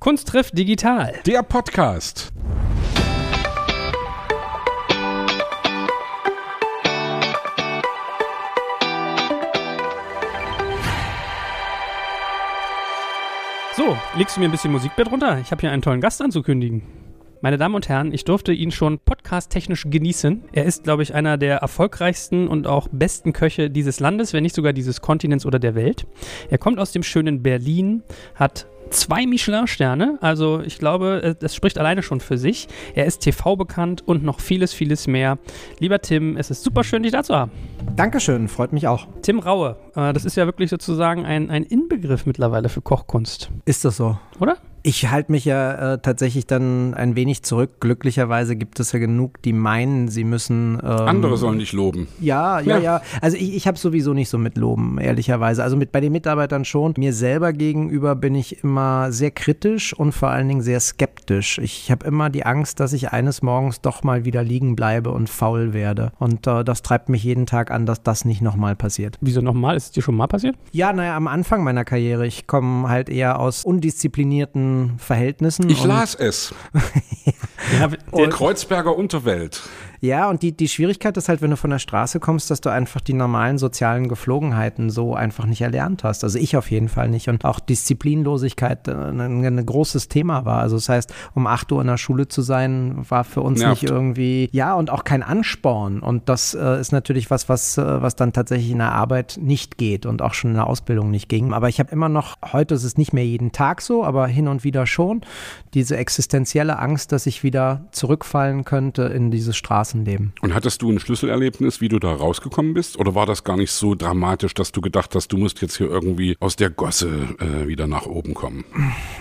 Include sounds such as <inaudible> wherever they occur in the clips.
Kunst trifft digital. Der Podcast. So, legst du mir ein bisschen Musikbett runter? Ich habe hier einen tollen Gast anzukündigen. Meine Damen und Herren, ich durfte ihn schon podcast-technisch genießen. Er ist, glaube ich, einer der erfolgreichsten und auch besten Köche dieses Landes, wenn nicht sogar dieses Kontinents oder der Welt. Er kommt aus dem schönen Berlin, hat zwei Michelin-Sterne. Also ich glaube, äh, das spricht alleine schon für sich. Er ist TV bekannt und noch vieles, vieles mehr. Lieber Tim, es ist super schön, dich da zu haben. Dankeschön, freut mich auch. Tim Raue, äh, das ist ja wirklich sozusagen ein, ein Inbegriff mittlerweile für Kochkunst. Ist das so? Oder? Ich halte mich ja äh, tatsächlich dann ein wenig zurück. Glücklicherweise gibt es ja genug, die meinen, sie müssen. Ähm, Andere sollen dich loben. Ja, ja, ja. ja. Also ich, ich habe sowieso nicht so mit Loben, ehrlicherweise. Also mit bei den Mitarbeitern schon. Mir selber gegenüber bin ich immer sehr kritisch und vor allen Dingen sehr skeptisch. Ich habe immer die Angst, dass ich eines Morgens doch mal wieder liegen bleibe und faul werde. Und äh, das treibt mich jeden Tag an, dass das nicht nochmal passiert. Wieso nochmal? Ist es dir schon mal passiert? Ja, naja, am Anfang meiner Karriere. Ich komme halt eher aus undisziplinierten Verhältnissen. Ich las es. <laughs> ja. Der Kreuzberger Unterwelt. Ja, und die, die Schwierigkeit ist halt, wenn du von der Straße kommst, dass du einfach die normalen sozialen Geflogenheiten so einfach nicht erlernt hast. Also ich auf jeden Fall nicht. Und auch Disziplinlosigkeit äh, ein, ein großes Thema war. Also das heißt, um 8 Uhr in der Schule zu sein, war für uns Nervt. nicht irgendwie, ja, und auch kein Ansporn. Und das äh, ist natürlich was, was, äh, was dann tatsächlich in der Arbeit nicht geht und auch schon in der Ausbildung nicht ging. Aber ich habe immer noch, heute ist es nicht mehr jeden Tag so, aber hin und wieder schon, diese existenzielle Angst, dass ich wieder zurückfallen könnte in diese Straße Straßenleben. Und hattest du ein Schlüsselerlebnis, wie du da rausgekommen bist? Oder war das gar nicht so dramatisch, dass du gedacht hast, du musst jetzt hier irgendwie aus der Gosse äh, wieder nach oben kommen?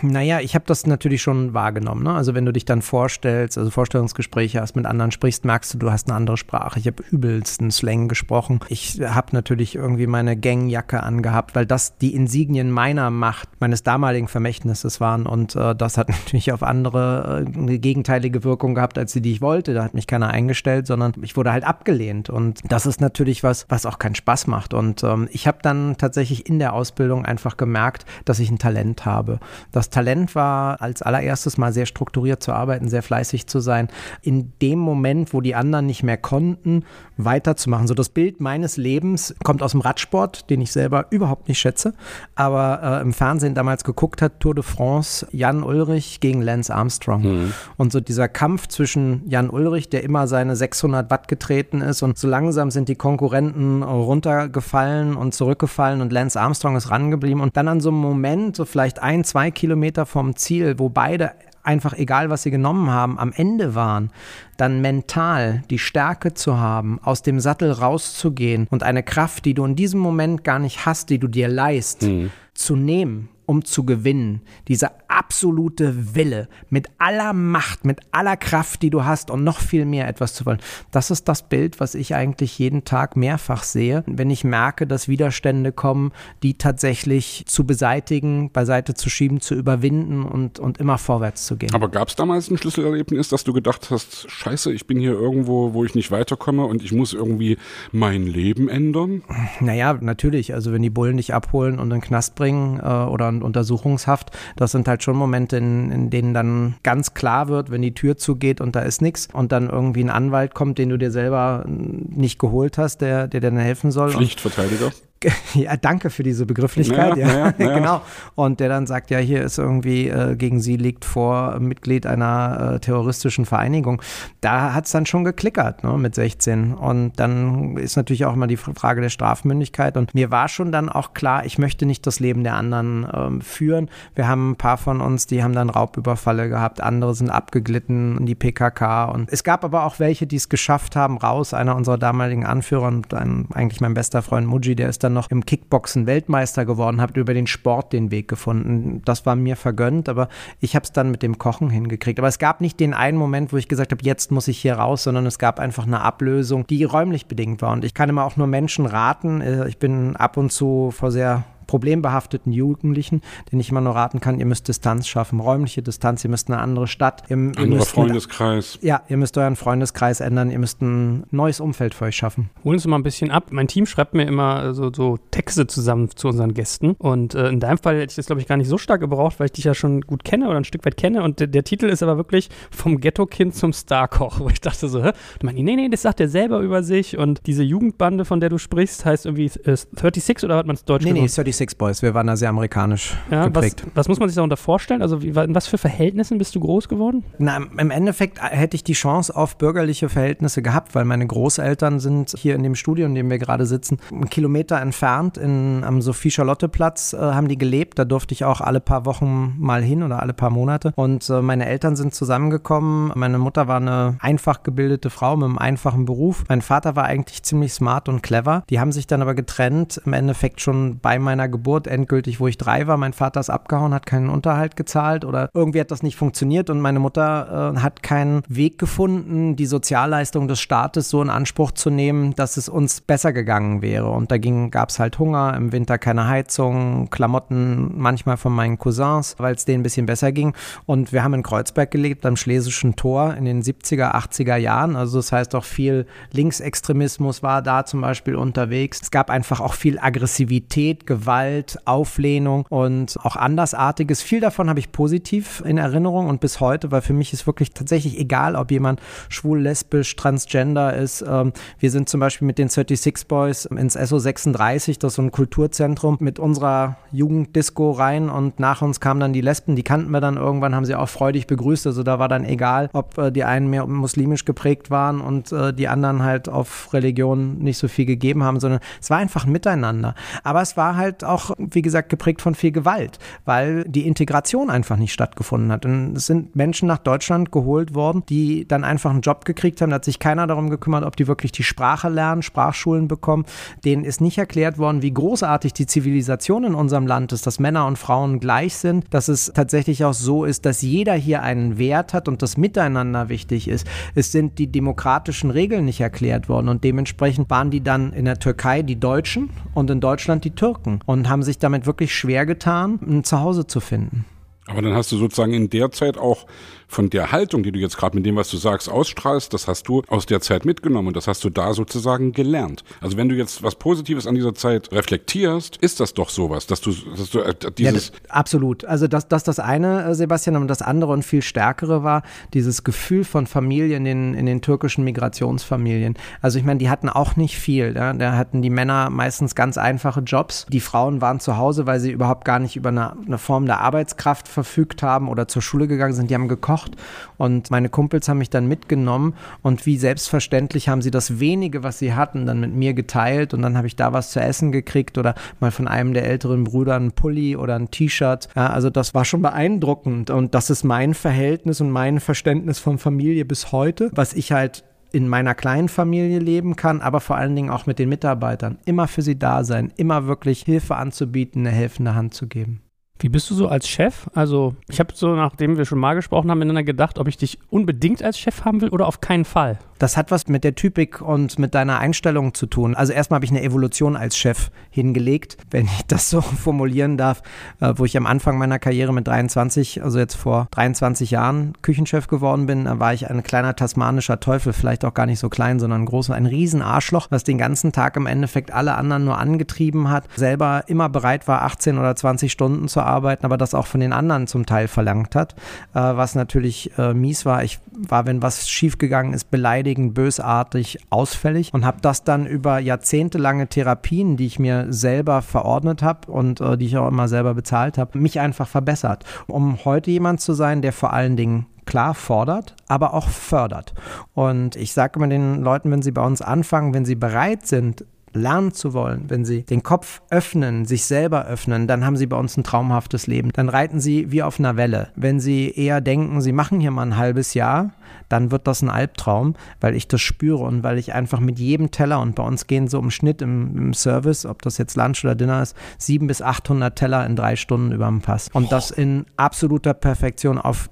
Naja, ich habe das natürlich schon wahrgenommen. Ne? Also wenn du dich dann vorstellst, also Vorstellungsgespräche hast, mit anderen sprichst, merkst du, du hast eine andere Sprache. Ich habe übelsten Slang gesprochen. Ich habe natürlich irgendwie meine Gangjacke angehabt, weil das die Insignien meiner Macht, meines damaligen Vermächtnisses waren. Und äh, das hat <laughs> natürlich auf andere äh, eine gegenteilige Wirkung gehabt, als die, die ich wollte. Da hat mich keiner eingestellt gestellt, sondern ich wurde halt abgelehnt. Und das ist natürlich was, was auch keinen Spaß macht. Und ähm, ich habe dann tatsächlich in der Ausbildung einfach gemerkt, dass ich ein Talent habe. Das Talent war als allererstes mal sehr strukturiert zu arbeiten, sehr fleißig zu sein. In dem Moment, wo die anderen nicht mehr konnten, weiterzumachen. So das Bild meines Lebens kommt aus dem Radsport, den ich selber überhaupt nicht schätze, aber äh, im Fernsehen damals geguckt hat, Tour de France, Jan Ulrich gegen Lance Armstrong. Mhm. Und so dieser Kampf zwischen Jan Ulrich, der immer seine 600 Watt getreten ist und so langsam sind die Konkurrenten runtergefallen und zurückgefallen und Lance Armstrong ist rangeblieben und dann an so einem Moment, so vielleicht ein, zwei Kilometer vom Ziel, wo beide einfach egal, was sie genommen haben, am Ende waren, dann mental die Stärke zu haben, aus dem Sattel rauszugehen und eine Kraft, die du in diesem Moment gar nicht hast, die du dir leist, mhm. zu nehmen um zu gewinnen. Dieser absolute Wille mit aller Macht, mit aller Kraft, die du hast und noch viel mehr etwas zu wollen. Das ist das Bild, was ich eigentlich jeden Tag mehrfach sehe, wenn ich merke, dass Widerstände kommen, die tatsächlich zu beseitigen, beiseite zu schieben, zu überwinden und, und immer vorwärts zu gehen. Aber gab es damals ein Schlüsselerlebnis, dass du gedacht hast, scheiße, ich bin hier irgendwo, wo ich nicht weiterkomme und ich muss irgendwie mein Leben ändern? Naja, natürlich. Also wenn die Bullen dich abholen und in den Knast bringen äh, oder und Untersuchungshaft. Das sind halt schon Momente, in, in denen dann ganz klar wird, wenn die Tür zugeht und da ist nichts und dann irgendwie ein Anwalt kommt, den du dir selber nicht geholt hast, der, der dir dann helfen soll. Pflichtverteidiger? <laughs> Ja, danke für diese Begrifflichkeit. Naja, ja, naja, <laughs> genau. Und der dann sagt, ja, hier ist irgendwie äh, gegen Sie liegt vor Mitglied einer äh, terroristischen Vereinigung. Da hat es dann schon geklickert ne, mit 16. Und dann ist natürlich auch immer die Frage der Strafmündigkeit. Und mir war schon dann auch klar, ich möchte nicht das Leben der anderen ähm, führen. Wir haben ein paar von uns, die haben dann Raubüberfalle gehabt, andere sind abgeglitten in die PKK. Und es gab aber auch welche, die es geschafft haben, raus. Einer unserer damaligen Anführer und ein, eigentlich mein bester Freund Muji, der ist dann dann noch im Kickboxen Weltmeister geworden, habt über den Sport den Weg gefunden. Das war mir vergönnt, aber ich habe es dann mit dem Kochen hingekriegt. Aber es gab nicht den einen Moment, wo ich gesagt habe, jetzt muss ich hier raus, sondern es gab einfach eine Ablösung, die räumlich bedingt war. Und ich kann immer auch nur Menschen raten. Äh, ich bin ab und zu vor sehr problembehafteten Jugendlichen, denen ich immer nur raten kann, ihr müsst Distanz schaffen, räumliche Distanz, ihr müsst eine andere Stadt. Ihr, ihr Anderer Freundeskreis. Ja, ihr müsst euren Freundeskreis ändern, ihr müsst ein neues Umfeld für euch schaffen. Holen Sie mal ein bisschen ab. Mein Team schreibt mir immer so, so Texte zusammen zu unseren Gästen und äh, in deinem Fall hätte ich das, glaube ich, gar nicht so stark gebraucht, weil ich dich ja schon gut kenne oder ein Stück weit kenne und der, der Titel ist aber wirklich vom Ghetto-Kind zum Starkoch, <laughs> wo ich dachte so, hä? Du meinst, nee, nee, das sagt er selber über sich und diese Jugendbande, von der du sprichst, heißt irgendwie äh, 36 oder hat man es deutsch Nee, nee, 36 Boys. Wir waren da sehr amerikanisch ja, geprägt. Was, was, muss man sich darunter vorstellen? Also wie, in was für Verhältnissen bist du groß geworden? Na, im Endeffekt hätte ich die Chance auf bürgerliche Verhältnisse gehabt, weil meine Großeltern sind hier in dem Studio, in dem wir gerade sitzen, einen Kilometer entfernt in, am Sophie-Charlotte-Platz äh, haben die gelebt. Da durfte ich auch alle paar Wochen mal hin oder alle paar Monate. Und äh, meine Eltern sind zusammengekommen. Meine Mutter war eine einfach gebildete Frau mit einem einfachen Beruf. Mein Vater war eigentlich ziemlich smart und clever. Die haben sich dann aber getrennt, im Endeffekt schon bei meiner Geburt endgültig, wo ich drei war. Mein Vater ist abgehauen, hat keinen Unterhalt gezahlt oder irgendwie hat das nicht funktioniert und meine Mutter äh, hat keinen Weg gefunden, die Sozialleistung des Staates so in Anspruch zu nehmen, dass es uns besser gegangen wäre. Und da gab es halt Hunger, im Winter keine Heizung, Klamotten manchmal von meinen Cousins, weil es denen ein bisschen besser ging. Und wir haben in Kreuzberg gelebt, am Schlesischen Tor in den 70er, 80er Jahren. Also das heißt auch viel Linksextremismus war da zum Beispiel unterwegs. Es gab einfach auch viel Aggressivität, Gewalt, Auflehnung und auch Andersartiges. Viel davon habe ich positiv in Erinnerung und bis heute, weil für mich ist wirklich tatsächlich egal, ob jemand schwul, lesbisch, transgender ist. Ähm, wir sind zum Beispiel mit den 36 Boys ins SO 36, das ist so ein Kulturzentrum, mit unserer Jugenddisco rein und nach uns kamen dann die Lesben, die kannten wir dann irgendwann, haben sie auch freudig begrüßt. Also da war dann egal, ob äh, die einen mehr muslimisch geprägt waren und äh, die anderen halt auf Religion nicht so viel gegeben haben, sondern es war einfach ein Miteinander. Aber es war halt auch, wie gesagt, geprägt von viel Gewalt, weil die Integration einfach nicht stattgefunden hat. Und es sind Menschen nach Deutschland geholt worden, die dann einfach einen Job gekriegt haben. Da hat sich keiner darum gekümmert, ob die wirklich die Sprache lernen, Sprachschulen bekommen. Denen ist nicht erklärt worden, wie großartig die Zivilisation in unserem Land ist, dass Männer und Frauen gleich sind, dass es tatsächlich auch so ist, dass jeder hier einen Wert hat und das Miteinander wichtig ist. Es sind die demokratischen Regeln nicht erklärt worden und dementsprechend waren die dann in der Türkei die Deutschen und in Deutschland die Türken und haben sich damit wirklich schwer getan, ein Zuhause zu finden. Aber dann hast du sozusagen in der Zeit auch von der Haltung, die du jetzt gerade mit dem, was du sagst, ausstrahlst, das hast du aus der Zeit mitgenommen und das hast du da sozusagen gelernt. Also wenn du jetzt was Positives an dieser Zeit reflektierst, ist das doch sowas, dass du, dass du äh, dieses... Ja, das, absolut. Also das, das das eine, äh, Sebastian, und das andere und viel stärkere war dieses Gefühl von Familie in den, in den türkischen Migrationsfamilien. Also ich meine, die hatten auch nicht viel. Ja? Da hatten die Männer meistens ganz einfache Jobs. Die Frauen waren zu Hause, weil sie überhaupt gar nicht über eine, eine Form der Arbeitskraft verfügt haben oder zur Schule gegangen sind. Die haben gekocht gekocht und meine Kumpels haben mich dann mitgenommen und wie selbstverständlich haben sie das wenige, was sie hatten, dann mit mir geteilt und dann habe ich da was zu essen gekriegt oder mal von einem der älteren Brüder einen Pulli oder ein T-Shirt. Ja, also das war schon beeindruckend und das ist mein Verhältnis und mein Verständnis von Familie bis heute, was ich halt in meiner kleinen Familie leben kann, aber vor allen Dingen auch mit den Mitarbeitern. Immer für sie da sein, immer wirklich Hilfe anzubieten, eine helfende Hand zu geben. Wie bist du so als Chef? Also, ich habe so, nachdem wir schon mal gesprochen haben, miteinander gedacht, ob ich dich unbedingt als Chef haben will oder auf keinen Fall. Das hat was mit der Typik und mit deiner Einstellung zu tun. Also erstmal habe ich eine Evolution als Chef hingelegt, <laughs> wenn ich das so formulieren darf, äh, wo ich am Anfang meiner Karriere mit 23, also jetzt vor 23 Jahren Küchenchef geworden bin, da war ich ein kleiner tasmanischer Teufel, vielleicht auch gar nicht so klein, sondern groß, ein Riesenarschloch, was den ganzen Tag im Endeffekt alle anderen nur angetrieben hat, selber immer bereit war, 18 oder 20 Stunden zu arbeiten, aber das auch von den anderen zum Teil verlangt hat, äh, was natürlich äh, mies war. Ich war, wenn was schiefgegangen ist, beleidigend, bösartig, ausfällig und habe das dann über jahrzehntelange Therapien, die ich mir selber verordnet habe und äh, die ich auch immer selber bezahlt habe, mich einfach verbessert, um heute jemand zu sein, der vor allen Dingen klar fordert, aber auch fördert. Und ich sage immer den Leuten, wenn sie bei uns anfangen, wenn sie bereit sind, lernen zu wollen, wenn sie den Kopf öffnen, sich selber öffnen, dann haben sie bei uns ein traumhaftes Leben. Dann reiten sie wie auf einer Welle. Wenn sie eher denken, sie machen hier mal ein halbes Jahr, dann wird das ein Albtraum, weil ich das spüre und weil ich einfach mit jedem Teller und bei uns gehen so im Schnitt im, im Service, ob das jetzt Lunch oder Dinner ist, sieben bis 800 Teller in drei Stunden über den Pass. Und das in absoluter Perfektion auf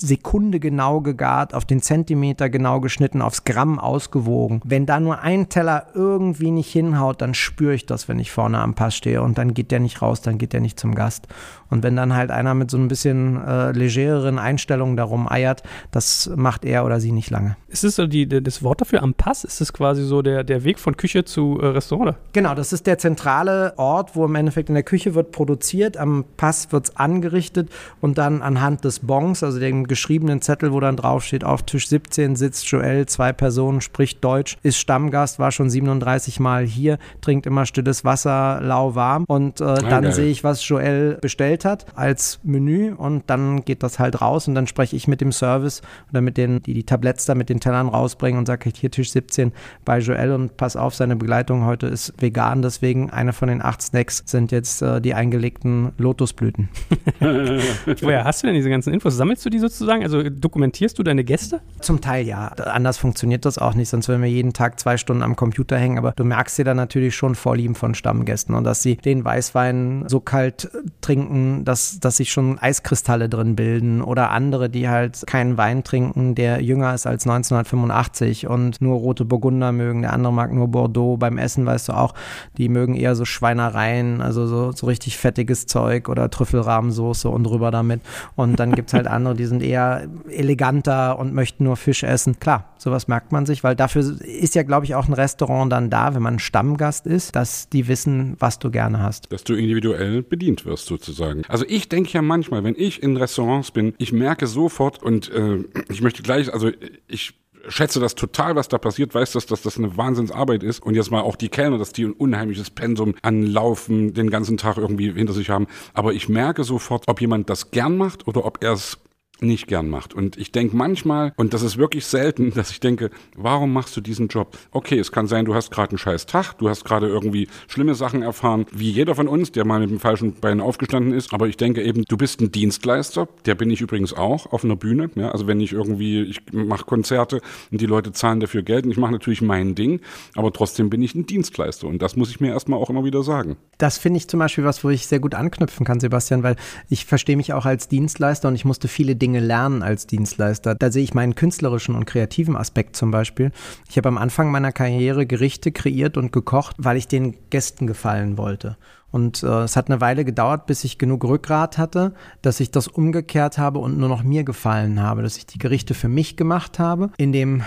Sekunde genau gegart, auf den Zentimeter genau geschnitten, aufs Gramm ausgewogen. Wenn da nur ein Teller irgendwie nicht hinhaut, dann spüre ich das, wenn ich vorne am Pass stehe und dann geht der nicht raus, dann geht der nicht zum Gast. Und wenn dann halt einer mit so ein bisschen äh, legereren Einstellungen darum eiert, das macht er oder sie nicht lange. Ist das so die, das Wort dafür am Pass? Ist das quasi so der, der Weg von Küche zu äh, Restaurant? Genau, das ist der zentrale Ort, wo im Endeffekt in der Küche wird produziert, am Pass wird es angerichtet und dann anhand des Bons, also dem geschriebenen Zettel, wo dann draufsteht, auf Tisch 17 sitzt Joel, zwei Personen, spricht Deutsch, ist Stammgast, war schon 37 Mal hier, trinkt immer stilles Wasser, lauwarm und äh, ah, dann sehe ich, was Joel bestellt hat als Menü und dann geht das halt raus und dann spreche ich mit dem Service oder mit den, die die Tabletts da mit den Tellern rausbringen und sage, hier Tisch 17 bei Joel und pass auf, seine Begleitung heute ist vegan, deswegen eine von den acht Snacks sind jetzt äh, die eingelegten Lotusblüten. <laughs> Woher hast du denn diese ganzen Infos? Sammelst du die sozusagen? Also dokumentierst du deine Gäste? Zum Teil ja. Anders funktioniert das auch nicht, sonst würden wir jeden Tag zwei Stunden am Computer hängen. Aber du merkst dir dann natürlich schon Vorlieben von Stammgästen und dass sie den Weißwein so kalt trinken, dass, dass sich schon Eiskristalle drin bilden oder andere, die halt keinen Wein trinken, der jünger ist als 1985 und nur rote Burgunder mögen. Der andere mag nur Bordeaux. Beim Essen weißt du auch, die mögen eher so Schweinereien, also so, so richtig fettiges Zeug oder Trüffelrahmensoße und drüber damit. Und dann gibt es halt andere, die sind eher eleganter und möchten nur Fisch essen. Klar, sowas merkt man sich, weil dafür ist ja, glaube ich, auch ein Restaurant dann da, wenn man Stammgast ist, dass die wissen, was du gerne hast. Dass du individuell bedient wirst, sozusagen. Also ich denke ja manchmal, wenn ich in Restaurants bin, ich merke sofort und äh, ich möchte gleich, also ich schätze das total, was da passiert, weiß, dass, dass das eine Wahnsinnsarbeit ist und jetzt mal auch die Kellner, dass die ein unheimliches Pensum anlaufen, den ganzen Tag irgendwie hinter sich haben. Aber ich merke sofort, ob jemand das gern macht oder ob er es nicht gern macht. Und ich denke manchmal, und das ist wirklich selten, <laughs> dass ich denke, warum machst du diesen Job? Okay, es kann sein, du hast gerade einen scheiß Tag, du hast gerade irgendwie schlimme Sachen erfahren, wie jeder von uns, der mal mit dem falschen Bein aufgestanden ist. Aber ich denke eben, du bist ein Dienstleister, der bin ich übrigens auch auf einer Bühne. Ja, also wenn ich irgendwie, ich mache Konzerte und die Leute zahlen dafür Geld und ich mache natürlich mein Ding, aber trotzdem bin ich ein Dienstleister. Und das muss ich mir erstmal auch immer wieder sagen. Das finde ich zum Beispiel was, wo ich sehr gut anknüpfen kann, Sebastian, weil ich verstehe mich auch als Dienstleister und ich musste viele Dinge Dinge lernen als Dienstleister. Da sehe ich meinen künstlerischen und kreativen Aspekt zum Beispiel. Ich habe am Anfang meiner Karriere Gerichte kreiert und gekocht, weil ich den Gästen gefallen wollte. Und äh, es hat eine Weile gedauert, bis ich genug Rückgrat hatte, dass ich das umgekehrt habe und nur noch mir gefallen habe, dass ich die Gerichte für mich gemacht habe, in dem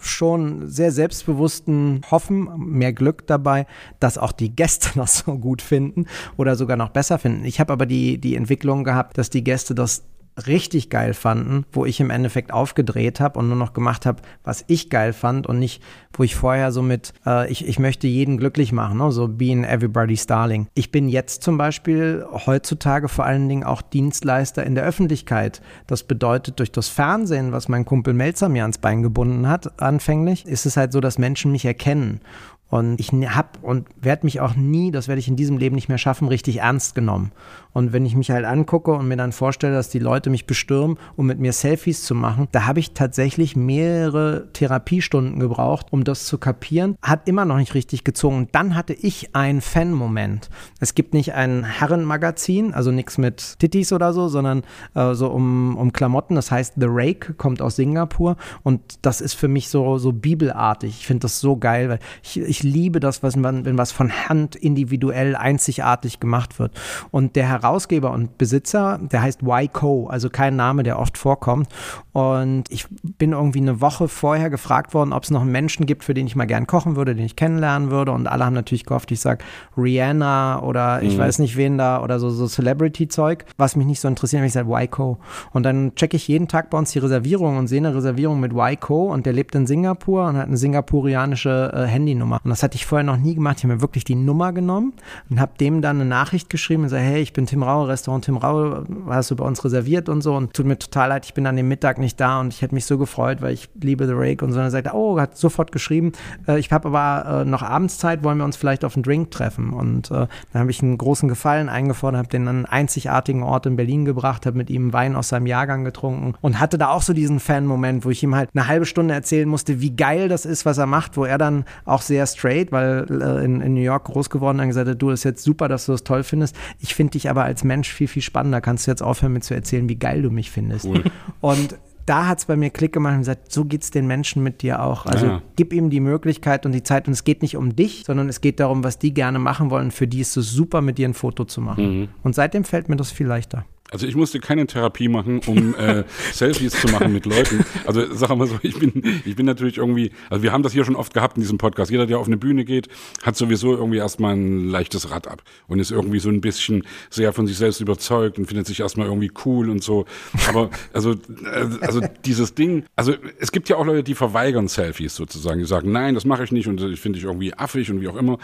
schon sehr selbstbewussten Hoffen, mehr Glück dabei, dass auch die Gäste <laughs> das so gut finden oder sogar noch besser finden. Ich habe aber die, die Entwicklung gehabt, dass die Gäste das richtig geil fanden, wo ich im Endeffekt aufgedreht habe und nur noch gemacht habe, was ich geil fand und nicht, wo ich vorher so mit, äh, ich, ich möchte jeden glücklich machen, ne? so being everybody's darling. Ich bin jetzt zum Beispiel heutzutage vor allen Dingen auch Dienstleister in der Öffentlichkeit. Das bedeutet, durch das Fernsehen, was mein Kumpel Melzer mir ans Bein gebunden hat, anfänglich, ist es halt so, dass Menschen mich erkennen. Und ich habe und werde mich auch nie, das werde ich in diesem Leben nicht mehr schaffen, richtig ernst genommen. Und wenn ich mich halt angucke und mir dann vorstelle, dass die Leute mich bestürmen, um mit mir Selfies zu machen, da habe ich tatsächlich mehrere Therapiestunden gebraucht, um das zu kapieren. Hat immer noch nicht richtig gezogen. dann hatte ich einen Fan-Moment. Es gibt nicht ein Herrenmagazin, also nichts mit Titties oder so, sondern äh, so um, um Klamotten. Das heißt The Rake, kommt aus Singapur. Und das ist für mich so, so bibelartig. Ich finde das so geil, weil ich, ich liebe das, was man, wenn was von Hand individuell einzigartig gemacht wird. Und der Herausforderung Herausgeber und Besitzer, der heißt Wyco, also kein Name, der oft vorkommt. Und ich bin irgendwie eine Woche vorher gefragt worden, ob es noch einen Menschen gibt, für den ich mal gern kochen würde, den ich kennenlernen würde. Und alle haben natürlich gehofft, ich sage Rihanna oder ich mhm. weiß nicht wen da oder so, so Celebrity-Zeug, was mich nicht so interessiert, ich sage Wyco. Und dann checke ich jeden Tag bei uns die Reservierung und sehe eine Reservierung mit Wyco und der lebt in Singapur und hat eine singapurianische äh, Handynummer. Und das hatte ich vorher noch nie gemacht. Ich habe mir wirklich die Nummer genommen und habe dem dann eine Nachricht geschrieben und sage, hey, ich bin Tim Rau, Restaurant Tim Rau, hast du bei uns reserviert und so und tut mir total leid, ich bin an dem Mittag nicht da und ich hätte mich so gefreut, weil ich liebe The Rake und so. Und er sagte, oh, hat sofort geschrieben, äh, ich habe aber äh, noch Abendszeit, wollen wir uns vielleicht auf einen Drink treffen? Und äh, dann habe ich einen großen Gefallen eingefordert, habe den an einen einzigartigen Ort in Berlin gebracht, habe mit ihm Wein aus seinem Jahrgang getrunken und hatte da auch so diesen Fan-Moment, wo ich ihm halt eine halbe Stunde erzählen musste, wie geil das ist, was er macht, wo er dann auch sehr straight, weil äh, in, in New York groß geworden und gesagt hat, du, ist jetzt super, dass du das toll findest. Ich finde dich aber als Mensch viel, viel spannender. Kannst du jetzt aufhören, mir zu erzählen, wie geil du mich findest. Cool. Und da hat es bei mir Klick gemacht und gesagt, so geht es den Menschen mit dir auch. Also ja. gib ihm die Möglichkeit und die Zeit. Und es geht nicht um dich, sondern es geht darum, was die gerne machen wollen. Für die ist es super, mit dir ein Foto zu machen. Mhm. Und seitdem fällt mir das viel leichter. Also ich musste keine Therapie machen, um <laughs> äh, Selfies zu machen mit Leuten. Also sag mal so, ich bin, ich bin natürlich irgendwie, also wir haben das hier schon oft gehabt in diesem Podcast. Jeder, der auf eine Bühne geht, hat sowieso irgendwie erstmal ein leichtes Rad ab und ist irgendwie so ein bisschen sehr von sich selbst überzeugt und findet sich erstmal irgendwie cool und so. Aber also, äh, also dieses Ding, also es gibt ja auch Leute, die verweigern Selfies sozusagen. Die sagen, nein, das mache ich nicht und ich finde ich irgendwie affig und wie auch immer.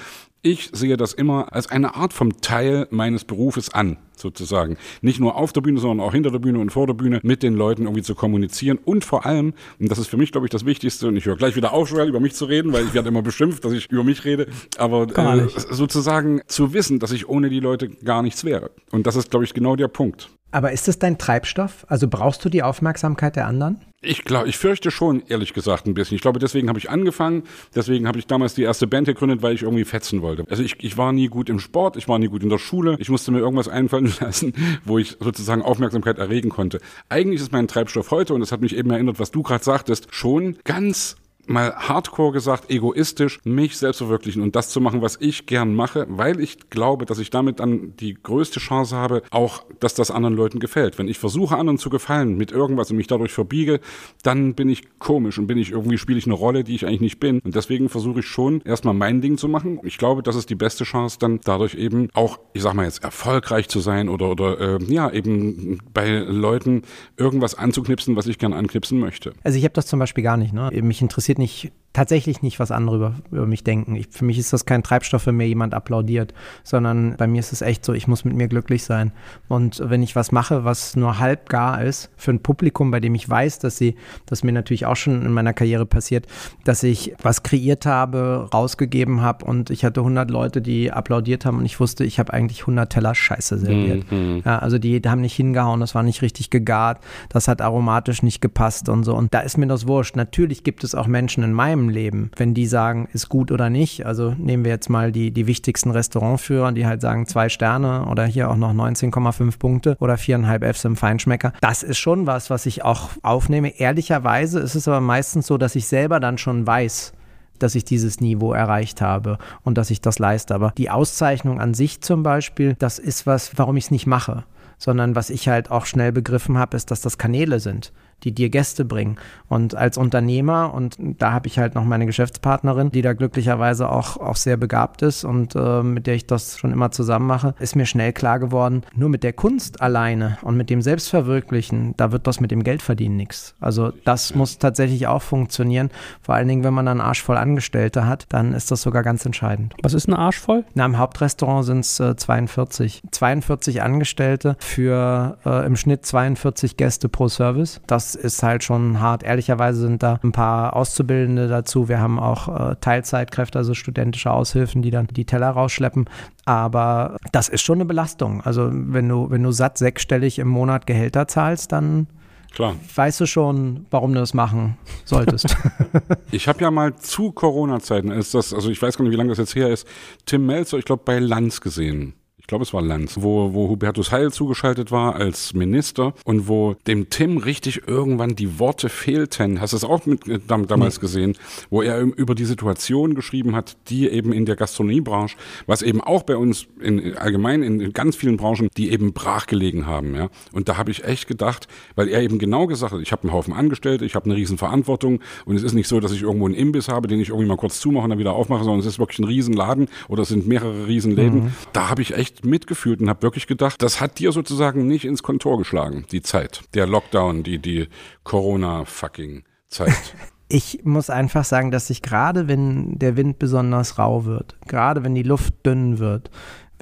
Ich sehe das immer als eine Art vom Teil meines Berufes an, sozusagen. Nicht nur auf der Bühne, sondern auch hinter der Bühne und vor der Bühne mit den Leuten irgendwie zu kommunizieren und vor allem, und das ist für mich, glaube ich, das Wichtigste, und ich höre gleich wieder auf, Joel, über mich zu reden, weil ich werde immer beschimpft, dass ich über mich rede, aber äh, sozusagen zu wissen, dass ich ohne die Leute gar nichts wäre. Und das ist, glaube ich, genau der Punkt. Aber ist es dein Treibstoff? Also brauchst du die Aufmerksamkeit der anderen? Ich glaube, ich fürchte schon, ehrlich gesagt, ein bisschen. Ich glaube, deswegen habe ich angefangen. Deswegen habe ich damals die erste Band gegründet, weil ich irgendwie fetzen wollte. Also ich, ich war nie gut im Sport, ich war nie gut in der Schule. Ich musste mir irgendwas einfallen <laughs> lassen, wo ich sozusagen Aufmerksamkeit erregen konnte. Eigentlich ist mein Treibstoff heute, und das hat mich eben erinnert, was du gerade sagtest, schon ganz mal hardcore gesagt, egoistisch, mich selbst verwirklichen und das zu machen, was ich gern mache, weil ich glaube, dass ich damit dann die größte Chance habe, auch, dass das anderen Leuten gefällt. Wenn ich versuche, anderen zu gefallen mit irgendwas und mich dadurch verbiege, dann bin ich komisch und bin ich irgendwie, spiele ich eine Rolle, die ich eigentlich nicht bin. Und deswegen versuche ich schon, erstmal mein Ding zu machen. Ich glaube, das ist die beste Chance, dann dadurch eben auch, ich sag mal jetzt, erfolgreich zu sein oder, oder äh, ja, eben bei Leuten irgendwas anzuknipsen, was ich gern anknipsen möchte. Also ich habe das zum Beispiel gar nicht. Ne? Mich interessiert interessiert nicht tatsächlich nicht, was andere über, über mich denken. Ich, für mich ist das kein Treibstoff, wenn mir jemand applaudiert, sondern bei mir ist es echt so, ich muss mit mir glücklich sein. Und wenn ich was mache, was nur halb gar ist, für ein Publikum, bei dem ich weiß, dass sie, das mir natürlich auch schon in meiner Karriere passiert, dass ich was kreiert habe, rausgegeben habe und ich hatte 100 Leute, die applaudiert haben und ich wusste, ich habe eigentlich 100 Teller Scheiße serviert. Mhm. Ja, also die, die haben nicht hingehauen, das war nicht richtig gegart, das hat aromatisch nicht gepasst und so. Und da ist mir das wurscht. Natürlich gibt es auch Menschen in meinem Leben, wenn die sagen, ist gut oder nicht. Also nehmen wir jetzt mal die, die wichtigsten Restaurantführer, die halt sagen zwei Sterne oder hier auch noch 19,5 Punkte oder viereinhalb Fs im Feinschmecker. Das ist schon was, was ich auch aufnehme. Ehrlicherweise ist es aber meistens so, dass ich selber dann schon weiß, dass ich dieses Niveau erreicht habe und dass ich das leiste. Aber die Auszeichnung an sich zum Beispiel, das ist was, warum ich es nicht mache sondern was ich halt auch schnell begriffen habe, ist, dass das Kanäle sind die dir Gäste bringen. Und als Unternehmer, und da habe ich halt noch meine Geschäftspartnerin, die da glücklicherweise auch, auch sehr begabt ist und äh, mit der ich das schon immer zusammen mache, ist mir schnell klar geworden, nur mit der Kunst alleine und mit dem Selbstverwirklichen, da wird das mit dem Geldverdienen nichts. Also das muss tatsächlich auch funktionieren. Vor allen Dingen, wenn man dann arschvoll Angestellte hat, dann ist das sogar ganz entscheidend. Was ist ein arschvoll? Na, im Hauptrestaurant sind es äh, 42. 42 Angestellte für äh, im Schnitt 42 Gäste pro Service. Das ist halt schon hart. Ehrlicherweise sind da ein paar Auszubildende dazu. Wir haben auch äh, Teilzeitkräfte, also studentische Aushilfen, die dann die Teller rausschleppen. Aber das ist schon eine Belastung. Also wenn du, wenn du satt sechsstellig im Monat Gehälter zahlst, dann Klar. Weißt du schon, warum du das machen solltest? <laughs> <laughs> ich habe ja mal zu Corona-Zeiten, ist das, also ich weiß gar nicht, wie lange das jetzt her ist, Tim Melzer, ich glaube, bei Lanz gesehen ich glaube es war Lanz, wo, wo Hubertus Heil zugeschaltet war als Minister und wo dem Tim richtig irgendwann die Worte fehlten. Hast du es auch mit, äh, damals nee. gesehen, wo er über die Situation geschrieben hat, die eben in der Gastronomiebranche, was eben auch bei uns in, allgemein in, ganz vielen Branchen, die eben brachgelegen haben. Ja. Und da habe ich echt gedacht, weil er eben genau gesagt hat, ich habe einen Haufen Angestellte, ich habe eine riesen Verantwortung und es ist nicht so, dass ich irgendwo einen Imbiss habe, den ich irgendwie mal kurz zumache und dann wieder aufmache, sondern es ist wirklich ein Riesenladen oder es sind mehrere Riesenläden. Mhm. Da habe ich echt echt mitgefühlt und habe wirklich gedacht, das hat dir sozusagen nicht ins Kontor geschlagen, die Zeit, der Lockdown, die, die Corona-fucking-Zeit. <laughs> Ich muss einfach sagen, dass ich gerade, wenn der Wind besonders rau wird, gerade wenn die Luft dünn wird,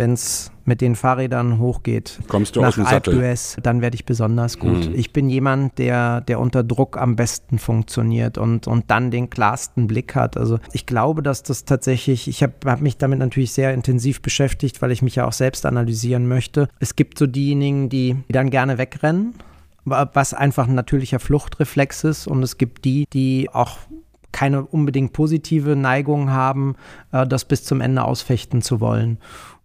wenn es mit den Fahrrädern hochgeht Kommst du nach aus dem Sattel? Dann werde ich besonders gut. Mhm. Ich bin jemand, der, der unter Druck am besten funktioniert und, und dann den klarsten Blick hat. Also ich glaube, dass das tatsächlich, ich habe hab mich damit natürlich sehr intensiv beschäftigt, weil ich mich ja auch selbst analysieren möchte. Es gibt so diejenigen, die, die dann gerne wegrennen was einfach ein natürlicher Fluchtreflex ist. Und es gibt die, die auch keine unbedingt positive Neigung haben, äh, das bis zum Ende ausfechten zu wollen.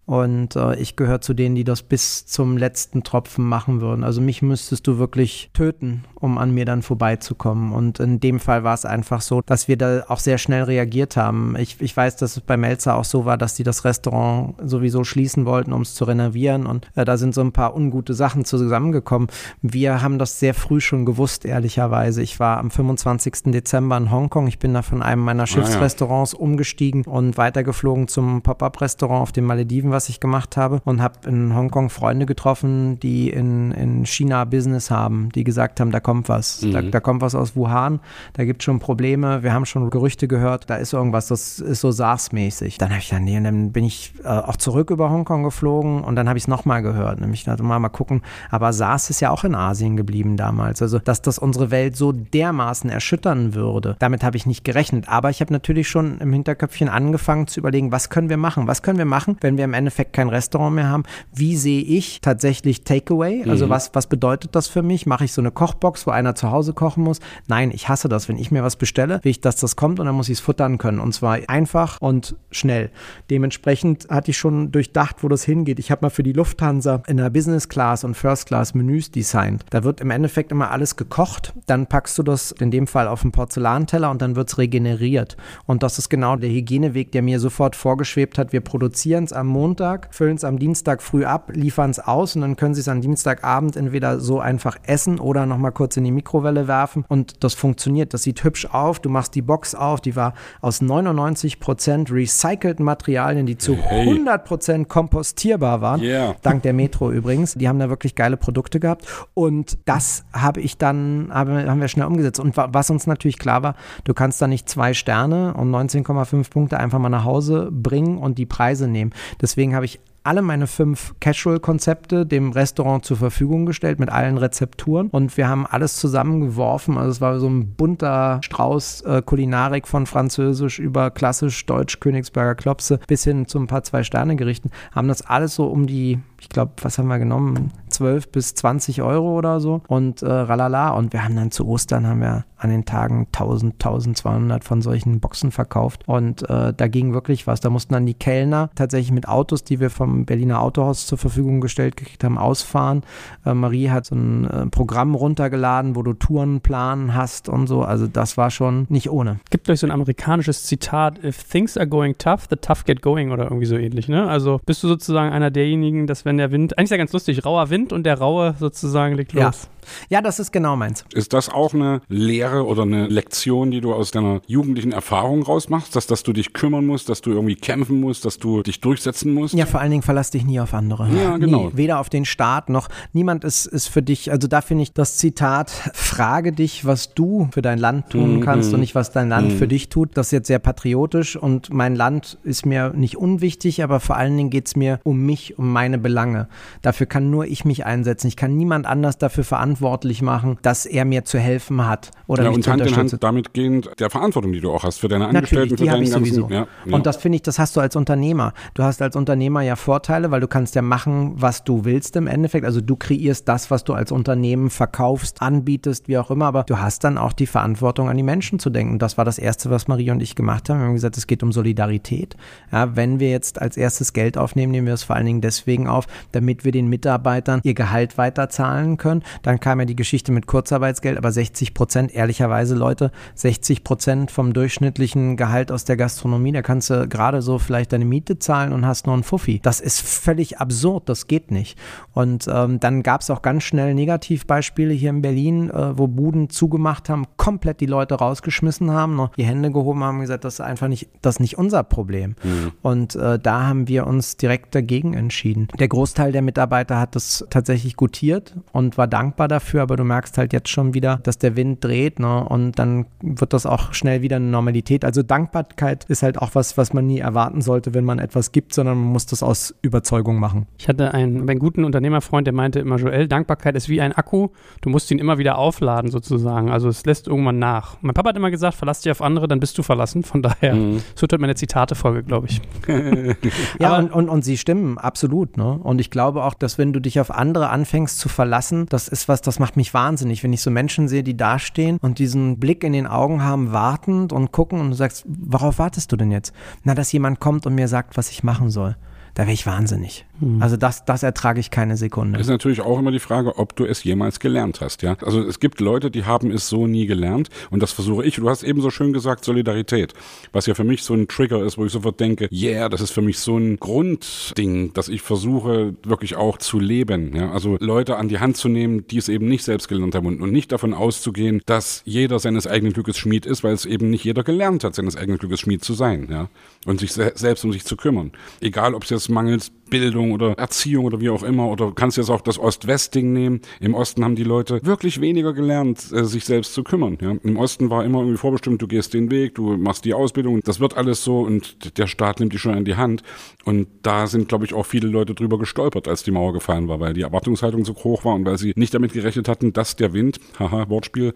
Und äh, ich gehöre zu denen, die das bis zum letzten Tropfen machen würden. Also mich müsstest du wirklich töten, um an mir dann vorbeizukommen. Und in dem Fall war es einfach so, dass wir da auch sehr schnell reagiert haben. Ich, ich weiß, dass es bei Melzer auch so war, dass die das Restaurant sowieso schließen wollten, um es zu renovieren. Und äh, da sind so ein paar ungute Sachen zusammengekommen. Wir haben das sehr früh schon gewusst, ehrlicherweise. Ich war am 25. Dezember in Hongkong. Ich bin da von einem meiner Schiffsrestaurants ah, ja. umgestiegen und weitergeflogen zum Pop-Up-Restaurant auf den Malediven, was ich gemacht habe und habe in Hongkong Freunde getroffen, die in, in China Business haben, die gesagt haben, da kommt was, mhm. da, da, kommt was aus Wuhan, da gibt es schon Probleme, wir haben schon Gerüchte gehört, da ist irgendwas, das ist so SARS-mäßig. Dann habe ich dann, nee, und dann bin ich äh, auch zurück über Hongkong geflogen und dann habe ich es nochmal gehört, nämlich dachte mal, mal gucken, aber SARS ist ja auch in Asien geblieben damals, also dass das unsere Welt so dermaßen erschüttern würde, damit habe ich nicht gerechnet, aber ich habe natürlich schon im Hinterköpfchen angefangen zu überlegen, was können wir machen, was können wir machen, wenn wir im Ende Endeffekt kein Restaurant mehr haben. Wie sehe ich tatsächlich Takeaway? Also mhm. was, was bedeutet das für mich? Mache ich so eine Kochbox, wo einer zu Hause kochen muss? Nein, ich hasse das. Wenn ich mir was bestelle, will ich, dass das kommt und dann muss ich es futtern können. Und zwar einfach und schnell. Dementsprechend hatte ich schon durchdacht, wo das hingeht. Ich habe mal für die Lufthansa in der Business Class und First Class Menüs designt. Da wird im Endeffekt immer alles gekocht. Dann packst du das in dem Fall auf einen Porzellanteller und dann wird es regeneriert. Und das ist genau der Hygieneweg, der mir sofort vorgeschwebt hat. Wir produzieren es am Montag Montag, füllen es am Dienstag früh ab, liefern es aus und dann können sie es am Dienstagabend entweder so einfach essen oder nochmal kurz in die Mikrowelle werfen und das funktioniert. Das sieht hübsch auf. Du machst die Box auf, die war aus 99% recycelten Materialien, die zu hey. 100% kompostierbar waren. Yeah. Dank der Metro übrigens. Die haben da wirklich geile Produkte gehabt und das habe ich dann, haben wir schnell umgesetzt. Und was uns natürlich klar war, du kannst da nicht zwei Sterne und 19,5 Punkte einfach mal nach Hause bringen und die Preise nehmen. Deswegen Deswegen habe ich alle meine fünf Casual-Konzepte dem Restaurant zur Verfügung gestellt mit allen Rezepturen und wir haben alles zusammengeworfen. Also es war so ein bunter Strauß äh, Kulinarik von Französisch über klassisch Deutsch Königsberger Klopse bis hin zu ein paar Zwei-Sterne-Gerichten. Haben das alles so um die, ich glaube, was haben wir genommen? 12 bis 20 Euro oder so und äh, ralala. Und wir haben dann zu Ostern haben wir an den Tagen 1000, 1200 von solchen Boxen verkauft. Und äh, da ging wirklich was. Da mussten dann die Kellner tatsächlich mit Autos, die wir vom Berliner Autohaus zur Verfügung gestellt gekriegt haben, ausfahren. Äh, Marie hat so ein äh, Programm runtergeladen, wo du Tourenplan hast und so. Also das war schon nicht ohne. Gibt euch so ein amerikanisches Zitat, if things are going tough, the tough get going oder irgendwie so ähnlich, ne? Also bist du sozusagen einer derjenigen, dass wenn der Wind, eigentlich ist ja ganz lustig, rauer Wind und der raue sozusagen legt los. Ja. Ja, das ist genau meins. Ist das auch eine Lehre oder eine Lektion, die du aus deiner jugendlichen Erfahrung rausmachst, dass, dass du dich kümmern musst, dass du irgendwie kämpfen musst, dass du dich durchsetzen musst? Ja, vor allen Dingen verlass dich nie auf andere. Ja, genau. Nie, weder auf den Staat noch niemand ist, ist für dich, also da finde ich das Zitat, frage dich, was du für dein Land tun mhm. kannst und nicht, was dein Land mhm. für dich tut. Das ist jetzt sehr patriotisch und mein Land ist mir nicht unwichtig, aber vor allen Dingen geht es mir um mich, um meine Belange. Dafür kann nur ich mich einsetzen. Ich kann niemand anders dafür verantworten verantwortlich machen, dass er mir zu helfen hat oder ja, mich und zu Hand in Hand damit gehend der Verantwortung, die du auch hast für deine Angestellten, Natürlich, für deinen ganzen, sowieso. Ja, ja. Und das finde ich, das hast du als Unternehmer. Du hast als Unternehmer ja Vorteile, weil du kannst ja machen, was du willst im Endeffekt. Also du kreierst das, was du als Unternehmen verkaufst, anbietest, wie auch immer, aber du hast dann auch die Verantwortung, an die Menschen zu denken. Das war das Erste, was Marie und ich gemacht haben. Wir haben gesagt, es geht um Solidarität. Ja, wenn wir jetzt als erstes Geld aufnehmen, nehmen wir es vor allen Dingen deswegen auf, damit wir den Mitarbeitern ihr Gehalt weiterzahlen können. Dann kam ja die Geschichte mit Kurzarbeitsgeld, aber 60 Prozent, ehrlicherweise Leute, 60 Prozent vom durchschnittlichen Gehalt aus der Gastronomie, da kannst du gerade so vielleicht deine Miete zahlen und hast nur einen Fuffi. Das ist völlig absurd, das geht nicht. Und ähm, dann gab es auch ganz schnell Negativbeispiele hier in Berlin, äh, wo Buden zugemacht haben, komplett die Leute rausgeschmissen haben, noch die Hände gehoben haben und gesagt, das ist einfach nicht, das ist nicht unser Problem. Mhm. Und äh, da haben wir uns direkt dagegen entschieden. Der Großteil der Mitarbeiter hat das tatsächlich gutiert und war dankbar dafür dafür, aber du merkst halt jetzt schon wieder, dass der Wind dreht ne? und dann wird das auch schnell wieder eine Normalität. Also Dankbarkeit ist halt auch was, was man nie erwarten sollte, wenn man etwas gibt, sondern man muss das aus Überzeugung machen. Ich hatte einen, einen guten Unternehmerfreund, der meinte immer, Joel, Dankbarkeit ist wie ein Akku, du musst ihn immer wieder aufladen sozusagen. Also es lässt irgendwann nach. Mein Papa hat immer gesagt, verlass dich auf andere, dann bist du verlassen. Von daher, mhm. so wird meine Zitate-Folge, glaube ich. <laughs> ja, und, und, und sie stimmen, absolut. Ne? Und ich glaube auch, dass wenn du dich auf andere anfängst zu verlassen, das ist was, das macht mich wahnsinnig, wenn ich so Menschen sehe, die dastehen und diesen Blick in den Augen haben, wartend und gucken und du sagst, worauf wartest du denn jetzt? Na, dass jemand kommt und mir sagt, was ich machen soll da wäre ich wahnsinnig. Mhm. Also das, das ertrage ich keine Sekunde. Ist natürlich auch immer die Frage, ob du es jemals gelernt hast, ja. Also es gibt Leute, die haben es so nie gelernt und das versuche ich. Du hast eben so schön gesagt, Solidarität, was ja für mich so ein Trigger ist, wo ich sofort denke, yeah, das ist für mich so ein Grundding, dass ich versuche wirklich auch zu leben, ja. Also Leute an die Hand zu nehmen, die es eben nicht selbst gelernt haben und, und nicht davon auszugehen, dass jeder seines eigenen Glückes Schmied ist, weil es eben nicht jeder gelernt hat, seines eigenen Glückes Schmied zu sein, ja. Und sich se selbst um sich zu kümmern. Egal, ob es jetzt mangels Bildung oder Erziehung oder wie auch immer. Oder kannst jetzt auch das Ost-West-Ding nehmen. Im Osten haben die Leute wirklich weniger gelernt, äh, sich selbst zu kümmern. Ja? Im Osten war immer irgendwie vorbestimmt, du gehst den Weg, du machst die Ausbildung. Das wird alles so und der Staat nimmt die schon in die Hand. Und da sind, glaube ich, auch viele Leute drüber gestolpert, als die Mauer gefallen war, weil die Erwartungshaltung so hoch war und weil sie nicht damit gerechnet hatten, dass der Wind, haha, Wortspiel,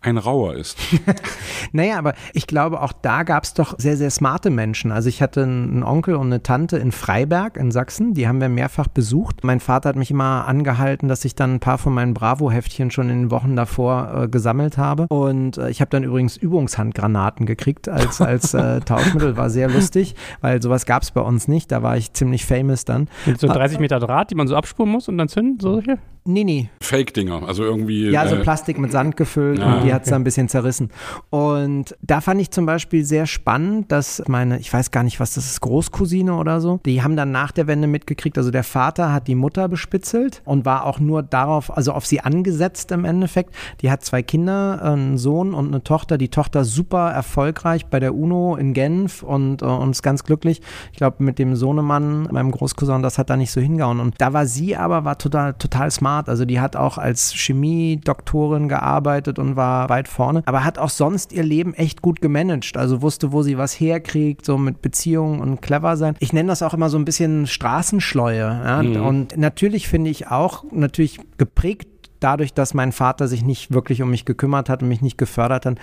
ein Rauer ist. <laughs> naja, aber ich glaube, auch da gab es doch sehr, sehr smarte Menschen. Also ich hatte einen Onkel und eine Tante in Freiberg in Sachsen, die haben wir mehrfach besucht. Mein Vater hat mich immer angehalten, dass ich dann ein paar von meinen Bravo-Heftchen schon in den Wochen davor äh, gesammelt habe. Und äh, ich habe dann übrigens Übungshandgranaten gekriegt als, als äh, <laughs> Tauschmittel. War sehr lustig, weil sowas gab es bei uns nicht. Da war ich ziemlich famous dann. Mit so 30 Meter Draht, die man so abspulen muss und dann zünden, solche? Nee, nee. Fake-Dinger, also irgendwie. Ja, so äh, Plastik mit Sand gefüllt ja. und die hat es dann ein bisschen zerrissen. Und da fand ich zum Beispiel sehr spannend, dass meine, ich weiß gar nicht, was das ist, Großcousine oder so, die haben dann nach der Wende mitgekriegt, also der Vater hat die Mutter bespitzelt und war auch nur darauf, also auf sie angesetzt im Endeffekt. Die hat zwei Kinder, einen Sohn und eine Tochter. Die Tochter super erfolgreich bei der UNO in Genf und, äh, und ist ganz glücklich. Ich glaube, mit dem Sohnemann, meinem Großcousin, das hat da nicht so hingehauen. Und da war sie aber, war total, total smart. Also die hat auch als Chemiedoktorin gearbeitet und war weit vorne, aber hat auch sonst ihr Leben echt gut gemanagt. Also wusste, wo sie was herkriegt, so mit Beziehungen und clever sein. Ich nenne das auch immer so ein bisschen Straßenschleue. Ja? Mhm. Und natürlich finde ich auch, natürlich geprägt dadurch, dass mein Vater sich nicht wirklich um mich gekümmert hat und mich nicht gefördert hat,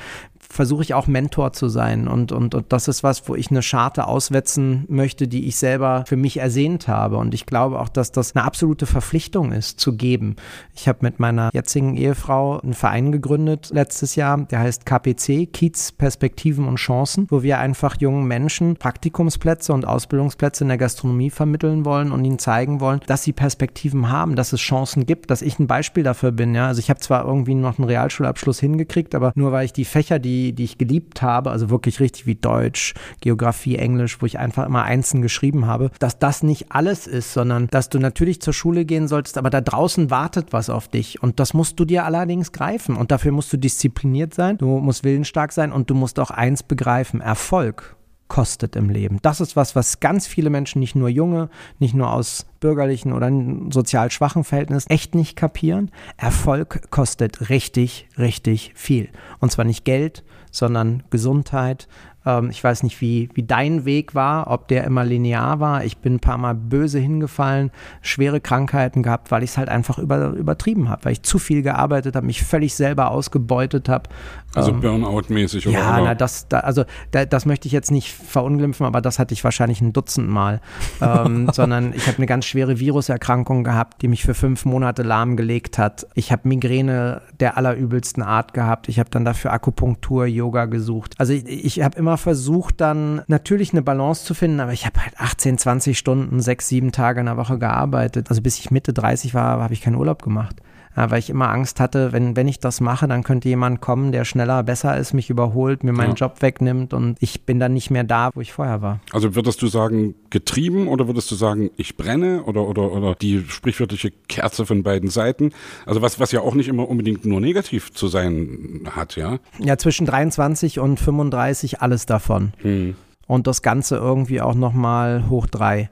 versuche ich auch Mentor zu sein. Und, und, und das ist was, wo ich eine Scharte auswetzen möchte, die ich selber für mich ersehnt habe. Und ich glaube auch, dass das eine absolute Verpflichtung ist, zu geben. Ich habe mit meiner jetzigen Ehefrau einen Verein gegründet letztes Jahr, der heißt KPC, Kiez, Perspektiven und Chancen, wo wir einfach jungen Menschen Praktikumsplätze und Ausbildungsplätze in der Gastronomie vermitteln wollen und ihnen zeigen wollen, dass sie Perspektiven haben, dass es Chancen gibt, dass ich ein Beispiel dafür bin. Ja? Also ich habe zwar irgendwie noch einen Realschulabschluss hingekriegt, aber nur weil ich die Fächer, die die, ich geliebt habe, also wirklich richtig wie Deutsch, Geografie, Englisch, wo ich einfach immer einzeln geschrieben habe, dass das nicht alles ist, sondern dass du natürlich zur Schule gehen solltest, aber da draußen wartet was auf dich. Und das musst du dir allerdings greifen. Und dafür musst du diszipliniert sein, du musst willensstark sein und du musst auch eins begreifen, Erfolg kostet im Leben. Das ist was, was ganz viele Menschen, nicht nur junge, nicht nur aus bürgerlichen oder sozial schwachen Verhältnissen, echt nicht kapieren. Erfolg kostet richtig, richtig viel. Und zwar nicht Geld, sondern Gesundheit, ähm, ich weiß nicht, wie, wie dein Weg war, ob der immer linear war. Ich bin ein paar Mal böse hingefallen, schwere Krankheiten gehabt, weil ich es halt einfach über, übertrieben habe, weil ich zu viel gearbeitet habe, mich völlig selber ausgebeutet habe. Also ähm, Burnout-mäßig oder? Ja, na, das, da, also da, das möchte ich jetzt nicht verunglimpfen, aber das hatte ich wahrscheinlich ein Dutzend Mal. ähm, <laughs> sondern ich habe eine ganz schwere Viruserkrankung gehabt, die mich für fünf Monate lahmgelegt hat. Ich habe Migräne der allerübelsten Art gehabt. Ich habe dann dafür Akupunktur, Yoga gesucht. Also ich, ich habe immer versucht, dann natürlich eine Balance zu finden, aber ich habe halt 18, 20 Stunden, sechs, sieben Tage in der Woche gearbeitet. Also bis ich Mitte 30 war, habe ich keinen Urlaub gemacht. Ja, weil ich immer Angst hatte, wenn, wenn ich das mache, dann könnte jemand kommen, der schneller, besser ist, mich überholt, mir meinen ja. Job wegnimmt und ich bin dann nicht mehr da, wo ich vorher war. Also würdest du sagen, getrieben oder würdest du sagen, ich brenne oder, oder, oder die sprichwörtliche Kerze von beiden Seiten? Also was, was ja auch nicht immer unbedingt nur negativ zu sein hat, ja? Ja, zwischen 23 und 35 alles davon. Hm und das Ganze irgendwie auch nochmal hoch drei.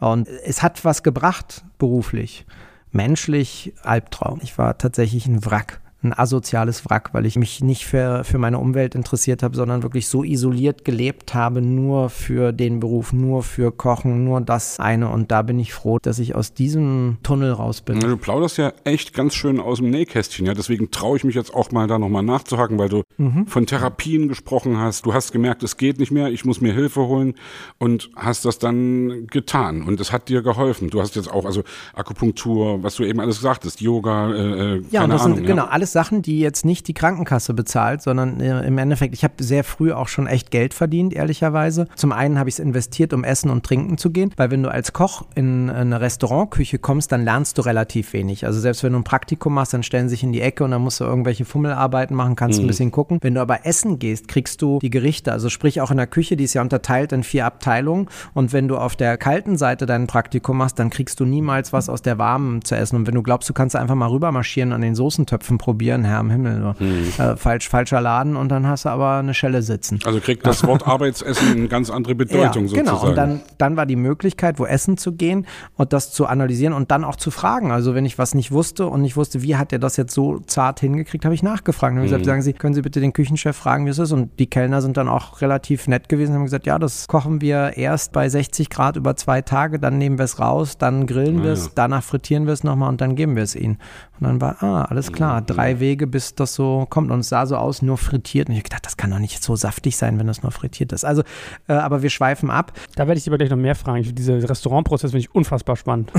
Und es hat was gebracht beruflich menschlich Albtraum. Ich war tatsächlich ein Wrack ein asoziales Wrack, weil ich mich nicht für, für meine Umwelt interessiert habe, sondern wirklich so isoliert gelebt habe, nur für den Beruf, nur für Kochen, nur das eine. Und da bin ich froh, dass ich aus diesem Tunnel raus bin. Du plauderst ja echt ganz schön aus dem Nähkästchen, ja. Deswegen traue ich mich jetzt auch mal da nochmal nachzuhaken, weil du mhm. von Therapien gesprochen hast. Du hast gemerkt, es geht nicht mehr, ich muss mir Hilfe holen und hast das dann getan. Und es hat dir geholfen. Du hast jetzt auch, also Akupunktur, was du eben alles sagtest, Yoga, äh, äh ja, keine Ahnung. Sind, ja. Genau, alles Sachen, die jetzt nicht die Krankenkasse bezahlt, sondern äh, im Endeffekt, ich habe sehr früh auch schon echt Geld verdient, ehrlicherweise. Zum einen habe ich es investiert, um essen und trinken zu gehen, weil wenn du als Koch in eine Restaurantküche kommst, dann lernst du relativ wenig. Also selbst wenn du ein Praktikum machst, dann stellen sich in die Ecke und dann musst du irgendwelche Fummelarbeiten machen, kannst mhm. ein bisschen gucken. Wenn du aber essen gehst, kriegst du die Gerichte, also sprich auch in der Küche, die ist ja unterteilt in vier Abteilungen und wenn du auf der kalten Seite dein Praktikum machst, dann kriegst du niemals was aus der warmen zu essen und wenn du glaubst, du kannst einfach mal rüber marschieren an den Soßentöpfen probieren, Herr im Himmel, mhm. äh, falsch, falscher Laden und dann hast du aber eine Schelle sitzen. Also kriegt das Wort <laughs> Arbeitsessen eine ganz andere Bedeutung ja, genau. sozusagen. Genau, und dann, dann war die Möglichkeit, wo essen zu gehen und das zu analysieren und dann auch zu fragen. Also wenn ich was nicht wusste und nicht wusste, wie hat er das jetzt so zart hingekriegt, habe ich nachgefragt. Und mhm. gesagt, sagen Sie, können Sie bitte den Küchenchef fragen, wie es ist? Und die Kellner sind dann auch relativ nett gewesen und haben gesagt, ja, das kochen wir erst bei 60 Grad über zwei Tage, dann nehmen wir es raus, dann grillen ah, wir es, ja. danach frittieren wir es nochmal und dann geben wir es ihnen. Und dann war, ah, alles klar, mhm. Wege, bis das so kommt. Und es sah so aus, nur frittiert. Und ich gedacht, das kann doch nicht so saftig sein, wenn das nur frittiert ist. Also, äh, aber wir schweifen ab. Da werde ich aber gleich noch mehr fragen. Dieser Restaurantprozess finde ich unfassbar spannend.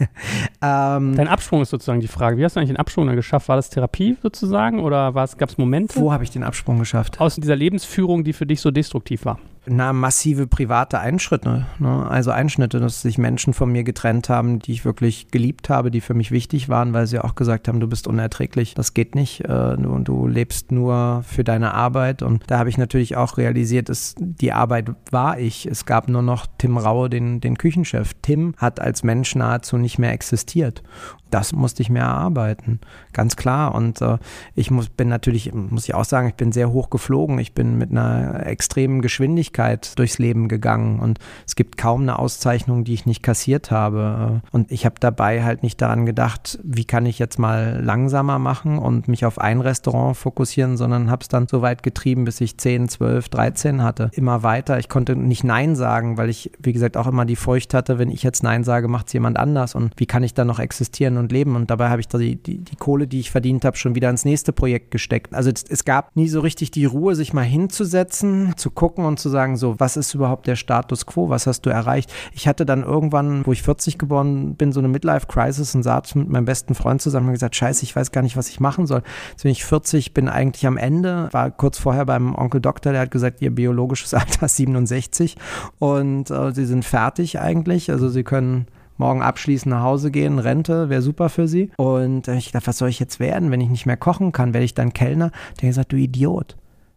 <laughs> ähm, Dein Absprung ist sozusagen die Frage. Wie hast du eigentlich den Absprung dann geschafft? War das Therapie sozusagen oder gab es Momente? Wo habe ich den Absprung geschafft? Aus dieser Lebensführung, die für dich so destruktiv war na, massive private Einschritte. Ne? Also Einschnitte, dass sich Menschen von mir getrennt haben, die ich wirklich geliebt habe, die für mich wichtig waren, weil sie auch gesagt haben, du bist unerträglich, das geht nicht äh, du, du lebst nur für deine Arbeit. Und da habe ich natürlich auch realisiert, dass die Arbeit war ich. Es gab nur noch Tim Raue, den, den Küchenchef. Tim hat als Mensch nahezu nicht mehr existiert das musste ich mir erarbeiten, ganz klar. Und äh, ich muss, bin natürlich, muss ich auch sagen, ich bin sehr hoch geflogen. Ich bin mit einer extremen Geschwindigkeit durchs Leben gegangen und es gibt kaum eine Auszeichnung, die ich nicht kassiert habe. Und ich habe dabei halt nicht daran gedacht, wie kann ich jetzt mal langsamer machen und mich auf ein Restaurant fokussieren, sondern habe es dann so weit getrieben, bis ich 10, 12, 13 hatte. Immer weiter. Ich konnte nicht Nein sagen, weil ich, wie gesagt, auch immer die Furcht hatte, wenn ich jetzt Nein sage, macht es jemand anders. Und wie kann ich dann noch existieren? Und leben. Und dabei habe ich die, die, die, Kohle, die ich verdient habe, schon wieder ins nächste Projekt gesteckt. Also es, es, gab nie so richtig die Ruhe, sich mal hinzusetzen, zu gucken und zu sagen, so, was ist überhaupt der Status quo? Was hast du erreicht? Ich hatte dann irgendwann, wo ich 40 geboren bin, so eine Midlife-Crisis und saß mit meinem besten Freund zusammen und gesagt, scheiße, ich weiß gar nicht, was ich machen soll. Jetzt bin ich 40, bin eigentlich am Ende, war kurz vorher beim Onkel Doktor, der hat gesagt, ihr biologisches Alter ist 67 und äh, sie sind fertig eigentlich. Also sie können morgen abschließend nach Hause gehen, Rente, wäre super für sie. Und ich dachte, was soll ich jetzt werden, wenn ich nicht mehr kochen kann? Werde ich dann Kellner? Der hat gesagt, du Idiot.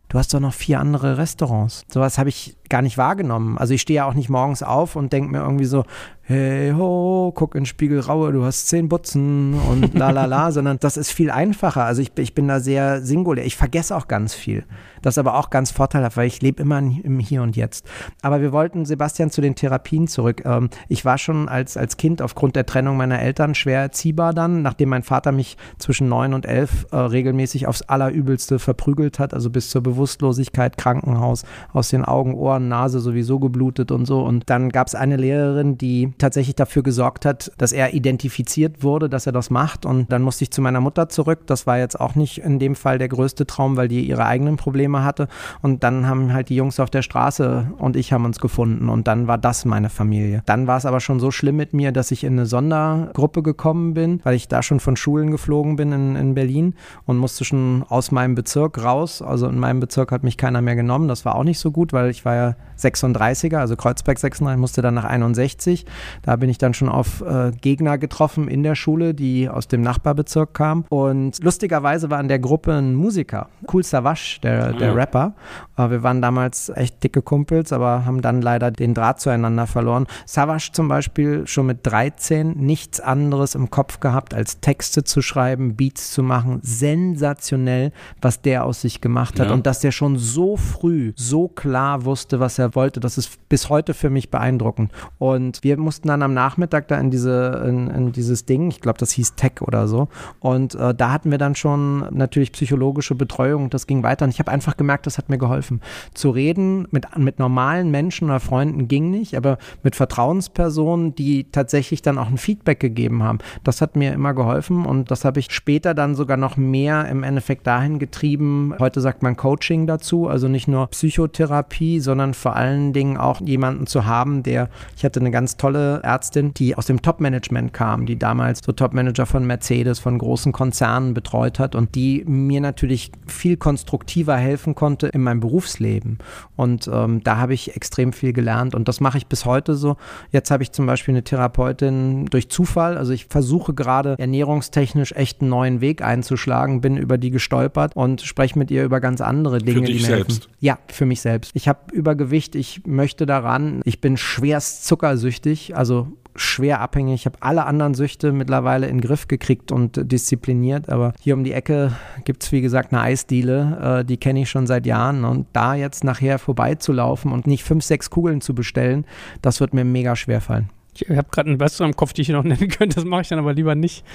Du hast doch noch vier andere Restaurants. Sowas habe ich gar nicht wahrgenommen. Also ich stehe ja auch nicht morgens auf und denke mir irgendwie so, hey ho, guck in Spiegel raue, du hast zehn Butzen und la la la, <laughs> sondern das ist viel einfacher. Also ich, ich bin da sehr singulär. Ich vergesse auch ganz viel. Das ist aber auch ganz vorteilhaft, weil ich lebe immer im Hier und Jetzt. Aber wir wollten, Sebastian, zu den Therapien zurück. Ähm, ich war schon als, als Kind aufgrund der Trennung meiner Eltern schwer erziehbar dann, nachdem mein Vater mich zwischen neun und elf äh, regelmäßig aufs Allerübelste verprügelt hat, also bis zur Bewusstlosigkeit, Krankenhaus, aus den Augen, Ohren, Nase sowieso geblutet und so. Und dann gab es eine Lehrerin, die tatsächlich dafür gesorgt hat, dass er identifiziert wurde, dass er das macht. Und dann musste ich zu meiner Mutter zurück. Das war jetzt auch nicht in dem Fall der größte Traum, weil die ihre eigenen Probleme Probleme hatte. Und dann haben halt die Jungs auf der Straße und ich haben uns gefunden. Und dann war das meine Familie. Dann war es aber schon so schlimm mit mir, dass ich in eine Sondergruppe gekommen bin, weil ich da schon von Schulen geflogen bin in, in Berlin und musste schon aus meinem Bezirk raus. Also in meinem Bezirk hat mich keiner mehr genommen. Das war auch nicht so gut, weil ich war ja uh, 36er, also Kreuzberg 36, musste dann nach 61. Da bin ich dann schon auf äh, Gegner getroffen in der Schule, die aus dem Nachbarbezirk kamen. Und lustigerweise war in der Gruppe ein Musiker, Cool Savage, der, der Rapper. Äh, wir waren damals echt dicke Kumpels, aber haben dann leider den Draht zueinander verloren. Savage zum Beispiel schon mit 13 nichts anderes im Kopf gehabt, als Texte zu schreiben, Beats zu machen. Sensationell, was der aus sich gemacht hat. Ja. Und dass der schon so früh so klar wusste, wusste, was er wollte. Das ist bis heute für mich beeindruckend. Und wir mussten dann am Nachmittag da in, diese, in, in dieses Ding, ich glaube, das hieß Tech oder so. Und äh, da hatten wir dann schon natürlich psychologische Betreuung. Das ging weiter. Und ich habe einfach gemerkt, das hat mir geholfen. Zu reden mit, mit normalen Menschen oder Freunden ging nicht, aber mit Vertrauenspersonen, die tatsächlich dann auch ein Feedback gegeben haben, das hat mir immer geholfen. Und das habe ich später dann sogar noch mehr im Endeffekt dahin getrieben. Heute sagt man Coaching dazu, also nicht nur Psychotherapie, sondern vor allen Dingen auch jemanden zu haben, der, ich hatte eine ganz tolle Ärztin, die aus dem Top-Management kam, die damals so Top-Manager von Mercedes, von großen Konzernen betreut hat und die mir natürlich viel konstruktiver helfen konnte in meinem Berufsleben. Und ähm, da habe ich extrem viel gelernt und das mache ich bis heute so. Jetzt habe ich zum Beispiel eine Therapeutin durch Zufall, also ich versuche gerade ernährungstechnisch echt einen neuen Weg einzuschlagen, bin über die gestolpert und spreche mit ihr über ganz andere Dinge, für dich selbst. helfen. Ja, für mich selbst. Ich habe Übergewicht, ich möchte daran, ich bin schwerst zuckersüchtig, also schwer abhängig. Ich habe alle anderen Süchte mittlerweile in den Griff gekriegt und diszipliniert. Aber hier um die Ecke gibt es, wie gesagt, eine Eisdiele. Äh, die kenne ich schon seit Jahren. Und da jetzt nachher vorbeizulaufen und nicht fünf, sechs Kugeln zu bestellen, das wird mir mega schwer fallen. Ich habe gerade einen Besseren im Kopf, die ich hier noch nennen <laughs> könnte. Das mache ich dann aber lieber nicht.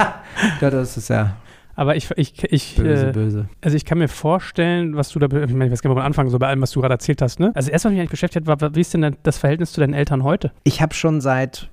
<laughs> ja, das ist ja aber ich, ich, ich böse, äh, böse. Also ich kann mir vorstellen, was du da, ich meine, ich weiß gar nicht, wo man anfangen soll, bei allem, was du gerade erzählt hast, ne? Also erst, was mich eigentlich beschäftigt hat, war, wie ist denn das Verhältnis zu deinen Eltern heute? Ich habe schon seit,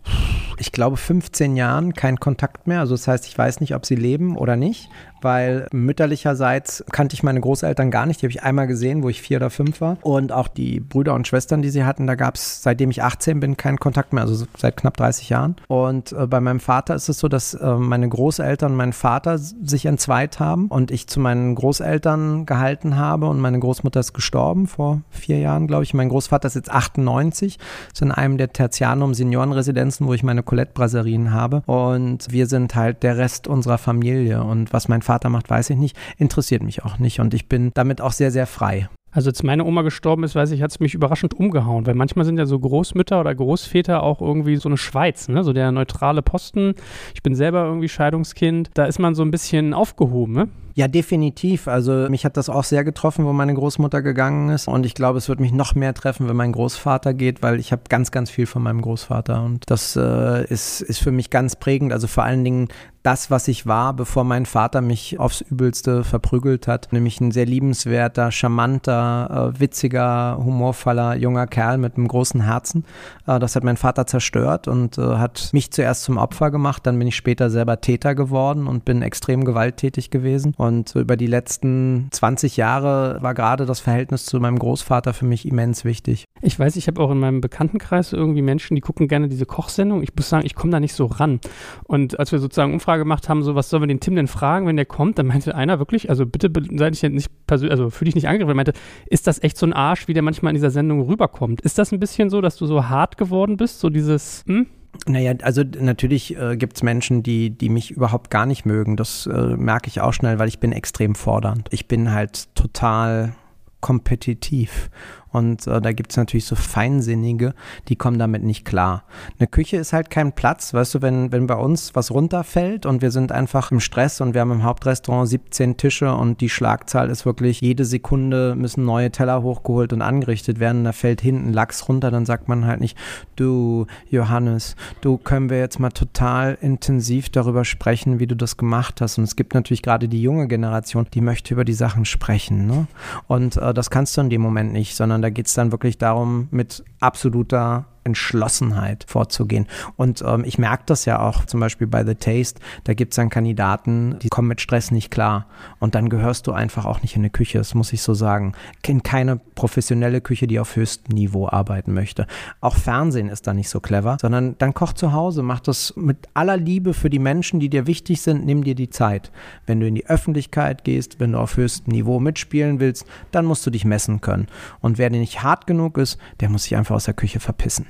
ich glaube, 15 Jahren keinen Kontakt mehr. Also das heißt, ich weiß nicht, ob sie leben oder nicht weil mütterlicherseits kannte ich meine Großeltern gar nicht. Die habe ich einmal gesehen, wo ich vier oder fünf war. Und auch die Brüder und Schwestern, die sie hatten, da gab es, seitdem ich 18 bin, keinen Kontakt mehr, also seit knapp 30 Jahren. Und äh, bei meinem Vater ist es so, dass äh, meine Großeltern und mein Vater sich entzweit haben und ich zu meinen Großeltern gehalten habe und meine Großmutter ist gestorben vor vier Jahren, glaube ich. Mein Großvater ist jetzt 98, ist in einem der Tertianum Seniorenresidenzen, wo ich meine Colette-Brasserien habe. Und wir sind halt der Rest unserer Familie. Und was mein Vater macht, weiß ich nicht. Interessiert mich auch nicht. Und ich bin damit auch sehr, sehr frei. Also als meine Oma gestorben ist, weiß ich, hat es mich überraschend umgehauen, weil manchmal sind ja so Großmütter oder Großväter auch irgendwie so eine Schweiz, ne? so der neutrale Posten. Ich bin selber irgendwie Scheidungskind. Da ist man so ein bisschen aufgehoben, ne? Ja, definitiv. Also mich hat das auch sehr getroffen, wo meine Großmutter gegangen ist. Und ich glaube, es wird mich noch mehr treffen, wenn mein Großvater geht, weil ich habe ganz, ganz viel von meinem Großvater. Und das äh, ist, ist für mich ganz prägend. Also vor allen Dingen das, was ich war, bevor mein Vater mich aufs Übelste verprügelt hat. Nämlich ein sehr liebenswerter, charmanter, äh, witziger, humorvoller junger Kerl mit einem großen Herzen. Äh, das hat mein Vater zerstört und äh, hat mich zuerst zum Opfer gemacht. Dann bin ich später selber Täter geworden und bin extrem gewalttätig gewesen. Und über die letzten 20 Jahre war gerade das Verhältnis zu meinem Großvater für mich immens wichtig. Ich weiß, ich habe auch in meinem Bekanntenkreis irgendwie Menschen, die gucken gerne diese Kochsendung. Ich muss sagen, ich komme da nicht so ran. Und als wir sozusagen Umfrage gemacht haben, so was sollen wir den Tim denn fragen, wenn der kommt, dann meinte einer wirklich, also bitte sei ich nicht persönlich, also fühle dich nicht angegriffen, meinte, ist das echt so ein Arsch, wie der manchmal in dieser Sendung rüberkommt? Ist das ein bisschen so, dass du so hart geworden bist, so dieses, hm? Naja, also natürlich äh, gibt es Menschen, die, die mich überhaupt gar nicht mögen. Das äh, merke ich auch schnell, weil ich bin extrem fordernd. Ich bin halt total kompetitiv. Und äh, da gibt es natürlich so Feinsinnige, die kommen damit nicht klar. Eine Küche ist halt kein Platz, weißt du, wenn, wenn bei uns was runterfällt und wir sind einfach im Stress und wir haben im Hauptrestaurant 17 Tische und die Schlagzahl ist wirklich, jede Sekunde müssen neue Teller hochgeholt und angerichtet werden, da fällt hinten Lachs runter, dann sagt man halt nicht, du Johannes, du können wir jetzt mal total intensiv darüber sprechen, wie du das gemacht hast. Und es gibt natürlich gerade die junge Generation, die möchte über die Sachen sprechen. Ne? Und äh, das kannst du in dem Moment nicht, sondern da geht es dann wirklich darum, mit absoluter Entschlossenheit vorzugehen. Und ähm, ich merke das ja auch zum Beispiel bei The Taste, da gibt es dann Kandidaten, die kommen mit Stress nicht klar. Und dann gehörst du einfach auch nicht in eine Küche, das muss ich so sagen. In keine professionelle Küche, die auf höchstem Niveau arbeiten möchte. Auch Fernsehen ist da nicht so clever, sondern dann koch zu Hause, mach das mit aller Liebe für die Menschen, die dir wichtig sind, nimm dir die Zeit. Wenn du in die Öffentlichkeit gehst, wenn du auf höchstem Niveau mitspielen willst, dann musst du dich messen können. Und wer nicht hart genug ist, der muss sich einfach aus der Küche verpissen.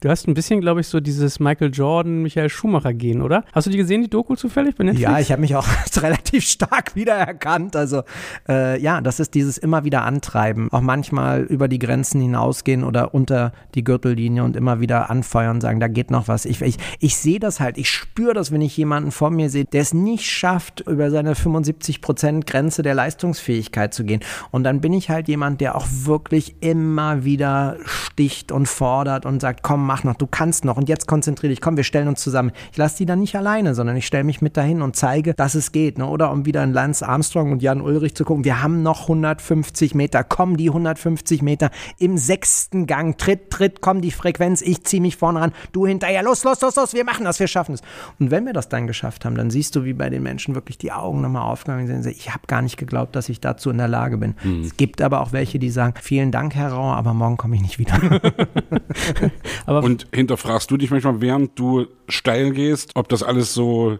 Du hast ein bisschen, glaube ich, so dieses Michael Jordan, Michael Schumacher-Gehen, oder? Hast du die gesehen, die Doku zufällig bei Ja, ich habe mich auch <laughs> relativ stark wiedererkannt. Also äh, ja, das ist dieses immer wieder antreiben. Auch manchmal über die Grenzen hinausgehen oder unter die Gürtellinie und immer wieder anfeuern, sagen, da geht noch was. Ich, ich, ich sehe das halt, ich spüre das, wenn ich jemanden vor mir sehe, der es nicht schafft, über seine 75 Prozent Grenze der Leistungsfähigkeit zu gehen. Und dann bin ich halt jemand, der auch wirklich immer wieder sticht und fordert und sagt, komm, mach noch, du kannst noch und jetzt konzentriere dich, komm, wir stellen uns zusammen. Ich lasse die dann nicht alleine, sondern ich stelle mich mit dahin und zeige, dass es geht. Ne? Oder um wieder in Lance Armstrong und Jan Ulrich zu gucken, wir haben noch 150 Meter, komm, die 150 Meter im sechsten Gang, tritt, tritt, komm, die Frequenz, ich ziehe mich vorne ran, du hinterher, los, los, los, los, wir machen das, wir schaffen es. Und wenn wir das dann geschafft haben, dann siehst du, wie bei den Menschen wirklich die Augen nochmal aufgegangen sind. Ich habe gar nicht geglaubt, dass ich dazu in der Lage bin. Mhm. Es gibt aber auch welche, die sagen, vielen Dank, Herr Rauer, aber morgen komme ich nicht wieder. <laughs> <laughs> <laughs> und hinterfragst du dich manchmal, während du steil gehst, ob das alles so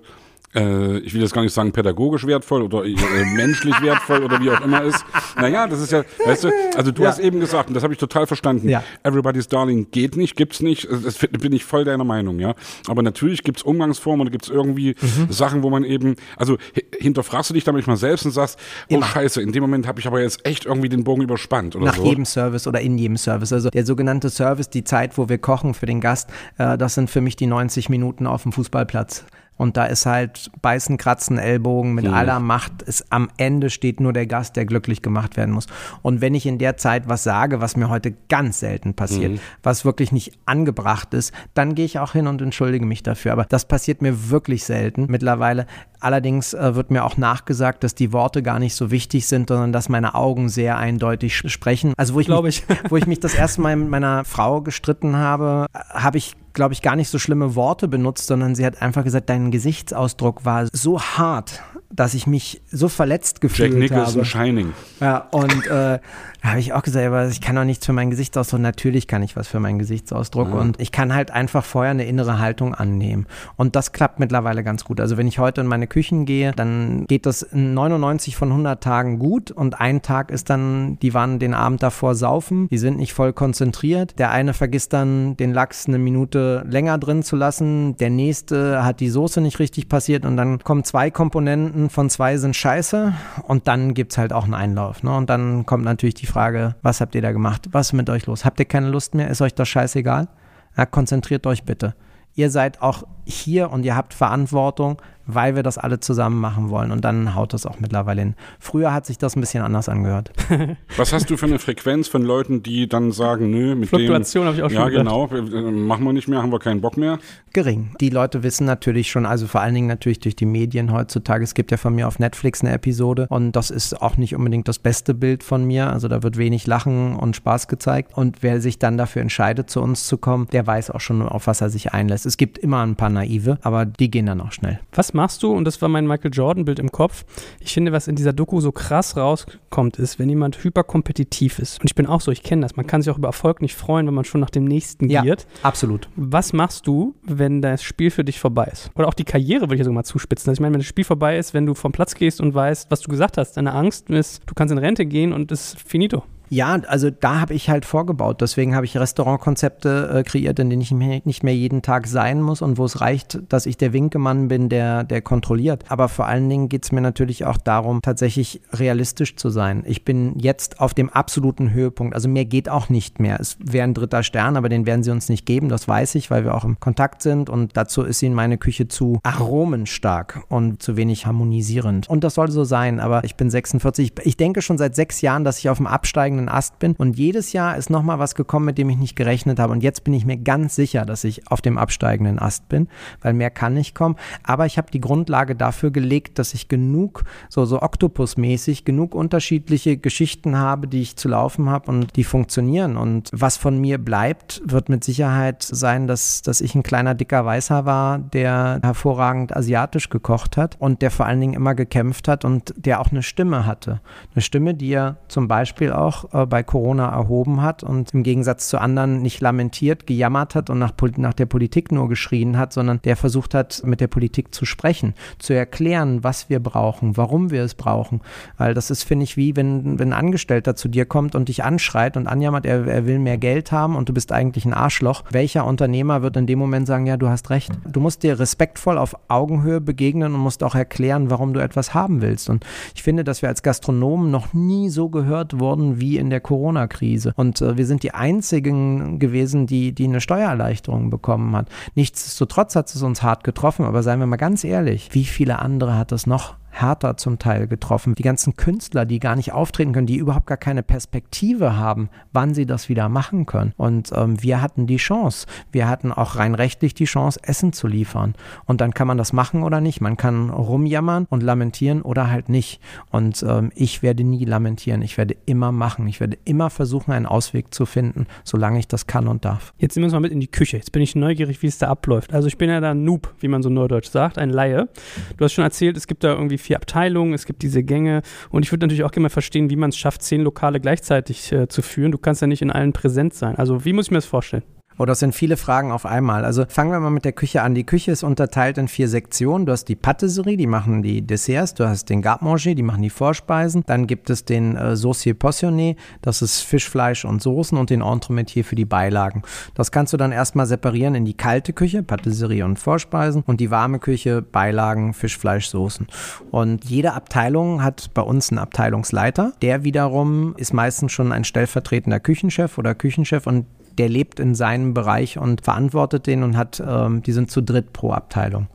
äh, ich will jetzt gar nicht sagen pädagogisch wertvoll oder äh, menschlich wertvoll oder wie auch immer ist. Naja, das ist ja, weißt du, also du ja. hast eben gesagt, und das habe ich total verstanden, ja. Everybody's Darling geht nicht, gibt's nicht, das bin ich voll deiner Meinung, ja. Aber natürlich gibt's Umgangsformen und gibt's irgendwie mhm. Sachen, wo man eben, also hinterfragst du dich da manchmal selbst und sagst, oh Immer. scheiße, in dem Moment habe ich aber jetzt echt irgendwie den Bogen überspannt oder Nach so. jedem Service oder in jedem Service. Also der sogenannte Service, die Zeit, wo wir kochen für den Gast, äh, das sind für mich die 90 Minuten auf dem Fußballplatz. Und da ist halt Beißen, Kratzen, Ellbogen mit ja. aller Macht. Es, am Ende steht nur der Gast, der glücklich gemacht werden muss. Und wenn ich in der Zeit was sage, was mir heute ganz selten passiert, mhm. was wirklich nicht angebracht ist, dann gehe ich auch hin und entschuldige mich dafür. Aber das passiert mir wirklich selten mittlerweile. Allerdings äh, wird mir auch nachgesagt, dass die Worte gar nicht so wichtig sind, sondern dass meine Augen sehr eindeutig sprechen. Also wo ich, mich, ich. <laughs> wo ich mich das erste Mal mit meiner Frau gestritten habe, habe ich glaube ich, gar nicht so schlimme Worte benutzt, sondern sie hat einfach gesagt, dein Gesichtsausdruck war so hart, dass ich mich so verletzt gefühlt Jack Nicholson habe. Shining. Ja, und äh, da habe ich auch gesagt, aber ich kann doch nichts für meinen Gesichtsausdruck. Natürlich kann ich was für meinen Gesichtsausdruck. Ja. Und ich kann halt einfach vorher eine innere Haltung annehmen. Und das klappt mittlerweile ganz gut. Also wenn ich heute in meine Küchen gehe, dann geht das 99 von 100 Tagen gut. Und ein Tag ist dann, die waren den Abend davor saufen. Die sind nicht voll konzentriert. Der eine vergisst dann, den Lachs eine Minute länger drin zu lassen. Der nächste hat die Soße nicht richtig passiert. Und dann kommen zwei Komponenten von zwei sind scheiße. Und dann gibt es halt auch einen Einlauf. Ne? Und dann kommt natürlich die Frage, was habt ihr da gemacht? Was ist mit euch los? Habt ihr keine Lust mehr? Ist euch das scheißegal? Ja, konzentriert euch bitte. Ihr seid auch hier und ihr habt Verantwortung weil wir das alle zusammen machen wollen. Und dann haut das auch mittlerweile hin. Früher hat sich das ein bisschen anders angehört. <laughs> Was hast du für eine Frequenz von Leuten, die dann sagen, nö, mit Fluktuation habe ich auch schon Ja, genau, machen wir nicht mehr, haben wir keinen Bock mehr? Gering. Die Leute wissen natürlich schon, also vor allen Dingen natürlich durch die Medien heutzutage. Es gibt ja von mir auf Netflix eine Episode und das ist auch nicht unbedingt das beste Bild von mir. Also da wird wenig Lachen und Spaß gezeigt. Und wer sich dann dafür entscheidet, zu uns zu kommen, der weiß auch schon, auf was er sich einlässt. Es gibt immer ein paar Naive, aber die gehen dann auch schnell. Was machst du, und das war mein Michael Jordan-Bild im Kopf, ich finde, was in dieser Doku so krass rauskommt, ist, wenn jemand hyperkompetitiv ist. Und ich bin auch so, ich kenne das. Man kann sich auch über Erfolg nicht freuen, wenn man schon nach dem nächsten ja, giert. Absolut. Was machst du, wenn das Spiel für dich vorbei ist? Oder auch die Karriere würde ich ja sogar mal zuspitzen. Also ich meine, wenn das Spiel vorbei ist, wenn du vom Platz gehst und weißt, was du gesagt hast, deine Angst ist, du kannst in Rente gehen und es ist finito. Ja, also da habe ich halt vorgebaut. Deswegen habe ich Restaurantkonzepte äh, kreiert, in denen ich nicht mehr jeden Tag sein muss und wo es reicht, dass ich der Winkemann bin, der, der kontrolliert. Aber vor allen Dingen geht es mir natürlich auch darum, tatsächlich realistisch zu sein. Ich bin jetzt auf dem absoluten Höhepunkt. Also mehr geht auch nicht mehr. Es wäre ein dritter Stern, aber den werden sie uns nicht geben. Das weiß ich, weil wir auch im Kontakt sind. Und dazu ist ihnen meine Küche zu aromenstark und zu wenig harmonisierend. Und das soll so sein. Aber ich bin 46. Ich denke schon seit sechs Jahren, dass ich auf dem Absteigen aufsteigenden Ast bin. Und jedes Jahr ist nochmal was gekommen, mit dem ich nicht gerechnet habe. Und jetzt bin ich mir ganz sicher, dass ich auf dem absteigenden Ast bin, weil mehr kann nicht kommen. Aber ich habe die Grundlage dafür gelegt, dass ich genug, so, so Oktopus-mäßig, genug unterschiedliche Geschichten habe, die ich zu laufen habe und die funktionieren. Und was von mir bleibt, wird mit Sicherheit sein, dass, dass ich ein kleiner, dicker Weißer war, der hervorragend asiatisch gekocht hat und der vor allen Dingen immer gekämpft hat und der auch eine Stimme hatte. Eine Stimme, die er zum Beispiel auch Äh, bei Corona erhoben hat und im Gegensatz zu anderen nicht lamentiert, gejammert hat und nach, nach der Politik nur geschrien hat, sondern der versucht hat, mit der Politik zu sprechen, zu erklären, was wir brauchen, warum wir es brauchen. Weil das ist, finde ich, wie wenn, wenn ein Angestellter zu dir kommt und dich anschreit und anjammert, er, er will mehr Geld haben und du bist eigentlich ein Arschloch. Welcher Unternehmer wird in dem Moment sagen, ja, du hast recht. Du musst dir respektvoll auf Augenhöhe begegnen und musst auch erklären, warum du etwas haben willst. Und ich finde, dass wir als Gastronomen noch nie so gehört wurden wie in der Corona-Krise. Und äh, wir sind die einzigen gewesen, die, die eine Steuererleichterung bekommen hat. Nichtsdestotrotz hat es uns hart getroffen, aber seien wir mal ganz ehrlich, wie viele andere hat es noch härter zum Teil getroffen. Die ganzen Künstler, die gar nicht auftreten können, die überhaupt gar keine Perspektive haben, wann sie das wieder machen können. Und ähm, wir hatten die Chance. Wir hatten auch rein rechtlich die Chance, Essen zu liefern. Und dann kann man das machen oder nicht. Man kann rumjammern und lamentieren oder halt nicht. Und ähm, ich werde nie lamentieren. Ich werde immer machen. Ich werde immer versuchen, einen Ausweg zu finden, solange ich das kann und darf. Jetzt nehmen wir uns mal mit in die Küche. Jetzt bin ich neugierig, wie es da abläuft. Also ich bin ja da Noob, wie man so neudeutsch sagt, ein Laie. Du hast schon erzählt, es gibt da irgendwie vier Abteilungen, es gibt diese Gänge und ich würde natürlich auch gerne mal verstehen, wie man es schafft, zehn Lokale gleichzeitig äh, zu führen. Du kannst ja nicht in allen präsent sein. Also wie muss ich mir das vorstellen? Oh, das sind viele Fragen auf einmal. Also fangen wir mal mit der Küche an. Die Küche ist unterteilt in vier Sektionen. Du hast die Patisserie, die machen die Desserts. Du hast den Garde-Manger, die machen die Vorspeisen. Dann gibt es den äh, Saucier Portionné, das ist Fisch, Fleisch und Soßen und den Entremetier für die Beilagen. Das kannst du dann erstmal separieren in die kalte Küche, Patisserie und Vorspeisen und die warme Küche, Beilagen, Fisch, Fleisch, Soßen. Und jede Abteilung hat bei uns einen Abteilungsleiter. Der wiederum ist meistens schon ein stellvertretender Küchenchef oder Küchenchef und der lebt in seinem Bereich und verantwortet den und hat, ähm, die sind zu dritt pro Abteilung.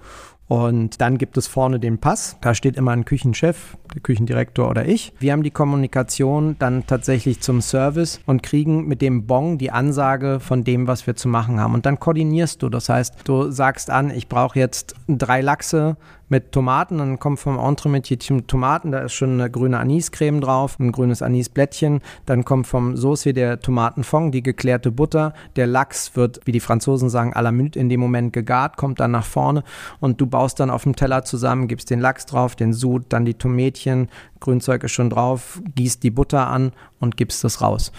Und dann gibt es vorne den Pass. Da steht immer ein Küchenchef, der Küchendirektor oder ich. Wir haben die Kommunikation dann tatsächlich zum Service und kriegen mit dem Bon die Ansage von dem, was wir zu machen haben. Und dann koordinierst du. Das heißt, du sagst an, ich brauche jetzt drei Lachse mit Tomaten. Dann kommt vom Entremetier Tomaten, da ist schon eine grüne Aniscreme drauf, ein grünes Anisblättchen. Dann kommt vom Sauce der Tomatenfond, die geklärte Butter. Der Lachs wird, wie die Franzosen sagen, à la minute in dem Moment gegart, kommt dann nach vorne und du baust dann auf dem Teller zusammen, gibst den Lachs drauf, den Sud, dann die Tomätchen, Grünzeug ist schon drauf, gießt die Butter an und gibst das raus.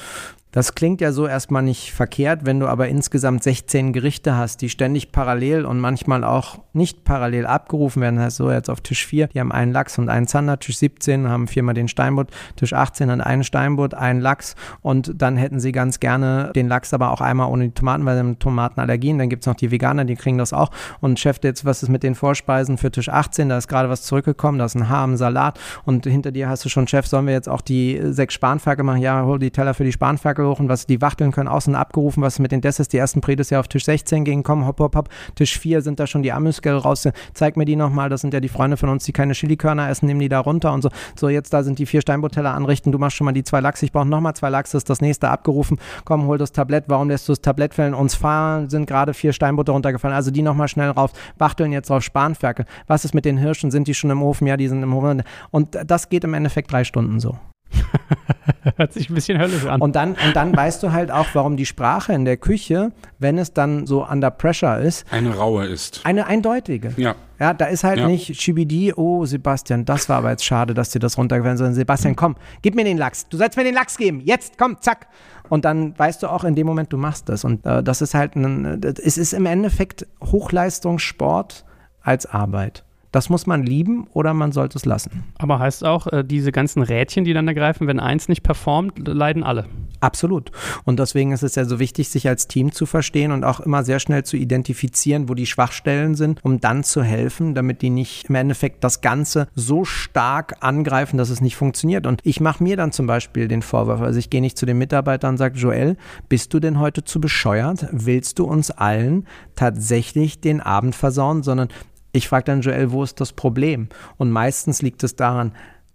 Das klingt ja so erstmal nicht verkehrt, wenn du aber insgesamt 16 Gerichte hast, die ständig parallel und manchmal auch nicht parallel abgerufen werden. Das heißt so jetzt auf Tisch 4, die haben einen Lachs und einen Zander, Tisch 17 haben viermal den Steinbutt, Tisch 18 hat einen Steinbutt, einen Lachs und dann hätten sie ganz gerne den Lachs aber auch einmal ohne die Tomaten, weil sie haben Tomatenallergien. Dann gibt es noch die Veganer, die kriegen das auch. Und Chef, jetzt was ist mit den Vorspeisen für Tisch 18? Da ist gerade was zurückgekommen, da ist ein Haar im Salat und hinter dir hast du schon, Chef, sollen wir jetzt auch die sechs Spanferkel machen? Ja, hol die Teller für die Spanferkel Und was die Wachteln können außen abgerufen, was mit den Desserts, die ersten Predes ja auf Tisch 16 gingen, kommen, hopp, hopp, hopp, Tisch 4 sind da schon die Amüskel raus, zeig mir die nochmal, das sind ja die Freunde von uns, die keine Chilikörner essen, nehmen die da runter und so. So, jetzt da sind die vier Steinboteller anrichten, du machst schon mal die zwei Lachs, ich brauche nochmal zwei Lachs, das ist das nächste abgerufen, komm, hol das Tablett, warum lässt du das Tablett fällen? Uns fahren, sind gerade vier Steinbutter runtergefallen, also die nochmal schnell rauf, Wachteln jetzt drauf, Spanferkel. Was ist mit den Hirschen? Sind die schon im Ofen? Ja, die sind im Ofen. Und das geht im Endeffekt drei Stunden so. <laughs> Hört sich ein bisschen höllisch an. Und dann, und dann weißt du halt auch, warum die Sprache in der Küche, wenn es dann so under pressure ist, eine raue ist. Eine eindeutige. Ja. Ja, da ist halt ja. nicht Chibidi, oh Sebastian, das war aber jetzt schade, dass dir das runtergefallen ist, sondern Sebastian, komm, gib mir den Lachs. Du sollst mir den Lachs geben. Jetzt, komm, zack. Und dann weißt du auch in dem Moment, du machst das. Und äh, das ist halt ein, es ist im Endeffekt Hochleistungssport als Arbeit. Das muss man lieben oder man sollte es lassen. Aber heißt auch, äh, diese ganzen Rädchen, die dann ergreifen, wenn eins nicht performt, leiden alle. Absolut. Und deswegen ist es ja so wichtig, sich als Team zu verstehen und auch immer sehr schnell zu identifizieren, wo die Schwachstellen sind, um dann zu helfen, damit die nicht im Endeffekt das Ganze so stark angreifen, dass es nicht funktioniert. Und ich mache mir dann zum Beispiel den Vorwurf, also ich gehe nicht zu den Mitarbeitern und sage, Joel, bist du denn heute zu bescheuert? Willst du uns allen tatsächlich den Abend versauen, sondern ich frage dann Joel, wo ist das Problem? Und meistens liegt es daran,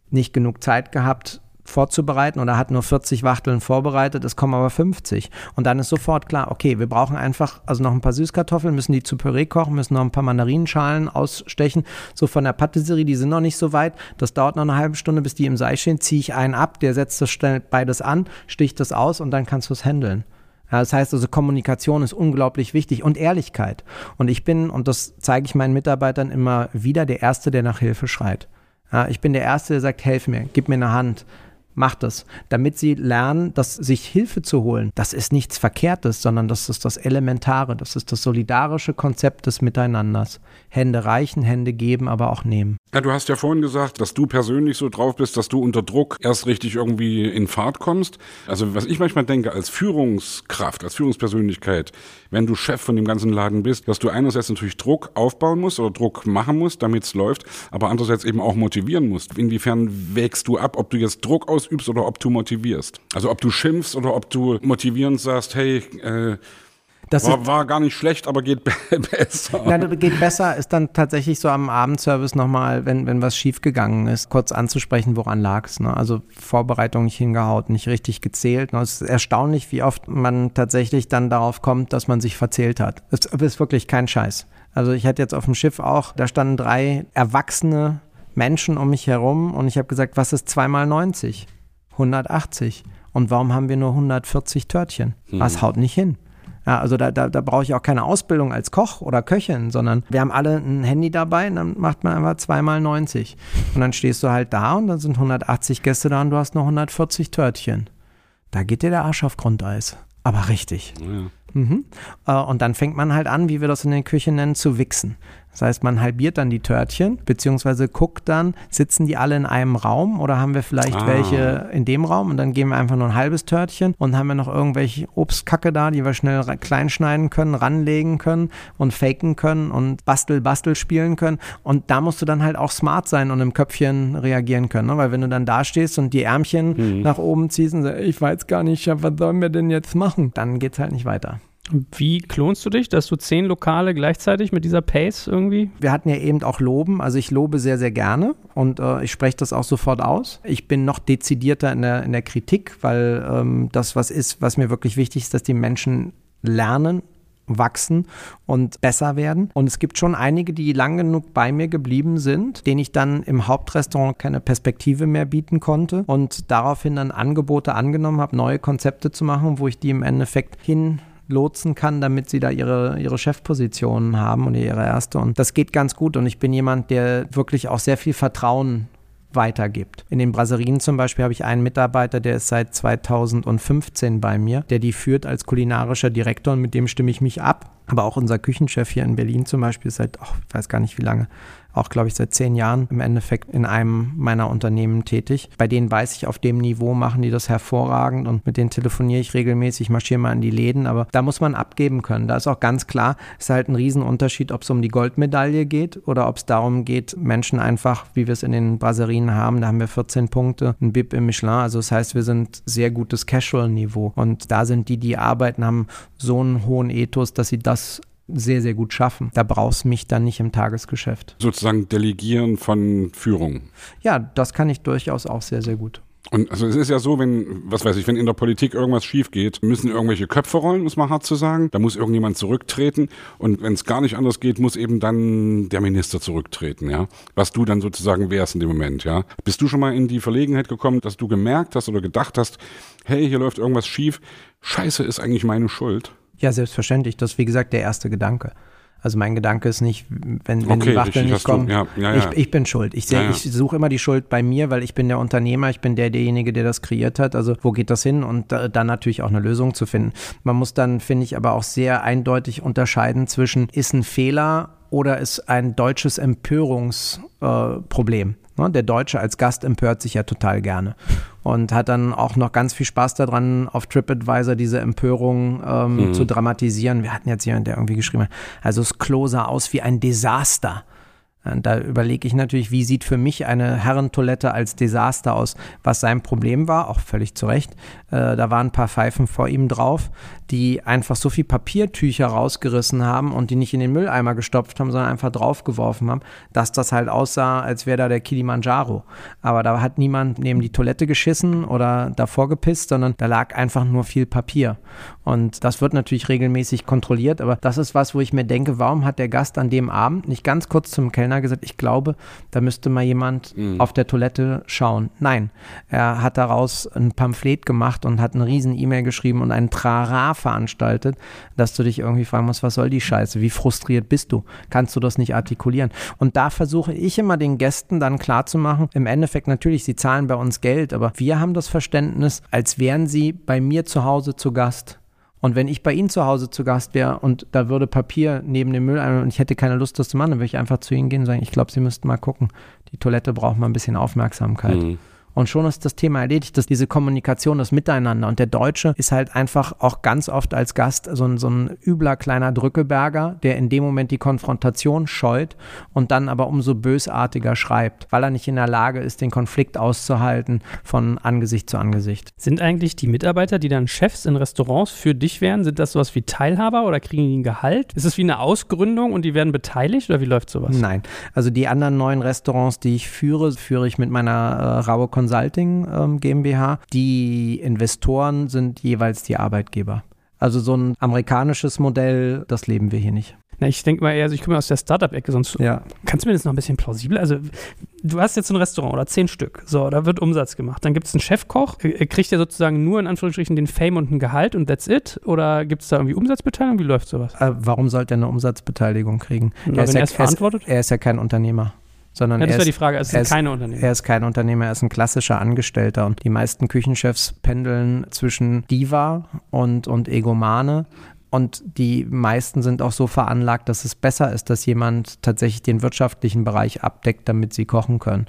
nicht genug Zeit gehabt, vorzubereiten oder hat nur 40 Wachteln vorbereitet, es kommen aber 50. Und dann ist sofort klar, okay, wir brauchen einfach also noch ein paar Süßkartoffeln, müssen die zu Püree kochen, müssen noch ein paar Mandarinenschalen ausstechen. So von der Patisserie, die sind noch nicht so weit. Das dauert noch eine halbe Stunde, bis die im Sei stehen. Ziehe ich einen ab, der setzt das schnell beides an, sticht das aus und dann kannst du es handeln. Das heißt also, Kommunikation ist unglaublich wichtig und Ehrlichkeit. Und ich bin, und das zeige ich meinen Mitarbeitern immer wieder, der Erste, der nach Hilfe schreit. Ich bin der Erste, der sagt, helf mir, gib mir eine Hand, macht es, damit sie lernen, dass sich Hilfe zu holen, das ist nichts Verkehrtes, sondern das ist das Elementare, das ist das solidarische Konzept des Miteinanders. Hände reichen, Hände geben, aber auch nehmen. Ja, du hast ja vorhin gesagt, dass du persönlich so drauf bist, dass du unter Druck erst richtig irgendwie in Fahrt kommst. Also was ich manchmal denke, als Führungskraft, als Führungspersönlichkeit, wenn du Chef von dem ganzen Laden bist, dass du einerseits natürlich Druck aufbauen musst oder Druck machen musst, damit es läuft, aber andererseits eben auch motivieren musst. Inwiefern wägst du ab, ob du jetzt Druck ausübst oder ob du motivierst? Also ob du schimpfst oder ob du motivierend sagst, hey, äh, das war, war, gar nicht schlecht, aber geht <laughs> besser. Nein, geht besser ist dann tatsächlich so am Abendservice nochmal, wenn, wenn was schiefgegangen ist, kurz anzusprechen, woran lag es. Ne? Also Vorbereitung nicht hingehaut, nicht richtig gezählt. Ne? Es ist erstaunlich, wie oft man tatsächlich dann darauf kommt, dass man sich verzählt hat. Es ist wirklich kein Scheiß. Also ich hatte jetzt auf dem Schiff auch, da standen drei erwachsene Menschen um mich herum und ich habe gesagt, was ist zweimal 90? 180. Und warum haben wir nur 140 Törtchen? Hm. Was haut nicht hin? Ja, also da, da, da brauche ich auch keine Ausbildung als Koch oder Köchin, sondern wir haben alle ein Handy dabei und dann macht man einfach zweimal 90. Und dann stehst du halt da und dann sind 180 Gäste da und du hast noch 140 Törtchen. Da geht dir der Arsch auf Grundeis. Aber richtig. Ja. Mhm. Äh, und dann fängt man halt an, wie wir das in der Küche nennen, zu wichsen. Das heißt, man halbiert dann die Törtchen, beziehungsweise guckt dann, sitzen die alle in einem Raum oder haben wir vielleicht ah. welche in dem Raum und dann geben wir einfach nur ein halbes Törtchen und haben wir noch irgendwelche Obstkacke da, die wir schnell klein schneiden können, ranlegen können und faken können und Bastel, Bastel spielen können. Und da musst du dann halt auch smart sein und im Köpfchen reagieren können, ne? weil wenn du dann da stehst und die Ärmchen mhm. nach oben ziehst und sagst, ich weiß gar nicht, was sollen wir denn jetzt machen, dann geht es halt nicht weiter. Wie klonst du dich, dass du zehn Lokale gleichzeitig mit dieser Pace irgendwie? Wir hatten ja eben auch Loben. Also ich lobe sehr, sehr gerne und äh, ich spreche das auch sofort aus. Ich bin noch dezidierter in der, in der Kritik, weil ähm, das was ist, was mir wirklich wichtig ist, dass die Menschen lernen, wachsen und besser werden. Und es gibt schon einige, die lang genug bei mir geblieben sind, denen ich dann im Hauptrestaurant keine Perspektive mehr bieten konnte und daraufhin dann Angebote angenommen habe, neue Konzepte zu machen, wo ich die im Endeffekt hin lotsen kann, damit sie da ihre, ihre Chefpositionen haben und ihre erste. Und das geht ganz gut. Und ich bin jemand, der wirklich auch sehr viel Vertrauen weitergibt. In den Brasserien zum Beispiel habe ich einen Mitarbeiter, der ist seit 2015 bei mir, der die führt als kulinarischer Direktor und mit dem stimme ich mich ab. Aber auch unser Küchenchef hier in Berlin zum Beispiel ist seit, oh, ich weiß gar nicht wie lange, auch, glaube ich, seit zehn Jahren im Endeffekt in einem meiner Unternehmen tätig. Bei denen weiß ich, auf dem Niveau machen die das hervorragend und mit denen telefoniere ich regelmäßig, marschiere mal in die Läden, aber da muss man abgeben können. Da ist auch ganz klar, es ist halt ein Riesenunterschied, ob es um die Goldmedaille geht oder ob es darum geht, Menschen einfach, wie wir es in den Brasserien haben, da haben wir 14 Punkte, ein Bib im Michelin, also das heißt, wir sind sehr gutes Casual-Niveau und da sind die, die arbeiten, haben so einen hohen Ethos, dass sie das sehr, sehr gut schaffen. Da brauchst du mich dann nicht im Tagesgeschäft. Sozusagen Delegieren von Führung. Ja, das kann ich durchaus auch sehr, sehr gut. Und also es ist ja so, wenn, was weiß ich, wenn in der Politik irgendwas schief geht, müssen irgendwelche Köpfe rollen, muss man hart zu sagen. Da muss irgendjemand zurücktreten. Und wenn es gar nicht anders geht, muss eben dann der Minister zurücktreten, ja. Was du dann sozusagen wärst in dem Moment, ja. Bist du schon mal in die Verlegenheit gekommen, dass du gemerkt hast oder gedacht hast, hey, hier läuft irgendwas schief. Scheiße ist eigentlich meine Schuld. Ja, selbstverständlich. Das ist, wie gesagt, der erste Gedanke. Also mein Gedanke ist nicht, wenn, wenn okay, die Wachteln nicht kommen, ja, ja, ja. Ich, ich, bin schuld. Ich, ich suche immer die Schuld bei mir, weil ich bin der Unternehmer, ich bin der derjenige, der das kreiert hat. Also wo geht das hin? Und da, dann natürlich auch eine Lösung zu finden. Man muss dann, finde ich, aber auch sehr eindeutig unterscheiden zwischen, ist ein Fehler oder ist ein deutsches Empörungsproblem. Äh, der Deutsche als Gast empört sich ja total gerne und hat dann auch noch ganz viel Spaß daran, auf TripAdvisor diese Empörung ähm, mhm. zu dramatisieren. Wir hatten jetzt jemanden, der irgendwie geschrieben hat, also das Klo sah aus wie ein Desaster. Da überlege ich natürlich, wie sieht für mich eine Herrentoilette als Desaster aus, was sein Problem war, auch völlig zu Recht. Äh, da waren ein paar Pfeifen vor ihm drauf, die einfach so viel Papiertücher rausgerissen haben und die nicht in den Mülleimer gestopft haben, sondern einfach draufgeworfen haben, dass das halt aussah, als wäre da der Kilimanjaro. Aber da hat niemand neben die Toilette geschissen oder davor gepisst, sondern da lag einfach nur viel Papier. Und das wird natürlich regelmäßig kontrolliert, aber das ist was, wo ich mir denke, warum hat der Gast an dem Abend nicht ganz kurz zum Kellner gesagt, ich glaube, da müsste mal jemand mhm. auf der Toilette schauen. Nein, er hat daraus ein Pamphlet gemacht und hat eine riesen E-Mail geschrieben und einen Trara veranstaltet, dass du dich irgendwie fragen musst, was soll die Scheiße? Wie frustriert bist du? Kannst du das nicht artikulieren? Und da versuche ich immer den Gästen dann klarzumachen, im Endeffekt natürlich, sie zahlen bei uns Geld, aber wir haben das Verständnis, als wären sie bei mir zu Hause zu Gast. Und wenn ich bei Ihnen zu Hause zu Gast wäre und da würde Papier neben dem Mülleimer und ich hätte keine Lust, das zu machen, dann würde ich einfach zu Ihnen gehen und sagen, ich glaube, Sie müssten mal gucken. Die Toilette braucht mal ein bisschen Aufmerksamkeit. Mhm. Und schon ist das Thema erledigt, dass diese Kommunikation, das Miteinander. Und der Deutsche ist halt einfach auch ganz oft als Gast so ein, so ein übler kleiner Drückeberger, der in dem Moment die Konfrontation scheut und dann aber umso bösartiger schreibt, weil er nicht in der Lage ist, den Konflikt auszuhalten von Angesicht zu Angesicht. Sind eigentlich die Mitarbeiter, die dann Chefs in Restaurants für dich wären, sind das sowas wie Teilhaber oder kriegen die ein Gehalt? Ist es wie eine Ausgründung und die werden beteiligt oder wie läuft sowas? Nein. Also die anderen neuen Restaurants, die ich führe, führe ich mit meiner äh, Raue Consulting ähm, GmbH. Die Investoren sind jeweils die Arbeitgeber. Also so ein amerikanisches Modell, das leben wir hier nicht. Na, ich denke mal eher, also ich komme aus der Startup-Ecke, sonst ja. kannst du mir das noch ein bisschen plausibel? Also, du hast jetzt ein Restaurant oder zehn Stück, so, da wird Umsatz gemacht. Dann gibt es einen Chefkoch, kriegt der sozusagen nur in Anführungsstrichen den Fame und ein Gehalt und that's it? Oder gibt es da irgendwie Umsatzbeteiligung? Wie läuft sowas? Äh, warum sollte er eine Umsatzbeteiligung kriegen? Na, er, ist ja, er, verantwortet? Er ist, er ist ja kein Unternehmer sondern ja, das er ist, die Frage, es ist keine Unternehmer. Er ist kein Unternehmer, er ist ein klassischer Angestellter und die meisten Küchenchefs pendeln zwischen Diva und, und Egomane. Und die meisten sind auch so veranlagt, dass es besser ist, dass jemand tatsächlich den wirtschaftlichen Bereich abdeckt, damit sie kochen können.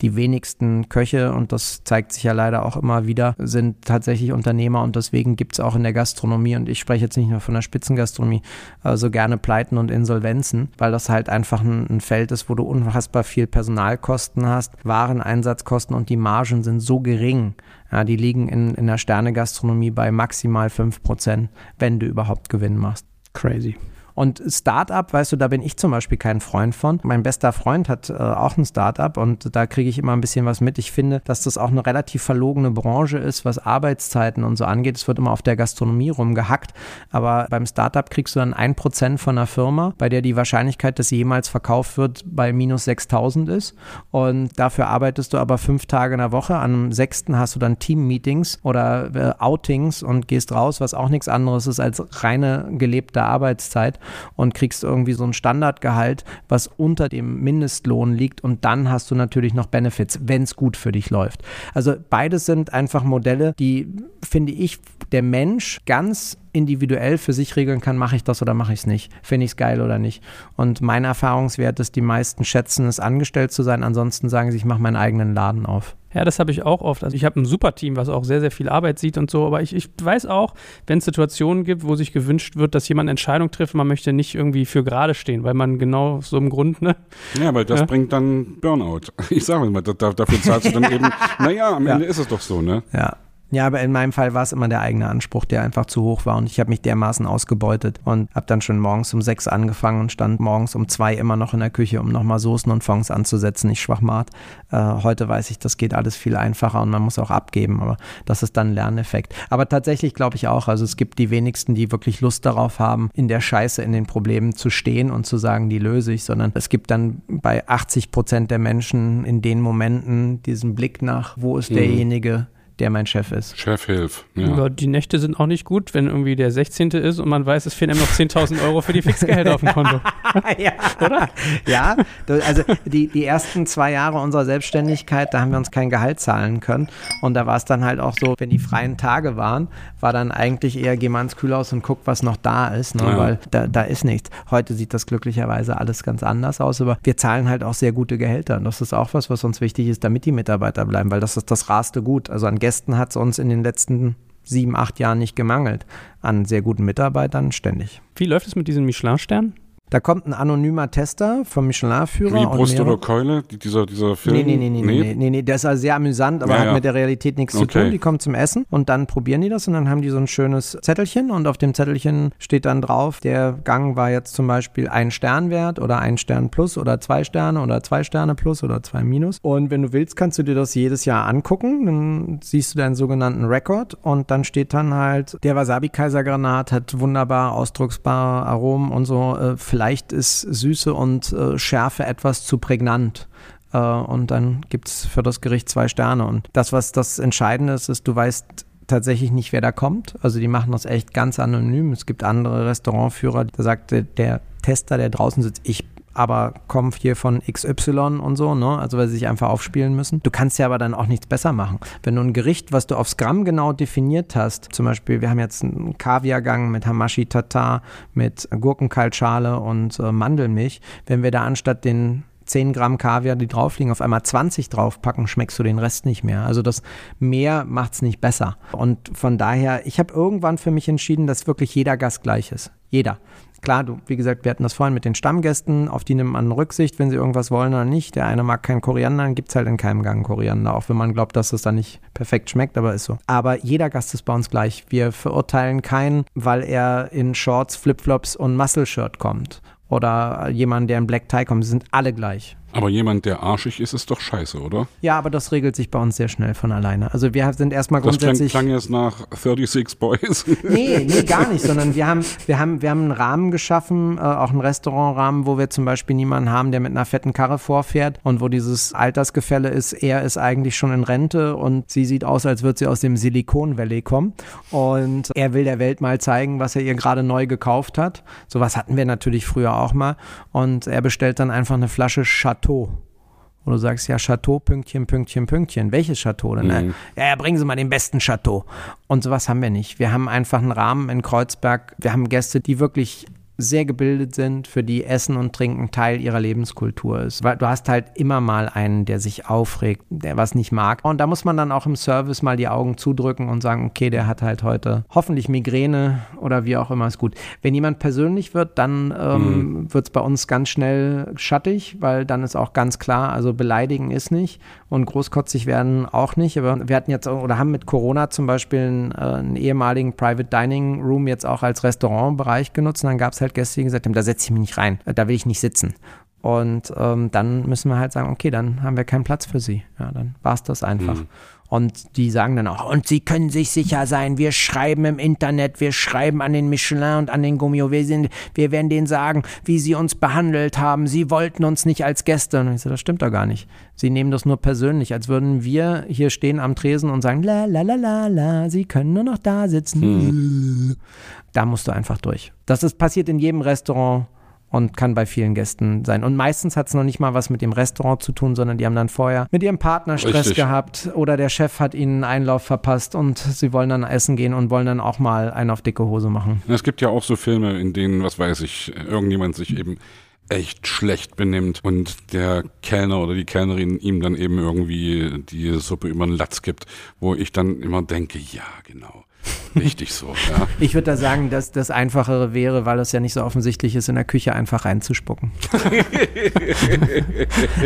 Die wenigsten Köche, und das zeigt sich ja leider auch immer wieder, sind tatsächlich Unternehmer und deswegen gibt es auch in der Gastronomie, und ich spreche jetzt nicht nur von der Spitzengastronomie, so also gerne Pleiten und Insolvenzen, weil das halt einfach ein, ein Feld ist, wo du unfassbar viel Personalkosten hast, Wareneinsatzkosten und die Margen sind so gering, ja, die liegen in, in der Sternegastronomie bei maximal 5%, wenn du überhaupt Gewinn machst. Crazy. Und Startup, weißt du, da bin ich zum Beispiel kein Freund von. Mein bester Freund hat äh, auch ein Startup und da kriege ich immer ein bisschen was mit. Ich finde, dass das auch eine relativ verlogene Branche ist, was Arbeitszeiten und so angeht. Es wird immer auf der Gastronomie rumgehackt, aber beim Startup kriegst du dann ein Prozent von einer Firma, bei der die Wahrscheinlichkeit, dass sie jemals verkauft wird, bei minus 6000 ist. Und dafür arbeitest du aber fünf Tage in der Woche. Am sechsten hast du dann Team-Meetings oder äh, Outings und gehst raus, was auch nichts anderes ist als reine gelebte Arbeitszeit und kriegst irgendwie so ein Standardgehalt, was unter dem Mindestlohn liegt und dann hast du natürlich noch Benefits, wenn es gut für dich läuft. Also beides sind einfach Modelle, die, finde ich, der Mensch ganz individuell für sich regeln kann, mache ich das oder mache ich es nicht. Finde ich es geil oder nicht. Und mein Erfahrungswert ist, die meisten schätzen es, angestellt zu sein. Ansonsten sagen sie, ich mache meinen eigenen Laden auf. Ja, das habe ich auch oft. Also ich habe ein super Team, was auch sehr, sehr viel Arbeit sieht und so. Aber ich, ich weiß auch, wenn es Situationen gibt, wo sich gewünscht wird, dass jemand Entscheidung trifft, man möchte nicht irgendwie für gerade stehen, weil man genau so im Grund, ne? Ja, weil das ja. bringt dann Burnout. <laughs> Ich sage mal, dafür zahlst du dann eben, <laughs> naja, am Ende ist es doch so, ne? Ja. Ja, aber in meinem Fall war es immer der eigene Anspruch, der einfach zu hoch war und ich habe mich dermaßen ausgebeutet und habe dann schon morgens um sechs angefangen und stand morgens um zwei immer noch in der Küche, um nochmal Soßen und Fonds anzusetzen. Ich schwachmat. Äh, heute weiß ich, das geht alles viel einfacher und man muss auch abgeben, aber das ist dann ein Lerneffekt. Aber tatsächlich glaube ich auch, also es gibt die wenigsten, die wirklich Lust darauf haben, in der Scheiße, in den Problemen zu stehen und zu sagen, die löse ich, sondern es gibt dann bei 80 Prozent der Menschen in den Momenten diesen Blick nach, wo ist mhm. derjenige, der mein Chef ist. Chefhilf. Ja. ja. die Nächte sind auch nicht gut, wenn irgendwie der 16. ist und man weiß, es fehlen ihm noch 10.000 Euro für die Fixgehälter auf dem Konto. <laughs> ja. Oder? Ja, also die, die ersten zwei Jahre unserer Selbstständigkeit, da haben wir uns kein Gehalt zahlen können. Und da war es dann halt auch so, wenn die freien Tage waren, war dann eigentlich eher, geh mal ins Kühlhaus und guck, was noch da ist, ne? Ja. weil da, da ist nichts. Heute sieht das glücklicherweise alles ganz anders aus, aber wir zahlen halt auch sehr gute Gehälter. Und das ist auch was, was uns wichtig ist, damit die Mitarbeiter bleiben, weil das ist das raste Gut. Also an Gästen hat es uns in den letzten sieben, acht Jahren nicht gemangelt. An sehr guten Mitarbeitern ständig. Wie läuft es mit diesen Michelin-Sternen? Da kommt ein anonymer Tester vom Michelin-Führer. Wie Brust oder Keule, dieser, dieser Film? Nee, nee, nee, nee, nee, nee, nee, der ist also sehr amüsant, aber ja, hat ja. mit der Realität nichts okay. zu tun. Die kommen zum Essen und dann probieren die das und dann haben die so ein schönes Zettelchen und auf dem Zettelchen steht dann drauf, der Gang war jetzt zum Beispiel ein Stern wert oder ein Stern plus oder zwei Sterne oder zwei Sterne plus oder zwei minus. Und wenn du willst, kannst du dir das jedes Jahr angucken. Dann siehst du deinen sogenannten Rekord und dann steht dann halt, der Wasabi-Kaisergranat hat wunderbar ausdrucksbare Aromen und so. Äh, vielleicht ist Süße und äh, Schärfe etwas zu prägnant. Äh, und dann gibt es für das Gericht zwei Sterne. Und das, was das Entscheidende ist, ist, du weißt tatsächlich nicht, wer da kommt. Also die machen das echt ganz anonym. Es gibt andere Restaurantführer, da sagte der Tester, der draußen sitzt, ich aber kommen hier von XY und so, ne? Also weil sie sich einfach aufspielen müssen. Du kannst ja aber dann auch nichts besser machen. Wenn du ein Gericht, was du aufs Gramm genau definiert hast, zum Beispiel, wir haben jetzt einen Kaviargang mit Hamashi Tatar, mit Gurkenkaltschale und äh, Mandelmilch, wenn wir da anstatt den 10 Gramm Kaviar, die drauf liegen, auf einmal 20 draufpacken, schmeckst du den Rest nicht mehr. Also das mehr macht es nicht besser. Und von daher, ich habe irgendwann für mich entschieden, dass wirklich jeder Gast gleich ist. Jeder. Klar, du, wie gesagt, wir hatten das vorhin mit den Stammgästen, auf die nimmt man Rücksicht, wenn sie irgendwas wollen oder nicht. Der eine mag keinen Koriander, dann gibt es halt in keinem Gang Koriander, auch wenn man glaubt, dass es dann nicht perfekt schmeckt, aber ist so. Aber jeder Gast ist bei uns gleich. Wir verurteilen keinen, weil er in Shorts, Flipflops und Muscle-Shirt kommt. Oder jemand, der in Black Tie kommt. Sie sind alle gleich. Aber jemand, der arschig ist, ist doch scheiße, oder? Ja, aber das regelt sich bei uns sehr schnell von alleine. Also wir sind erstmal grundsätzlich. Das klang, klang jetzt nach 36 Boys. <laughs> Nee, nee, gar nicht, sondern wir haben, wir haben, wir haben einen Rahmen geschaffen, äh, auch einen Restaurantrahmen, wo wir zum Beispiel niemanden haben, der mit einer fetten Karre vorfährt und wo dieses Altersgefälle ist, er ist eigentlich schon in Rente und sie sieht aus, als würde sie aus dem Silicon Valley kommen. Und er will der Welt mal zeigen, was er ihr gerade neu gekauft hat. Sowas hatten wir natürlich früher auch mal. Und er bestellt dann einfach eine Flasche Chateau Chateau. Und du sagst, ja, Chateau, Pünktchen, Pünktchen, Pünktchen. Welches Chateau denn? Mhm. Ja, ja, bringen Sie mal den besten Chateau. Und sowas haben wir nicht. Wir haben einfach einen Rahmen in Kreuzberg. Wir haben Gäste, die wirklich sehr gebildet sind, für die Essen und Trinken Teil ihrer Lebenskultur ist. Weil du hast halt immer mal einen, der sich aufregt, der was nicht mag. Und da muss man dann auch im Service mal die Augen zudrücken und sagen, okay, der hat halt heute hoffentlich Migräne oder wie auch immer ist gut. Wenn jemand persönlich wird, dann ähm, mhm. wird es bei uns ganz schnell schattig, weil dann ist auch ganz klar, also beleidigen ist nicht und großkotzig werden auch nicht. Aber wir hatten jetzt oder haben mit Corona zum Beispiel einen, äh, einen ehemaligen Private Dining Room jetzt auch als Restaurantbereich genutzt und dann gab es halt halt Gäste, die gesagt haben, da setze ich mich nicht rein, da will ich nicht sitzen. Und ähm, dann müssen wir halt sagen, okay, dann haben wir keinen Platz für sie. Ja, dann war es das einfach. Mhm. Und die sagen dann auch, und sie können sich sicher sein, wir schreiben im Internet, wir schreiben an den Michelin und an den Gummio, wir, sind, wir werden denen sagen, wie sie uns behandelt haben, sie wollten uns nicht als Gäste. Und ich so, das stimmt doch gar nicht. Sie nehmen das nur persönlich, als würden wir hier stehen am Tresen und sagen, la la la la la, sie können nur noch da sitzen. Hm. Da musst du einfach durch. Das ist passiert in jedem Restaurant und kann bei vielen Gästen sein. Und meistens hat es noch nicht mal was mit dem Restaurant zu tun, sondern die haben dann vorher mit ihrem Partner Stress Richtig. gehabt oder der Chef hat ihnen einen Einlauf verpasst und sie wollen dann essen gehen und wollen dann auch mal einen auf dicke Hose machen. Es gibt ja auch so Filme, in denen, was weiß ich, irgendjemand sich eben echt schlecht benimmt und der Kellner oder die Kellnerin ihm dann eben irgendwie die Suppe über den Latz gibt, wo ich dann immer denke, ja, genau. Richtig so, ja. <laughs> Ich würde da sagen, dass das Einfachere wäre, weil es ja nicht so offensichtlich ist, in der Küche einfach reinzuspucken. <laughs>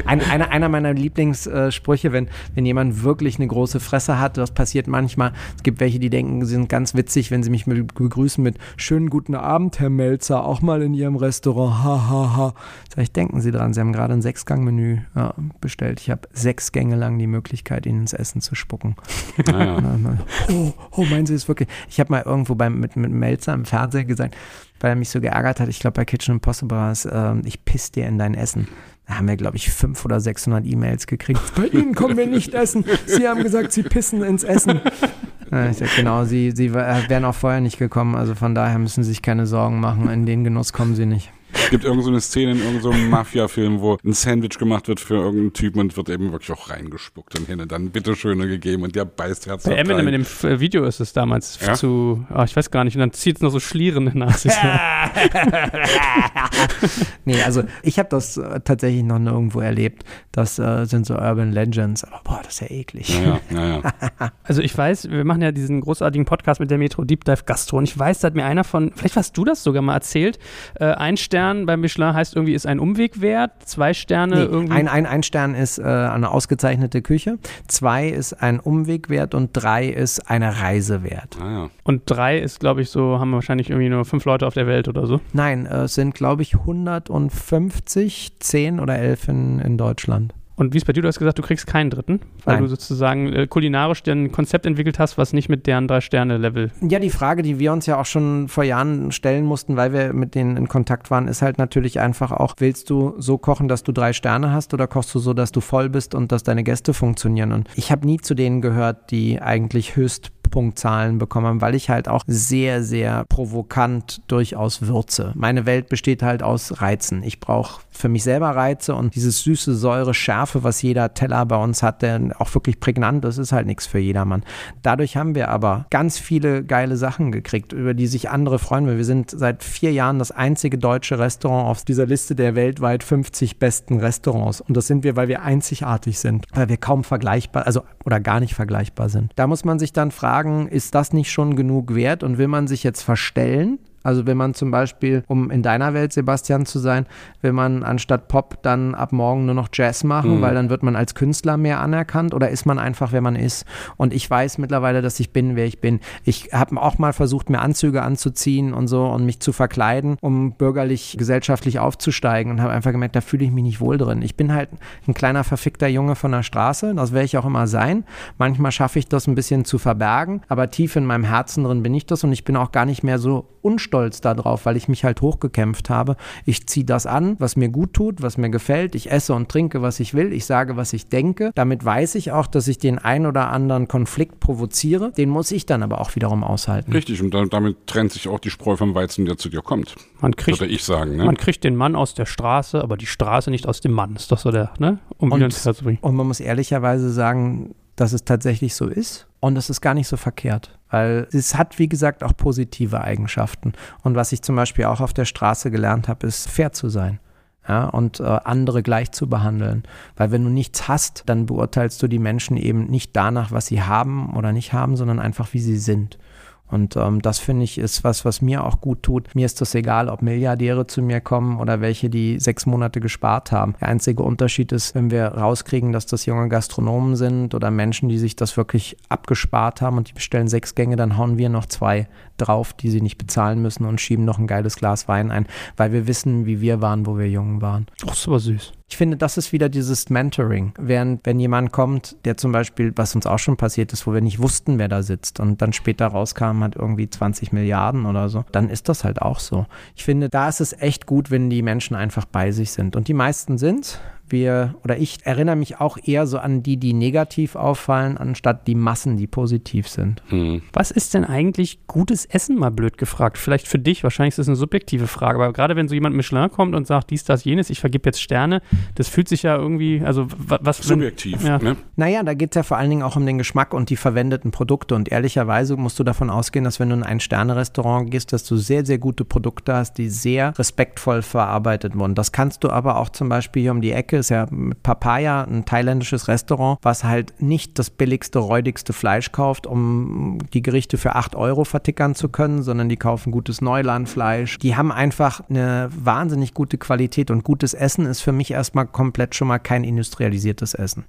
Ein, einer, einer meiner Lieblingssprüche, wenn, wenn jemand wirklich eine große Fresse hat, das passiert manchmal. Es gibt welche, die denken, sie sind ganz witzig, wenn sie mich begrüßen mit schönen guten Abend, Herr Melzer, auch mal in Ihrem Restaurant. Ha, ha, ha. Sag ich, denken Sie dran, Sie haben gerade ein Sechsgang-Menü ja, bestellt. Ich habe sechs Gänge lang die Möglichkeit, Ihnen ins Essen zu spucken. Ah, ja. <laughs> oh, oh, meinen Sie es wirklich? Ich habe mal irgendwo beim, mit, mit Melzer im Fernsehen gesagt, weil er mich so geärgert hat, ich glaube bei Kitchen Impossible war es, äh, ich piss dir in dein Essen. Da haben wir, glaube ich, 500 oder 600 E-Mails gekriegt. Bei Ihnen kommen wir nicht essen. Sie haben gesagt, Sie pissen ins Essen. Ja, ich sag, genau, Sie, Sie wären auch vorher nicht gekommen. Also von daher müssen Sie sich keine Sorgen machen. In den Genuss kommen Sie nicht. Es gibt irgendeine so Szene in irgendeinem so Mafia-Film, wo ein Sandwich gemacht wird für irgendeinen Typen und wird eben wirklich auch reingespuckt und hinten dann bitteschöne gegeben und der beißt Herz Bei Eminem in dem äh, Video ist es damals ja? zu, oh, ich weiß gar nicht, und dann zieht es noch so Schlieren nach <laughs> sich. <laughs> nee, also ich habe das äh, tatsächlich noch nirgendwo erlebt. Das äh, sind so Urban Legends, aber boah, das ist ja eklig. Ja, ja, ja. <laughs> also ich weiß, wir machen ja diesen großartigen Podcast mit der Metro Deep Dive Gastro und ich weiß, da hat mir einer von, vielleicht hast du das sogar mal erzählt, äh, ein Stern Stern beim Michelin heißt irgendwie, ist ein Umweg wert. Zwei Sterne nee, irgendwie. Ein, ein, ein Stern ist äh, eine ausgezeichnete Küche. Zwei ist ein Umweg wert und drei ist eine Reise wert. Ah, ja. Und drei ist, glaube ich, so, haben wahrscheinlich irgendwie nur fünf Leute auf der Welt oder so. Nein, äh, es sind, glaube ich, 150, 10 oder 11 in, in Deutschland. Und wie ist bei dir? Du hast gesagt, du kriegst keinen dritten, weil Nein. du sozusagen äh, kulinarisch dir ein Konzept entwickelt hast, was nicht mit deren Drei-Sterne-Level. Ja, die Frage, die wir uns ja auch schon vor Jahren stellen mussten, weil wir mit denen in Kontakt waren, ist halt natürlich einfach auch, willst du so kochen, dass du drei Sterne hast oder kochst du so, dass du voll bist und dass deine Gäste funktionieren? Und ich habe nie zu denen gehört, die eigentlich höchst Punktzahlen bekommen weil ich halt auch sehr, sehr provokant durchaus würze. Meine Welt besteht halt aus Reizen. Ich brauche für mich selber Reize und dieses süße Säure, Schärfe, was jeder Teller bei uns hat, der auch wirklich prägnant ist, ist halt nichts für jedermann. Dadurch haben wir aber ganz viele geile Sachen gekriegt, über die sich andere freuen. Wir sind seit vier Jahren das einzige deutsche Restaurant auf dieser Liste der weltweit 50 besten Restaurants. Und das sind wir, weil wir einzigartig sind, weil wir kaum vergleichbar, also oder gar nicht vergleichbar sind. Da muss man sich dann fragen, ist das nicht schon genug wert und will man sich jetzt verstellen? Also wenn man zum Beispiel, um in deiner Welt, Sebastian, zu sein, will man anstatt Pop dann ab morgen nur noch Jazz machen, Mhm. weil dann wird man als Künstler mehr anerkannt oder ist man einfach, wer man ist? Und ich weiß mittlerweile, dass ich bin, wer ich bin. Ich habe auch mal versucht, mir Anzüge anzuziehen und so und mich zu verkleiden, um bürgerlich, gesellschaftlich aufzusteigen und habe einfach gemerkt, da fühle ich mich nicht wohl drin. Ich bin halt ein kleiner verfickter Junge von der Straße, das werde ich auch immer sein. Manchmal schaffe ich das ein bisschen zu verbergen, aber tief in meinem Herzen drin bin ich das und ich bin auch gar nicht mehr so unstolz darauf, weil ich mich halt hochgekämpft habe. Ich ziehe das an, was mir gut tut, was mir gefällt. Ich esse und trinke, was ich will. Ich sage, was ich denke. Damit weiß ich auch, dass ich den ein oder anderen Konflikt provoziere. Den muss ich dann aber auch wiederum aushalten. Richtig, und da, damit trennt sich auch die Spreu vom Weizen, der zu dir kommt. Man kriegt, Würde ich sagen. Ne? man kriegt den Mann aus der Straße, aber die Straße nicht aus dem Mann. Ist doch so der, ne? Um Und- wieder ins Herz zu bringen. Und man muss ehrlicherweise sagen, dass es tatsächlich so ist. Und es ist gar nicht so verkehrt, weil es hat, wie gesagt, auch positive Eigenschaften. Und was ich zum Beispiel auch auf der Straße gelernt habe, ist fair zu sein. Ja, und äh, andere gleich zu behandeln. Weil wenn du nichts hast, dann beurteilst du die Menschen eben nicht danach, was sie haben oder nicht haben, sondern einfach, wie sie sind. Und ähm, das finde ich ist was, was mir auch gut tut. Mir ist das egal, ob Milliardäre zu mir kommen oder welche, die sechs Monate gespart haben. Der einzige Unterschied ist, wenn wir rauskriegen, dass das junge Gastronomen sind oder Menschen, die sich das wirklich abgespart haben und die bestellen sechs Gänge, dann hauen wir noch zwei drauf, die sie nicht bezahlen müssen und schieben noch ein geiles Glas Wein ein, weil wir wissen, wie wir waren, wo wir jung waren. Ach, aber süß. Ich finde, das ist wieder dieses Mentoring. Während, wenn jemand kommt, der zum Beispiel, was uns auch schon passiert ist, wo wir nicht wussten, wer da sitzt und dann später rauskam, hat irgendwie 20 Milliarden oder so, dann ist das halt auch so. Ich finde, da ist es echt gut, wenn die Menschen einfach bei sich sind. Und die meisten sind. Wir, oder ich erinnere mich auch eher so an die, die negativ auffallen, anstatt die Massen, die positiv sind. Hm. Was ist denn eigentlich gutes Essen, mal blöd gefragt? Vielleicht für dich, wahrscheinlich ist das eine subjektive Frage, aber gerade wenn so jemand Michelin kommt und sagt, dies, das, jenes, ich vergib jetzt Sterne, das fühlt sich ja irgendwie, also wa- was... wenn- Subjektiv. Ja. Ne? Naja, da geht es ja vor allen Dingen auch um den Geschmack und die verwendeten Produkte. Und ehrlicherweise musst du davon ausgehen, dass wenn du in ein Sterne-Restaurant gehst, dass du sehr, sehr gute Produkte hast, die sehr respektvoll verarbeitet wurden. Das kannst du aber auch zum Beispiel hier um die Ecke, ist ja mit Papaya ein thailändisches Restaurant, was halt nicht das billigste, räudigste Fleisch kauft, um die Gerichte für 8 Euro vertickern zu können, sondern die kaufen gutes Neulandfleisch. Die haben einfach eine wahnsinnig gute Qualität und gutes Essen ist für mich erstmal komplett schon mal kein industrialisiertes Essen.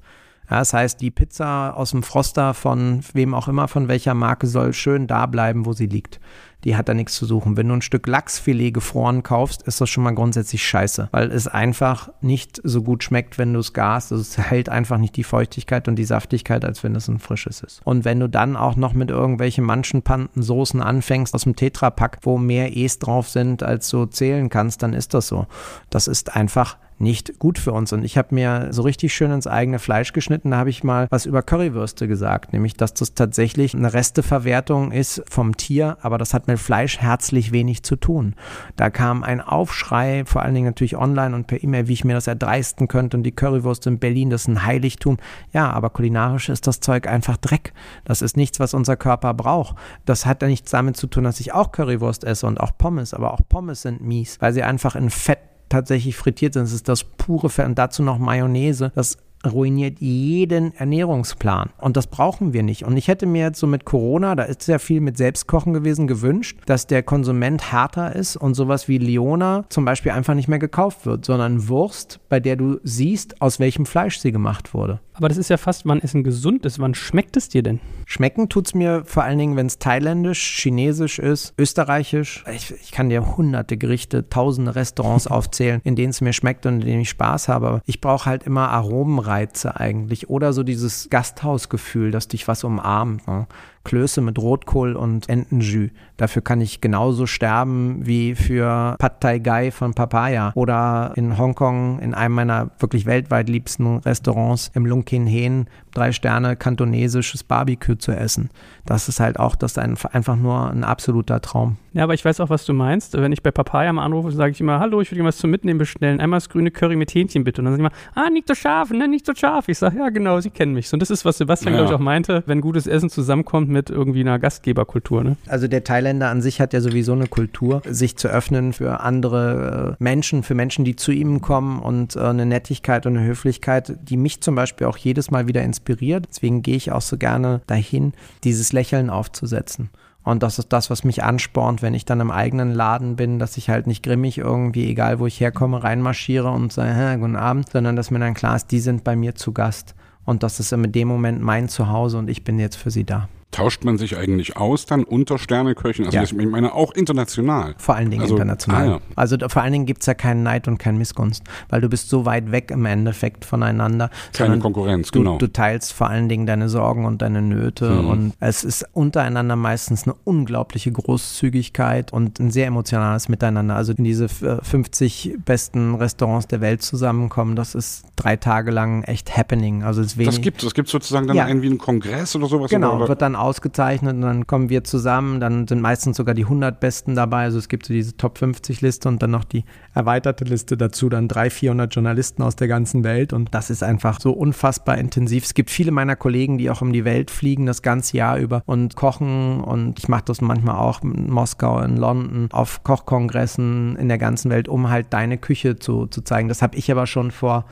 Ja, das heißt, die Pizza aus dem Froster von wem auch immer, von welcher Marke, soll schön da bleiben, wo sie liegt. Die hat da nichts zu suchen. Wenn du ein Stück Lachsfilet gefroren kaufst, ist das schon mal grundsätzlich scheiße, weil es einfach nicht so gut schmeckt, wenn du es garst. Also es hält einfach nicht die Feuchtigkeit und die Saftigkeit, als wenn es ein frisches ist. Und wenn du dann auch noch mit irgendwelchen Manchenpanten Soßen anfängst aus dem Tetrapack, wo mehr E's drauf sind, als du zählen kannst, dann ist das so. Das ist einfach nicht gut für uns. Und ich habe mir so richtig schön ins eigene Fleisch geschnitten. Da habe ich mal was über Currywürste gesagt, nämlich, dass das tatsächlich eine Resteverwertung ist vom Tier, aber das hat mit Fleisch herzlich wenig zu tun. Da kam ein Aufschrei, vor allen Dingen natürlich online und per E-Mail, wie ich mir das erdreisten könnte. Und die Currywurst in Berlin, das ist ein Heiligtum. Ja, aber kulinarisch ist das Zeug einfach Dreck. Das ist nichts, was unser Körper braucht. Das hat ja nichts damit zu tun, dass ich auch Currywurst esse und auch Pommes, aber auch Pommes sind mies, weil sie einfach in Fett tatsächlich frittiert sind. Es ist das pure Fett und dazu noch Mayonnaise. Das ruiniert jeden Ernährungsplan. Und das brauchen wir nicht. Und ich hätte mir jetzt so mit Corona, da ist sehr viel mit Selbstkochen gewesen, gewünscht, dass der Konsument härter ist und sowas wie Leona zum Beispiel einfach nicht mehr gekauft wird, sondern Wurst, bei der du siehst, aus welchem Fleisch sie gemacht wurde. Aber das ist ja fast, wann Essen gesund ist. Wann schmeckt es dir denn? Schmecken tut's mir vor allen Dingen, wenn es thailändisch, chinesisch ist, österreichisch. Ich, ich kann dir hunderte Gerichte, tausende Restaurants aufzählen, in denen es mir schmeckt und in denen ich Spaß habe. Aber ich brauche halt immer aromenreich Reize eigentlich. Oder so dieses Gasthausgefühl, dass dich was umarmt. Ne? Klöße mit Rotkohl und Entenjus. Dafür kann ich genauso sterben wie für Pad Thai Gai von Papaya oder in Hongkong in einem meiner wirklich weltweit liebsten Restaurants im Lung Kin Hen drei Sterne kantonesisches Barbecue zu essen. Das ist halt auch das ist einfach nur ein absoluter Traum. Ja, aber ich weiß auch, was du meinst. Wenn ich bei Papaya mal anrufe, sage ich immer, hallo, ich würde dir was zum Mitnehmen bestellen. Einmal das grüne Curry mit Hähnchen bitte. Und dann sage ich immer, ah, nicht so scharf, ne, nicht so scharf. Ich sage, ja, genau, sie kennen mich. Und das ist, was Sebastian, ja. glaube ich, auch meinte, wenn gutes Essen zusammenkommt mit irgendwie einer Gastgeberkultur. Ne? Also der Thailänder an sich hat ja sowieso eine Kultur, sich zu öffnen für andere äh, Menschen, für Menschen, die zu ihm kommen und äh, eine Nettigkeit und eine Höflichkeit, die mich zum Beispiel auch jedes Mal wieder inspiriert. Deswegen gehe ich auch so gerne dahin, dieses Lächeln aufzusetzen. Und das ist das, was mich anspornt, wenn ich dann im eigenen Laden bin, dass ich halt nicht grimmig irgendwie, egal wo ich herkomme, reinmarschiere und sage, guten Abend, sondern dass mir dann klar ist, die sind bei mir zu Gast. Und das ist in dem Moment mein Zuhause und ich bin jetzt für sie da. Tauscht man sich eigentlich aus dann unter Sterneköchen? Also ja. ich meine auch international. Vor allen Dingen also, international. Ah, ja. Also vor allen Dingen gibt es ja keinen Neid und keinen Missgunst, weil du bist so weit weg im Endeffekt voneinander. Keine Konkurrenz, du, genau. Du teilst vor allen Dingen deine Sorgen und deine Nöte mhm. und es ist untereinander meistens eine unglaubliche Großzügigkeit und ein sehr emotionales Miteinander. Also in diese 50 besten Restaurants der Welt zusammenkommen, das ist drei Tage lang echt happening. Also es wenig. Das gibt es. gibt sozusagen dann ja. irgendwie einen Kongress oder sowas. Genau, oder? wird dann ausgezeichnet und dann kommen wir zusammen. Dann sind meistens sogar die 100 Besten dabei. Also es gibt so diese Top 50 Liste und dann noch die erweiterte Liste dazu. Dann 300, 400 Journalisten aus der ganzen Welt und das ist einfach so unfassbar intensiv. Es gibt viele meiner Kollegen, die auch um die Welt fliegen das ganze Jahr über und kochen und ich mache das manchmal auch in Moskau, in London, auf Kochkongressen in der ganzen Welt, um halt deine Küche zu, zu zeigen. Das habe ich aber schon vor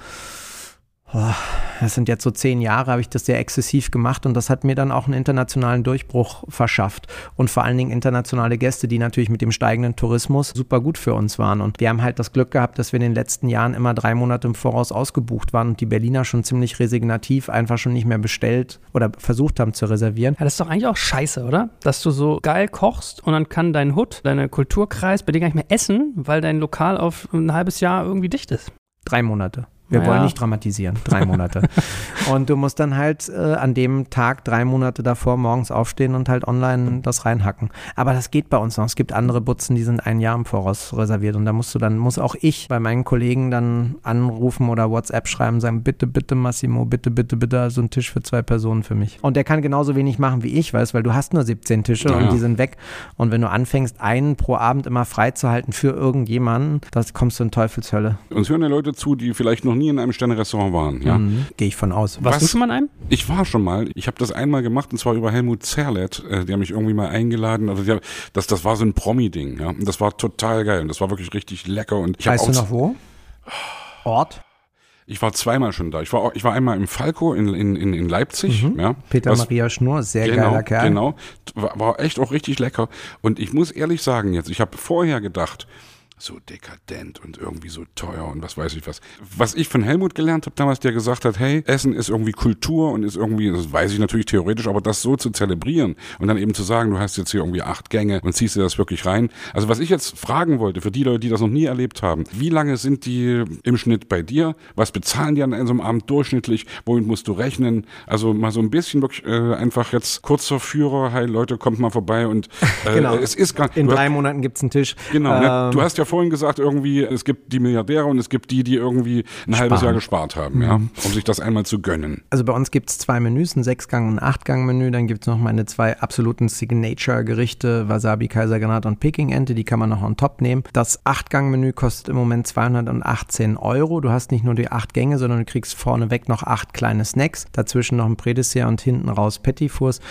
das sind jetzt so zehn Jahre, habe ich das sehr exzessiv gemacht und das hat mir dann auch einen internationalen Durchbruch verschafft und vor allen Dingen internationale Gäste, die natürlich mit dem steigenden Tourismus super gut für uns waren und wir haben halt das Glück gehabt, dass wir in den letzten Jahren immer drei Monate im Voraus ausgebucht waren und die Berliner schon ziemlich resignativ einfach schon nicht mehr bestellt oder versucht haben zu reservieren. Ja, das ist doch eigentlich auch scheiße, oder? Dass du so geil kochst und dann kann dein Hut, deine Kulturkreis bei dir gar nicht mehr essen, weil dein Lokal auf ein halbes Jahr irgendwie dicht ist. Drei Monate. Wir naja. wollen nicht dramatisieren. Drei Monate. <laughs> und du musst dann halt äh, an dem Tag drei Monate davor morgens aufstehen und halt online das reinhacken. Aber das geht bei uns noch. Es gibt andere Butzen, die sind ein Jahr im Voraus reserviert. Und da musst du dann, muss auch ich bei meinen Kollegen dann anrufen oder WhatsApp schreiben, sagen, bitte, bitte, Massimo, bitte, bitte, bitte, so ein Tisch für zwei Personen für mich. Und der kann genauso wenig machen wie ich, weißt, weil du hast nur 17 Tische ja. und die sind weg. Und wenn du anfängst, einen pro Abend immer freizuhalten für irgendjemanden, das kommst du in Teufelshölle. Uns hören ja Leute zu, die vielleicht noch nie in einem Sterne-Restaurant waren. Ja? Mhm. Gehe ich von aus. Warst Was? du schon mal in einem? Ich war schon mal. Ich habe das einmal gemacht und zwar über Helmut Zerlett. Äh, die haben mich irgendwie mal eingeladen. Also die, das, das war so ein Promi-Ding. Ja? Und das war total geil und das war wirklich richtig lecker. Und ich weißt du noch wo? Ort? Ich war zweimal schon da. Ich war, auch, ich war einmal im Falco in, in, in Leipzig. Mhm. Ja, Peter was, Maria Schnur, sehr genau, geiler Kerl. Genau, war, war echt auch richtig lecker. Und ich muss ehrlich sagen jetzt, ich habe vorher gedacht, so dekadent und irgendwie so teuer und was weiß ich was. Was ich von Helmut gelernt habe damals, der gesagt hat, hey, Essen ist irgendwie Kultur und ist irgendwie, das weiß ich natürlich theoretisch, aber das so zu zelebrieren und dann eben zu sagen, du hast jetzt hier irgendwie acht Gänge und ziehst dir das wirklich rein. Also was ich jetzt fragen wollte, für die Leute, die das noch nie erlebt haben, wie lange sind die im Schnitt bei dir? Was bezahlen die an so einem Abend durchschnittlich? Womit musst du rechnen? Also mal so ein bisschen wirklich äh, einfach jetzt kurz zur Führer, hey Leute, kommt mal vorbei und äh, <laughs> genau. es ist gar In drei hast, Monaten gibt's einen Tisch. Genau, ähm, ne? du hast ja vorhin gesagt, irgendwie, es gibt die Milliardäre und es gibt die, die irgendwie ein Sparen. halbes Jahr gespart haben, mhm. ja, um sich das einmal zu gönnen. Also bei uns gibt es zwei Menüs, ein Sechsgang- und ein Achtgang-Menü. Dann gibt es noch meine zwei absoluten Signature-Gerichte, Wasabi, Kaisergranat und Peking-Ente. Die kann man noch on top nehmen. Das Achtgang-Menü kostet im Moment 218 Euro. Du hast nicht nur die acht Gänge, sondern du kriegst vorneweg noch acht kleine Snacks. Dazwischen noch ein Prädessert und hinten raus Petit Fours.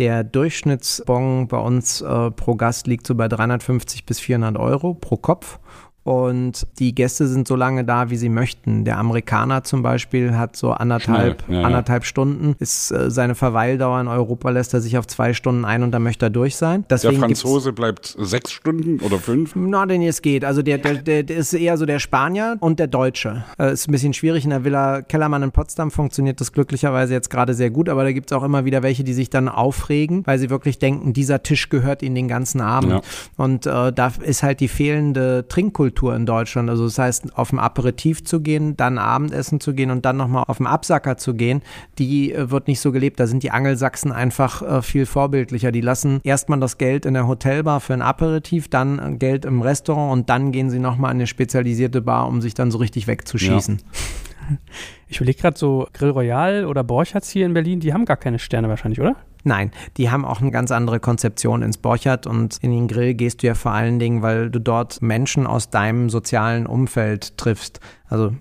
Der Durchschnittsbon bei uns äh, pro Gast liegt so bei 350 bis 400 Euro pro Kopf. Und die Gäste sind so lange da, wie sie möchten. Der Amerikaner zum Beispiel hat so anderthalb, ja, anderthalb ja. Stunden. Ist äh, seine Verweildauer in Europa lässt er sich auf zwei Stunden ein und dann möchte er durch sein. Deswegen der Franzose bleibt sechs Stunden oder fünf? Na, denn es geht. Also der, der, der, der, ist eher so der Spanier und der Deutsche. Äh, ist ein bisschen schwierig. In der Villa Kellermann in Potsdam funktioniert das glücklicherweise jetzt gerade sehr gut, aber da gibt es auch immer wieder welche, die sich dann aufregen, weil sie wirklich denken, dieser Tisch gehört ihnen den ganzen Abend. Ja. Und äh, da ist halt die fehlende Trinkkultur Esskultur in Deutschland. Also das heißt, auf ein Aperitif zu gehen, dann Abendessen zu gehen und dann nochmal auf den Absacker zu gehen, die äh, wird nicht so gelebt. Da sind die Angelsachsen einfach äh, viel vorbildlicher. Die lassen erstmal das Geld in der Hotelbar für ein Aperitif, dann äh, Geld im Restaurant und dann gehen sie nochmal in eine spezialisierte Bar, um sich dann so richtig wegzuschießen. Ja. Ich überlege gerade so Grill Royal oder Borchards hier in Berlin, die haben gar keine Sterne wahrscheinlich, oder? Nein, die haben auch eine ganz andere Konzeption ins Borchardt und in den Grill gehst du ja vor allen Dingen, weil du dort Menschen aus deinem sozialen Umfeld triffst. Also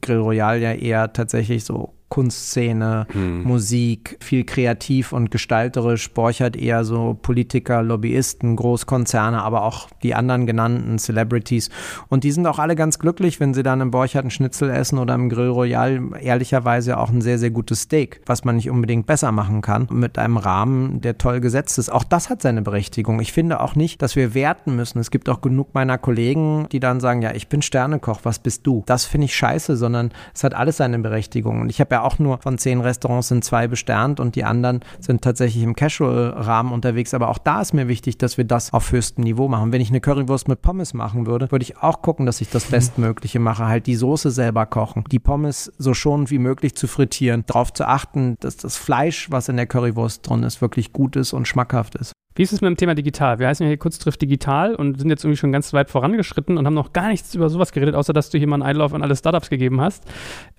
Grill Royal ja eher tatsächlich so Kunstszene, hm. Musik, viel kreativ und gestalterisch. Borchert eher so Politiker, Lobbyisten, Großkonzerne, aber auch die anderen genannten Celebrities. Und die sind auch alle ganz glücklich, wenn sie dann im Borchert einen Schnitzel essen oder im Grill Royal ehrlicherweise auch ein sehr, sehr gutes Steak, was man nicht unbedingt besser machen kann, mit einem Rahmen, der toll gesetzt ist. Auch das hat seine Berechtigung. Ich finde auch nicht, dass wir werten müssen. Es gibt auch genug meiner Kollegen, die dann sagen, ja, ich bin Sternekoch, was bist du? Das finde ich scheiße, sondern es hat alles seine Berechtigung. Und ich habe ja auch nur von zehn Restaurants sind zwei besternt und die anderen sind tatsächlich im Casual-Rahmen unterwegs. Aber auch da ist mir wichtig, dass wir das auf höchstem Niveau machen. Wenn ich eine Currywurst mit Pommes machen würde, würde ich auch gucken, dass ich das Bestmögliche mache. Halt die Soße selber kochen, die Pommes so schonend wie möglich zu frittieren, darauf zu achten, dass das Fleisch, was in der Currywurst drin ist, wirklich gut ist und schmackhaft ist. Wie ist es mit dem Thema digital? Wir heißen ja hier Kurztrift digital und sind jetzt irgendwie schon ganz weit vorangeschritten und haben noch gar nichts über sowas geredet, außer dass du hier mal einen Einlauf an alle Startups gegeben hast.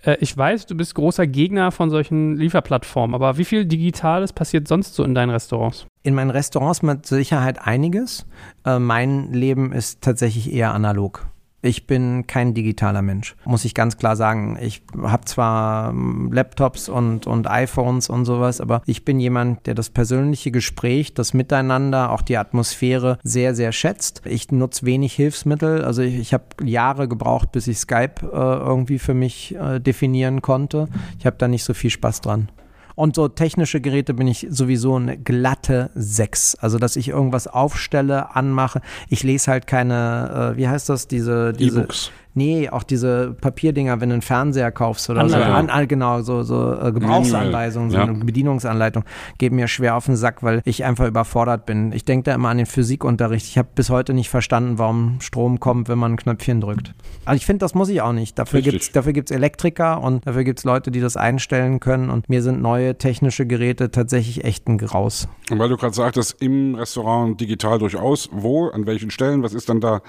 Äh, ich weiß, du bist großer Gegner von solchen Lieferplattformen, aber wie viel Digitales passiert sonst so in deinen Restaurants? In meinen Restaurants mit Sicherheit einiges. Äh, mein Leben ist tatsächlich eher analog. Ich bin kein digitaler Mensch, muss ich ganz klar sagen. Ich habe zwar ähm, Laptops und, und iPhones und sowas, aber ich bin jemand, der das persönliche Gespräch, das Miteinander, auch die Atmosphäre sehr, sehr schätzt. Ich nutze wenig Hilfsmittel. Also ich, ich habe Jahre gebraucht, bis ich Skype äh, irgendwie für mich äh, definieren konnte. Ich habe da nicht so viel Spaß dran. Und so technische Geräte bin ich sowieso eine glatte 6. Also, dass ich irgendwas aufstelle, anmache. Ich lese halt keine, äh, wie heißt das, diese, diese E-Books. Nee, auch diese Papierdinger, wenn du einen Fernseher kaufst oder so. An, an, genau, so, so äh, Gebrauchsanweisungen, so eine Bedienungsanleitung, geben mir schwer auf den Sack, weil ich einfach überfordert bin. Ich denke da immer an den Physikunterricht. Ich habe bis heute nicht verstanden, warum Strom kommt, wenn man ein Knöpfchen drückt. Also ich finde, das muss ich auch nicht. Dafür gibt es dafür gibt's Elektriker und dafür gibt es Leute, die das einstellen können. Und mir sind neue technische Geräte tatsächlich echt ein Graus. Und weil du gerade sagtest, im Restaurant digital durchaus, wo, an welchen Stellen, was ist dann da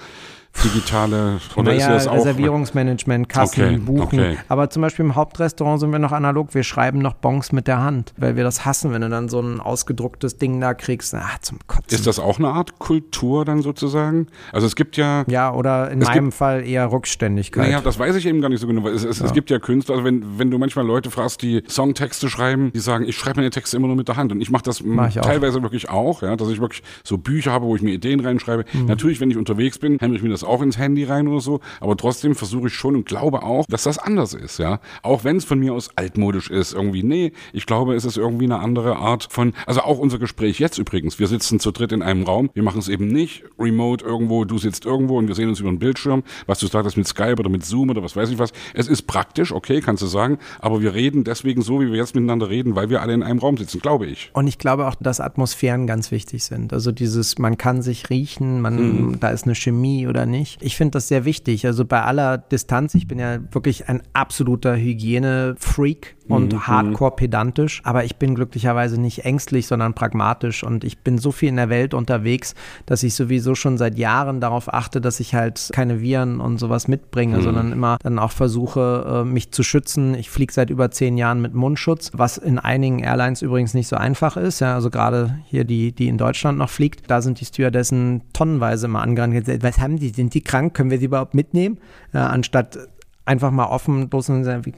digitale oder naja, ist das auch Reservierungsmanagement, Kassen, okay, Buchen. Okay. Aber zum Beispiel im Hauptrestaurant sind wir noch analog. Wir schreiben noch Bons mit der Hand, weil wir das hassen, wenn du dann so ein ausgedrucktes Ding da kriegst. Ach, zum Kotzen. Ist das auch eine Art Kultur dann sozusagen? Also es gibt ja. Ja, oder in meinem gibt, Fall eher Rückständigkeit. Naja, das weiß ich eben gar nicht so genau. Es, es, ja. es gibt ja Künstler, also wenn, wenn du manchmal Leute fragst, die Songtexte schreiben, die sagen, ich schreibe meine Texte immer nur mit der Hand. Und ich mache das mach ich teilweise auch. wirklich auch, ja, dass ich wirklich so Bücher habe, wo ich mir Ideen reinschreibe. Mhm. Natürlich, wenn ich unterwegs bin, hämmere ich mir das auch ins Handy rein oder so, aber trotzdem versuche ich schon und glaube auch, dass das anders ist, ja. Auch wenn es von mir aus altmodisch ist, irgendwie, nee, ich glaube, es ist irgendwie eine andere Art von, also auch unser Gespräch jetzt übrigens, wir sitzen zu dritt in einem Raum, wir machen es eben nicht remote irgendwo, du sitzt irgendwo und wir sehen uns über einen Bildschirm, was du sagst mit Skype oder mit Zoom oder was weiß ich was. Es ist praktisch, okay, kannst du sagen, aber wir reden deswegen so, wie wir jetzt miteinander reden, weil wir alle in einem Raum sitzen, glaube ich. Und ich glaube auch, dass Atmosphären ganz wichtig sind. Also dieses, man kann sich riechen, man, mhm. da ist eine Chemie oder nicht. Ich finde das sehr wichtig. Also bei aller Distanz, ich bin ja wirklich ein absoluter Hygiene-Freak und mhm. hardcore pedantisch, aber ich bin glücklicherweise nicht ängstlich, sondern pragmatisch und ich bin so viel in der Welt unterwegs, dass ich sowieso schon seit Jahren darauf achte, dass ich halt keine Viren und sowas mitbringe, mhm. sondern immer dann auch versuche, äh, mich zu schützen. Ich fliege seit über zehn Jahren mit Mundschutz, was in einigen Airlines übrigens nicht so einfach ist. Ja, also gerade hier die, die in Deutschland noch fliegt, da sind die Stewardessen tonnenweise immer angerannt. Was haben die? Sind die krank? Können wir sie überhaupt mitnehmen? Ja, anstatt einfach mal offen und sagen, wie,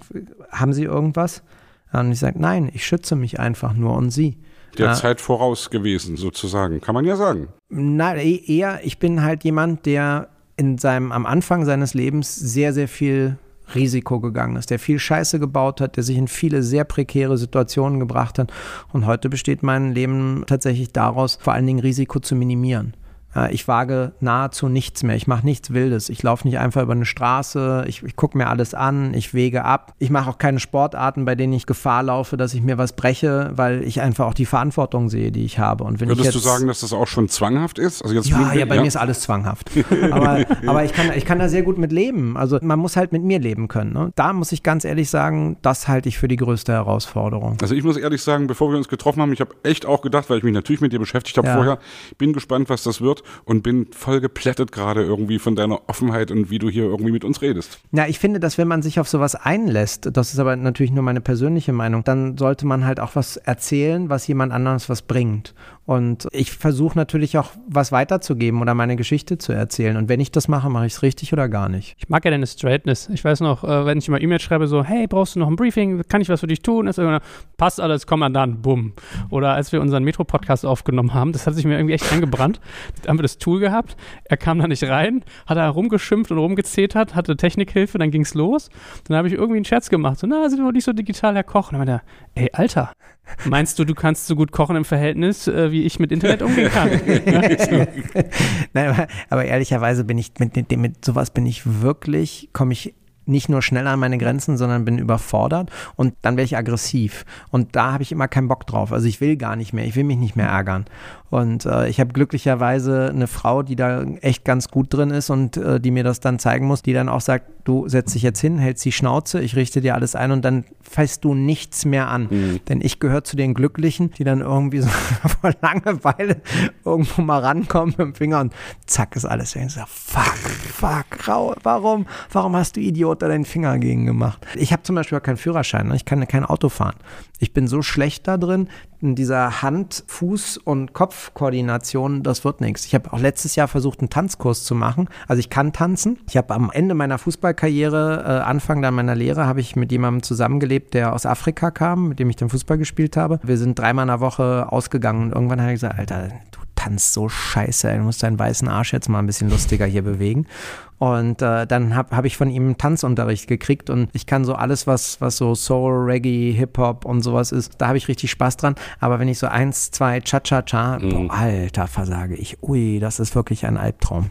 haben Sie irgendwas? Und ich sage, nein, ich schütze mich einfach nur und Sie. Der äh, Zeit voraus gewesen, sozusagen, kann man ja sagen. E-, eher, ich bin halt jemand, der in seinem, am Anfang seines Lebens sehr, sehr viel Risiko gegangen ist, der viel Scheiße gebaut hat, der sich in viele sehr prekäre Situationen gebracht hat. Und heute besteht mein Leben tatsächlich daraus, vor allen Dingen Risiko zu minimieren. Ich wage nahezu nichts mehr. Ich mache nichts Wildes. Ich laufe nicht einfach über eine Straße. Ich, ich gucke mir alles an. Ich wege ab. Ich mache auch keine Sportarten, bei denen ich Gefahr laufe, dass ich mir was breche, weil ich einfach auch die Verantwortung sehe, die ich habe. Und wenn Würdest ich jetzt, du sagen, dass das auch schon zwanghaft ist? Also jetzt ja, ja, bei ja? mir ist alles zwanghaft. aber, <laughs> aber ich, kann, ich kann da sehr gut mit leben. Also man muss halt mit mir leben können. Ne? Da muss ich ganz ehrlich sagen, das halte ich für die größte Herausforderung. Also ich muss ehrlich sagen, bevor wir uns getroffen haben, ich habe echt auch gedacht, weil ich mich natürlich mit dir beschäftigt habe ja. vorher, bin gespannt, was das wird und bin voll geplättet gerade irgendwie von deiner Offenheit und wie du hier irgendwie mit uns redest. Ja, ich finde, dass wenn man sich auf sowas einlässt, das ist aber natürlich nur meine persönliche Meinung, dann sollte man halt auch was erzählen, was jemand anderes was bringt. Und ich versuche natürlich auch was weiterzugeben oder meine Geschichte zu erzählen. Und wenn ich das mache, mache ich es richtig oder gar nicht. Ich mag ja deine Straightness. Ich weiß noch, äh, wenn ich immer E-Mail schreibe, so, hey, brauchst du noch ein Briefing? Kann ich was für dich tun? Ist passt alles, komm mal dann, bumm. Oder als wir unseren Metro-Podcast aufgenommen haben, das hat sich mir irgendwie echt eingebrannt. <laughs> Da haben wir das Tool gehabt, er kam da nicht rein, hat da rumgeschimpft und rumgezetert, hatte Technikhilfe, dann ging es los. Dann habe ich irgendwie einen Scherz gemacht, so, na, sind wir nicht so digital, Herr Koch. Und dann meinte er, ey, Alter, Meinst du, du kannst so gut kochen im Verhältnis, äh, wie ich mit Internet umgehen kann? <laughs> Nein, aber, aber, ehrlicherweise bin ich mit, mit, mit sowas bin ich wirklich, komme ich nicht nur schnell an meine Grenzen, sondern bin überfordert und dann werde ich aggressiv. Und da habe ich immer keinen Bock drauf. Also ich will gar nicht mehr, ich will mich nicht mehr ärgern. Und äh, ich habe glücklicherweise eine Frau, die da echt ganz gut drin ist und äh, die mir das dann zeigen muss, die dann auch sagt, du setz dich jetzt hin, hältst die Schnauze, ich richte dir alles ein und dann fällst du nichts mehr an. Mhm. Denn ich gehöre zu den Glücklichen, die dann irgendwie so <laughs> vor Langeweile irgendwo mal rankommen mit dem Finger und zack ist alles. Und ich sage, fuck, fuck, warum, warum hast du Idiot da deinen Finger gegen gemacht? Ich habe zum Beispiel auch keinen Führerschein, ne? ich kann kein Auto fahren. Ich bin so schlecht da drin, in dieser Hand, Fuß und Kopfkoordination, das wird nichts. Ich habe auch letztes Jahr versucht, einen Tanzkurs zu machen. Also ich kann tanzen. Ich habe am Ende meiner Fußballkarriere, äh, Anfang dann meiner Lehre, habe ich mit jemandem zusammengelebt, der aus Afrika kam, mit dem ich dann Fußball gespielt habe. Wir sind dreimal in der Woche ausgegangen und irgendwann habe ich gesagt, Alter, du tanzt so scheiße, du musst deinen weißen Arsch jetzt mal ein bisschen lustiger hier bewegen. Und äh, dann habe hab ich von ihm Tanzunterricht gekriegt und ich kann so alles, was, was so Soul, Reggae, Hip-Hop und sowas ist, da habe ich richtig Spaß dran. Aber wenn ich so eins, zwei, Cha-Cha-Cha, mhm. alter, versage ich. Ui, das ist wirklich ein Albtraum.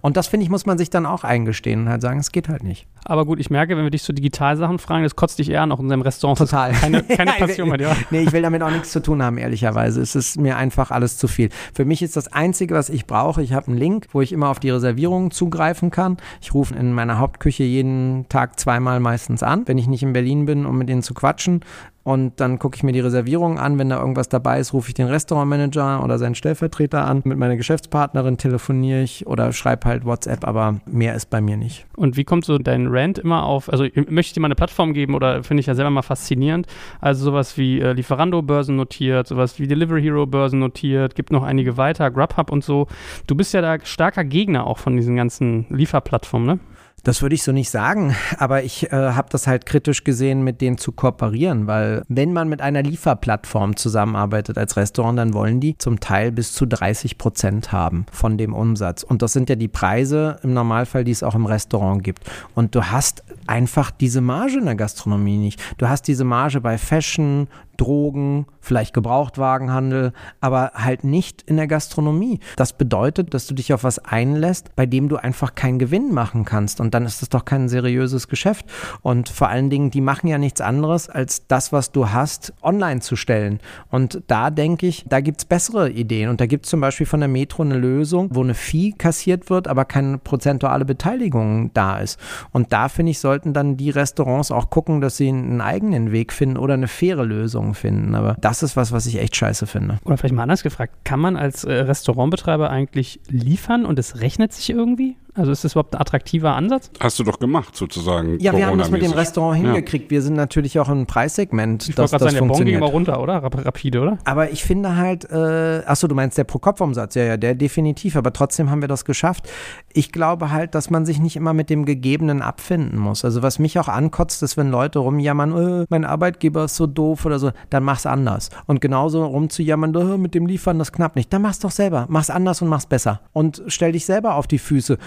Und das, finde ich, muss man sich dann auch eingestehen und halt sagen, es geht halt nicht. Aber gut, ich merke, wenn wir dich zu Digitalsachen fragen, das kotzt dich eher an, auch in unserem Restaurant. Total. Keine, <laughs> keine Passion bei dir. Nee, ich will damit auch nichts zu tun haben, ehrlicherweise. Es ist mir einfach alles zu viel. Für mich ist das Einzige, was ich brauche, ich habe einen Link, wo ich immer auf die Reservierungen zugreifen kann. Ich rufe in meiner Hauptküche jeden Tag zweimal meistens an, wenn ich nicht in Berlin bin, um mit denen zu quatschen. Und dann gucke ich mir die Reservierung an. Wenn da irgendwas dabei ist, rufe ich den Restaurantmanager oder seinen Stellvertreter an. Mit meiner Geschäftspartnerin telefoniere ich oder schreibe halt WhatsApp, aber mehr ist bei mir nicht. Und wie kommt so dein Rant immer auf? Also möchte ich dir mal eine Plattform geben oder finde ich ja selber mal faszinierend. Also sowas wie äh, Lieferando Börsen notiert, sowas wie Delivery Hero Börsen notiert, gibt noch einige weiter, Grubhub und so. Du bist ja da starker Gegner auch von diesen ganzen Lieferplattformen, ne? Das würde ich so nicht sagen, aber ich äh, habe das halt kritisch gesehen, mit denen zu kooperieren, weil wenn man mit einer Lieferplattform zusammenarbeitet als Restaurant, dann wollen die zum Teil bis zu 30 Prozent haben von dem Umsatz. Und das sind ja die Preise im Normalfall, die es auch im Restaurant gibt. Und du hast einfach diese Marge in der Gastronomie nicht. Du hast diese Marge bei Fashion, Drogen, vielleicht Gebrauchtwagenhandel, aber halt nicht in der Gastronomie. Das bedeutet, dass du dich auf was einlässt, bei dem du einfach keinen Gewinn machen kannst. Und dann ist es doch kein seriöses Geschäft. Und vor allen Dingen, die machen ja nichts anderes, als das, was du hast, online zu stellen. Und da denke ich, da gibt es bessere Ideen. Und da gibt es zum Beispiel von der Metro eine Lösung, wo eine Fee kassiert wird, aber keine prozentuale Beteiligung da ist. Und da finde ich, sollten dann die Restaurants auch gucken, dass sie einen eigenen Weg finden oder eine faire Lösung Lösungen finden. Aber das ist was, was ich echt scheiße finde. Oder vielleicht mal anders gefragt, kann man als äh, Restaurantbetreiber eigentlich liefern und es rechnet sich irgendwie? Also ist das überhaupt ein attraktiver Ansatz? Hast du doch gemacht, sozusagen. Ja, wir haben das mit dem Restaurant hingekriegt. Ja. Wir sind natürlich auch ein Preissegment. Ich wollte gerade sagen, der Bon ging immer runter, oder? Rapide, oder? Aber ich finde halt, äh, achso, du meinst der Pro-Kopf-Umsatz, ja, ja, der definitiv, aber trotzdem haben wir das geschafft. Ich glaube halt, dass man sich nicht immer mit dem Gegebenen abfinden muss. Also was mich auch ankotzt, ist, wenn Leute rumjammern, äh, mein Arbeitgeber ist so doof oder so, dann mach's anders. Und genauso rumzujammern, äh, mit dem Liefern, das knapp nicht. Dann mach's doch selber. Mach's anders und mach's besser. Und stell dich selber auf die Füße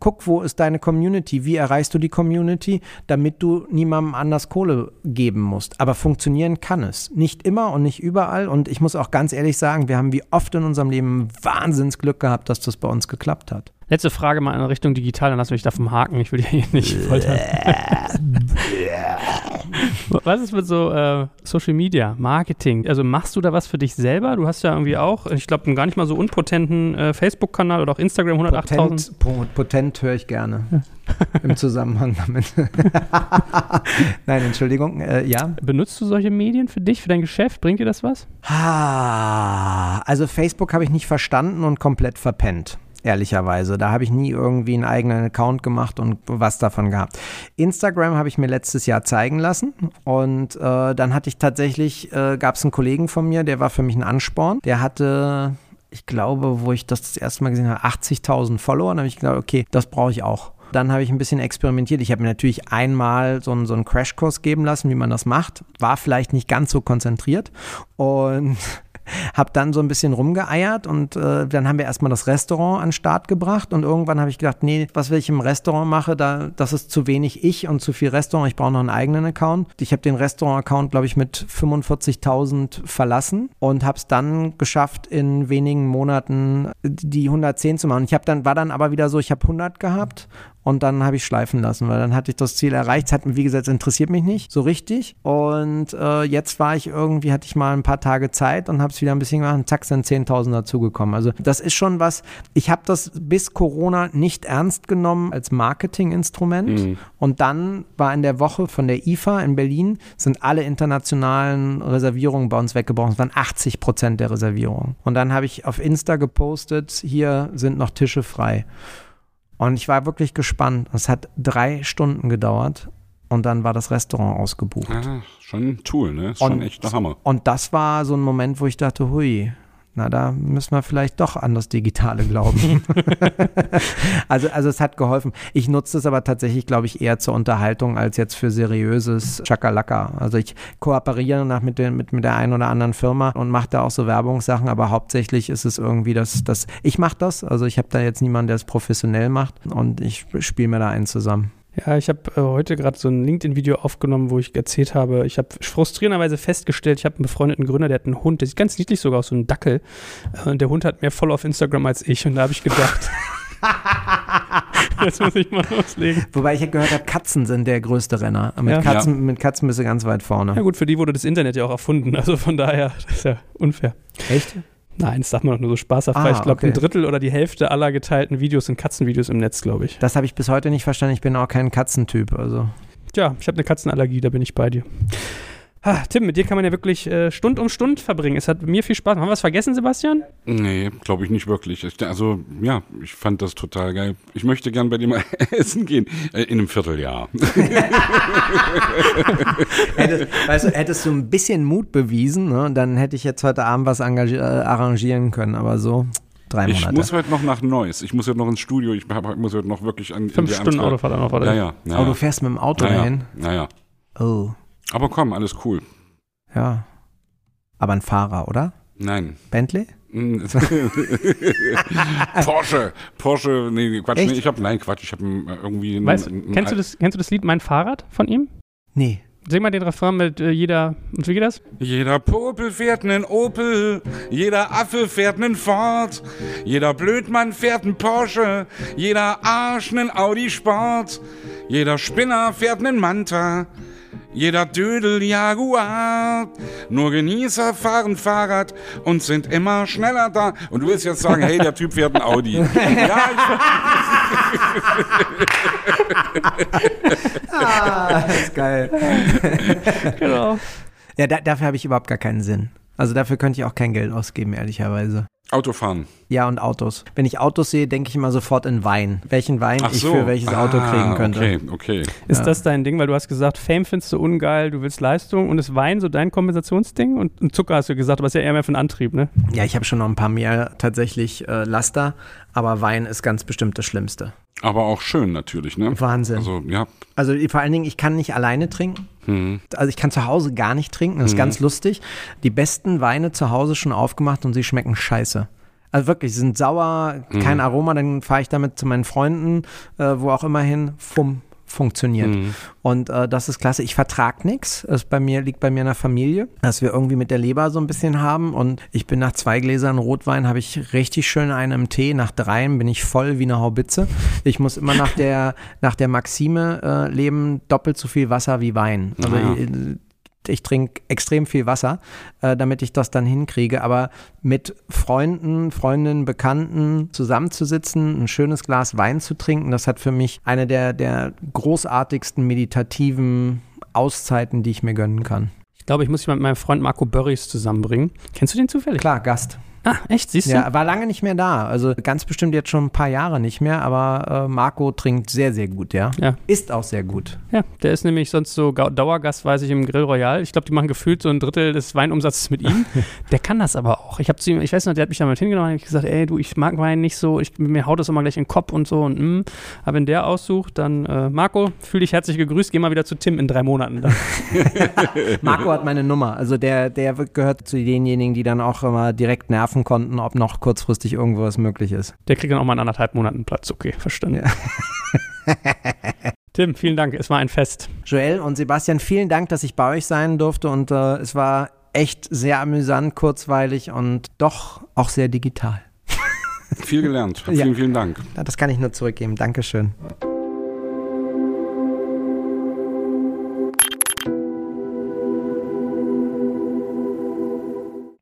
guck, wo ist deine Community? Wie erreichst du die Community, damit du niemandem anders Kohle geben musst? Aber funktionieren kann es. Nicht immer und nicht überall. Und ich muss auch ganz ehrlich sagen, wir haben wie oft in unserem Leben Wahnsinnsglück gehabt, dass das bei uns geklappt hat. Letzte Frage mal in Richtung digital, dann lass mich da vom Haken. Ich will hier nicht foltern. <laughs> <laughs> was ist mit so äh, Social Media, Marketing? Also machst du da was für dich selber? Du hast ja irgendwie auch, ich glaube, einen gar nicht mal so unpotenten äh, Facebook-Kanal oder auch Instagram 108.000. Potent, po- potent höre ich gerne. <laughs> Im Zusammenhang damit. <laughs> Nein, Entschuldigung. Äh, ja. Benutzt du solche Medien für dich, für dein Geschäft? Bringt dir das was? Ah, also Facebook habe ich nicht verstanden und komplett verpennt. Ehrlicherweise. Da habe ich nie irgendwie einen eigenen Account gemacht und was davon gehabt. Instagram habe ich mir letztes Jahr zeigen lassen und äh, dann hatte ich tatsächlich, äh, gab es einen Kollegen von mir, der war für mich ein Ansporn. Der hatte, ich glaube, wo ich das das erste Mal gesehen habe, 80.000 Follower. Dann habe ich gedacht, okay, das brauche ich auch. Dann habe ich ein bisschen experimentiert. Ich habe mir natürlich einmal so einen, so einen Crashkurs geben lassen, wie man das macht. War vielleicht nicht ganz so konzentriert und habe dann so ein bisschen rumgeeiert und äh, dann haben wir erstmal das Restaurant an den Start gebracht und irgendwann habe ich gedacht, nee, was will ich im Restaurant mache, da das ist zu wenig ich und zu viel Restaurant, ich brauche noch einen eigenen Account. Ich habe den Restaurant-Account, glaube ich, mit 45.000 verlassen und habe es dann geschafft, in wenigen Monaten die 110 zu machen. Ich habe dann war dann aber wieder so, ich habe 100 gehabt und dann habe ich schleifen lassen, weil dann hatte ich das Ziel erreicht. Es hat, wie gesagt, interessiert mich nicht so richtig. Und äh, jetzt war ich irgendwie, hatte ich mal ein paar Tage Zeit und habe es wieder ein bisschen gemacht zack, sind 10.000 dazugekommen. Also das ist schon was, ich habe das bis Corona nicht ernst genommen als Marketinginstrument. Mhm. Und dann war in der Woche von der IFA in Berlin, sind alle internationalen Reservierungen bei uns weggebrochen. Es waren 80 Prozent der Reservierungen. Und dann habe ich auf Insta gepostet, hier sind noch Tische frei. Und ich war wirklich gespannt. Es hat drei Stunden gedauert und dann war das Restaurant ausgebucht. Ah, schon ein Tool, ne? Schon Und- echt der Hammer. Und das war so ein Moment, wo ich dachte, hui, na, da müssen wir vielleicht doch an das Digitale glauben. <laughs> also, also es hat geholfen. Ich nutze es aber tatsächlich, glaube ich, eher zur Unterhaltung als jetzt für seriöses Chakalaka. Also ich kooperiere nach mit, den, mit, mit der einen oder anderen Firma und mache da auch so Werbungssachen, aber hauptsächlich ist es irgendwie das, das ich mache das. Also ich habe da jetzt niemanden, der es professionell macht und ich spiele mir da einen zusammen. Ja, ich habe äh, heute gerade so ein LinkedIn-Video aufgenommen, wo ich erzählt habe, ich habe frustrierenderweise festgestellt, ich habe einen befreundeten Gründer, der hat einen Hund, der sieht ganz niedlich sogar aus, so ein Dackel. Äh, Und der Hund hat mehr Follower auf Instagram als ich. Und da habe ich gedacht, <laughs> jetzt muss ich mal loslegen. Wobei ich ja gehört habe, Katzen sind der größte Renner. Mit, Ja. Katzen, mit Katzen bist du ganz weit vorne. Ja gut, für die wurde das Internet ja auch erfunden. Also von daher, das ist ja unfair. Echt? Nein, das sagt man doch nur so spaßhaft, Ah, ich glaube, okay. ein Drittel oder die Hälfte aller geteilten Videos sind Katzenvideos im Netz, glaube ich. Das habe ich bis heute nicht verstanden. Ich bin auch kein Katzentyp. Also. Tja, ich habe eine Katzenallergie, da bin ich bei dir. Ha, Tim, mit dir kann man ja wirklich äh, Stund um Stund verbringen. Es hat mir viel Spaß. Haben wir was vergessen, Sebastian? Nee, glaube ich nicht wirklich. Ich, also, ja, ich fand das total geil. Ich möchte gern bei dir mal <laughs> essen gehen. Äh, in einem Vierteljahr. <laughs> Hättest, weißt du, hättest du ein bisschen Mut bewiesen, ne, dann hätte ich jetzt heute Abend was äh, arrangieren können. Aber so drei Ich muss heute noch nach Neuss. Ich muss heute noch ins Studio. Ich hab, muss heute noch wirklich an. in Fünf die Stunden Autofahrt noch, oder? Ja, ja. ja, oh, ja. du fährst mit dem Auto Naja, dahin? naja. Oh, Aber komm, alles cool. ja. Aber ein Fahrer, oder? Nein. Bentley? Mm. <laughs> Porsche, Porsche, nee, Quatsch, nee, ich hab, nein, Quatsch, ich habe irgendwie. ein- Weißt, ein- kennst, du das, kennst du das Lied Mein Fahrrad von ihm? Nee. Sing mal den Refrain mit äh, jeder. Und wie geht das? Jeder Popel fährt nen Opel, jeder Affe fährt nen Ford, jeder Blödmann fährt nen Porsche, jeder Arsch nen Audi Sport, jeder Spinner fährt nen Manta, jeder Dödel Jaguar. Nur Genießer fahren Fahrrad und sind immer schneller da. Und du willst jetzt sagen, hey, der Typ fährt ein Audi. <laughs> ja, <laughs> Ah, das ist geil. Genau. Ja, da, dafür habe ich überhaupt gar keinen Sinn. Also dafür könnte ich auch kein Geld ausgeben, ehrlicherweise. Autofahren. Ja, und Autos. Wenn ich Autos sehe, denke ich immer sofort in Wein. Welchen Wein Ach ich so. für welches Auto Ah, kriegen könnte. Okay, okay. Ist Ja. das dein Ding? Weil du hast gesagt, Fame findest du ungeil, du willst Leistung und ist Wein so dein Kompensationsding? Und, und Zucker hast du gesagt, aber ist ja eher mehr für den Antrieb, ne? Ja, ich habe schon noch ein paar mehr tatsächlich äh, Laster, aber Wein ist ganz bestimmt das Schlimmste. Aber auch schön natürlich, ne? Wahnsinn. Also, ja. Also vor allen Dingen, ich kann nicht alleine trinken. Hm. Also ich kann zu Hause gar nicht trinken. Das ist Mhm. ganz lustig. Die besten Weine zu Hause schon aufgemacht und sie schmecken scheiße. Also wirklich, sie sind sauer, kein Aroma, dann fahre ich damit zu meinen Freunden, äh, wo auch immer hin, fumm, funktioniert. Mhm. Und äh, das ist klasse. Ich vertrag nichts. Es bei mir liegt bei mir in der Familie, dass wir irgendwie mit der Leber so ein bisschen haben. Und ich bin nach zwei Gläsern Rotwein habe ich richtig schön einen im Tee. Nach dreien bin ich voll wie eine Haubitze. Ich muss immer nach der nach der Maxime äh, leben: doppelt so viel Wasser wie Wein. Also Ah. Ich, trinke extrem viel Wasser, äh, damit ich das dann hinkriege. Aber mit Freunden, Freundinnen, Bekannten zusammenzusitzen, ein schönes Glas Wein zu trinken, das hat für mich eine der, der großartigsten meditativen Auszeiten, die ich mir gönnen kann. Ich glaube, ich muss mich mit meinem Freund Marco Börries zusammenbringen. Kennst du den zufällig? Klar, Gast. Ah, echt? Siehst du? Ja, war lange nicht mehr da. Also ganz bestimmt jetzt schon ein paar Jahre nicht mehr, aber äh, Marco trinkt sehr, sehr gut, ja. Ja. Ist auch sehr gut. Ja, der ist nämlich sonst so Dauergast, weiß ich, im Grill Royal. Ich glaube, die machen gefühlt so ein Drittel des Weinumsatzes mit ihm. <laughs> der kann das aber auch. Ich habe zu ihm, ich weiß noch, der hat mich da mal hingenommen und ich gesagt, ey, du, ich mag Wein nicht so, ich, mir haut das immer gleich in den Kopf und so und mm. Aber wenn der aussucht, dann äh, Marco, fühl dich herzlich gegrüßt, geh mal wieder zu Tim in drei Monaten. <laughs> <laughs> Marco hat meine Nummer. Also der, der gehört zu denjenigen, die dann auch immer direkt nerven konnten, ob noch kurzfristig irgendwas möglich ist. Der kriegt dann auch mal in anderthalb Monaten Platz. Okay, verstanden. <laughs> Tim, vielen Dank. Es war ein Fest. Joel und Sebastian, vielen Dank, dass ich bei euch sein durfte und äh, es war echt sehr amüsant, kurzweilig und doch auch sehr digital. Viel gelernt. Ja. Vielen, vielen Dank. Ja, Das kann ich nur zurückgeben. Dankeschön.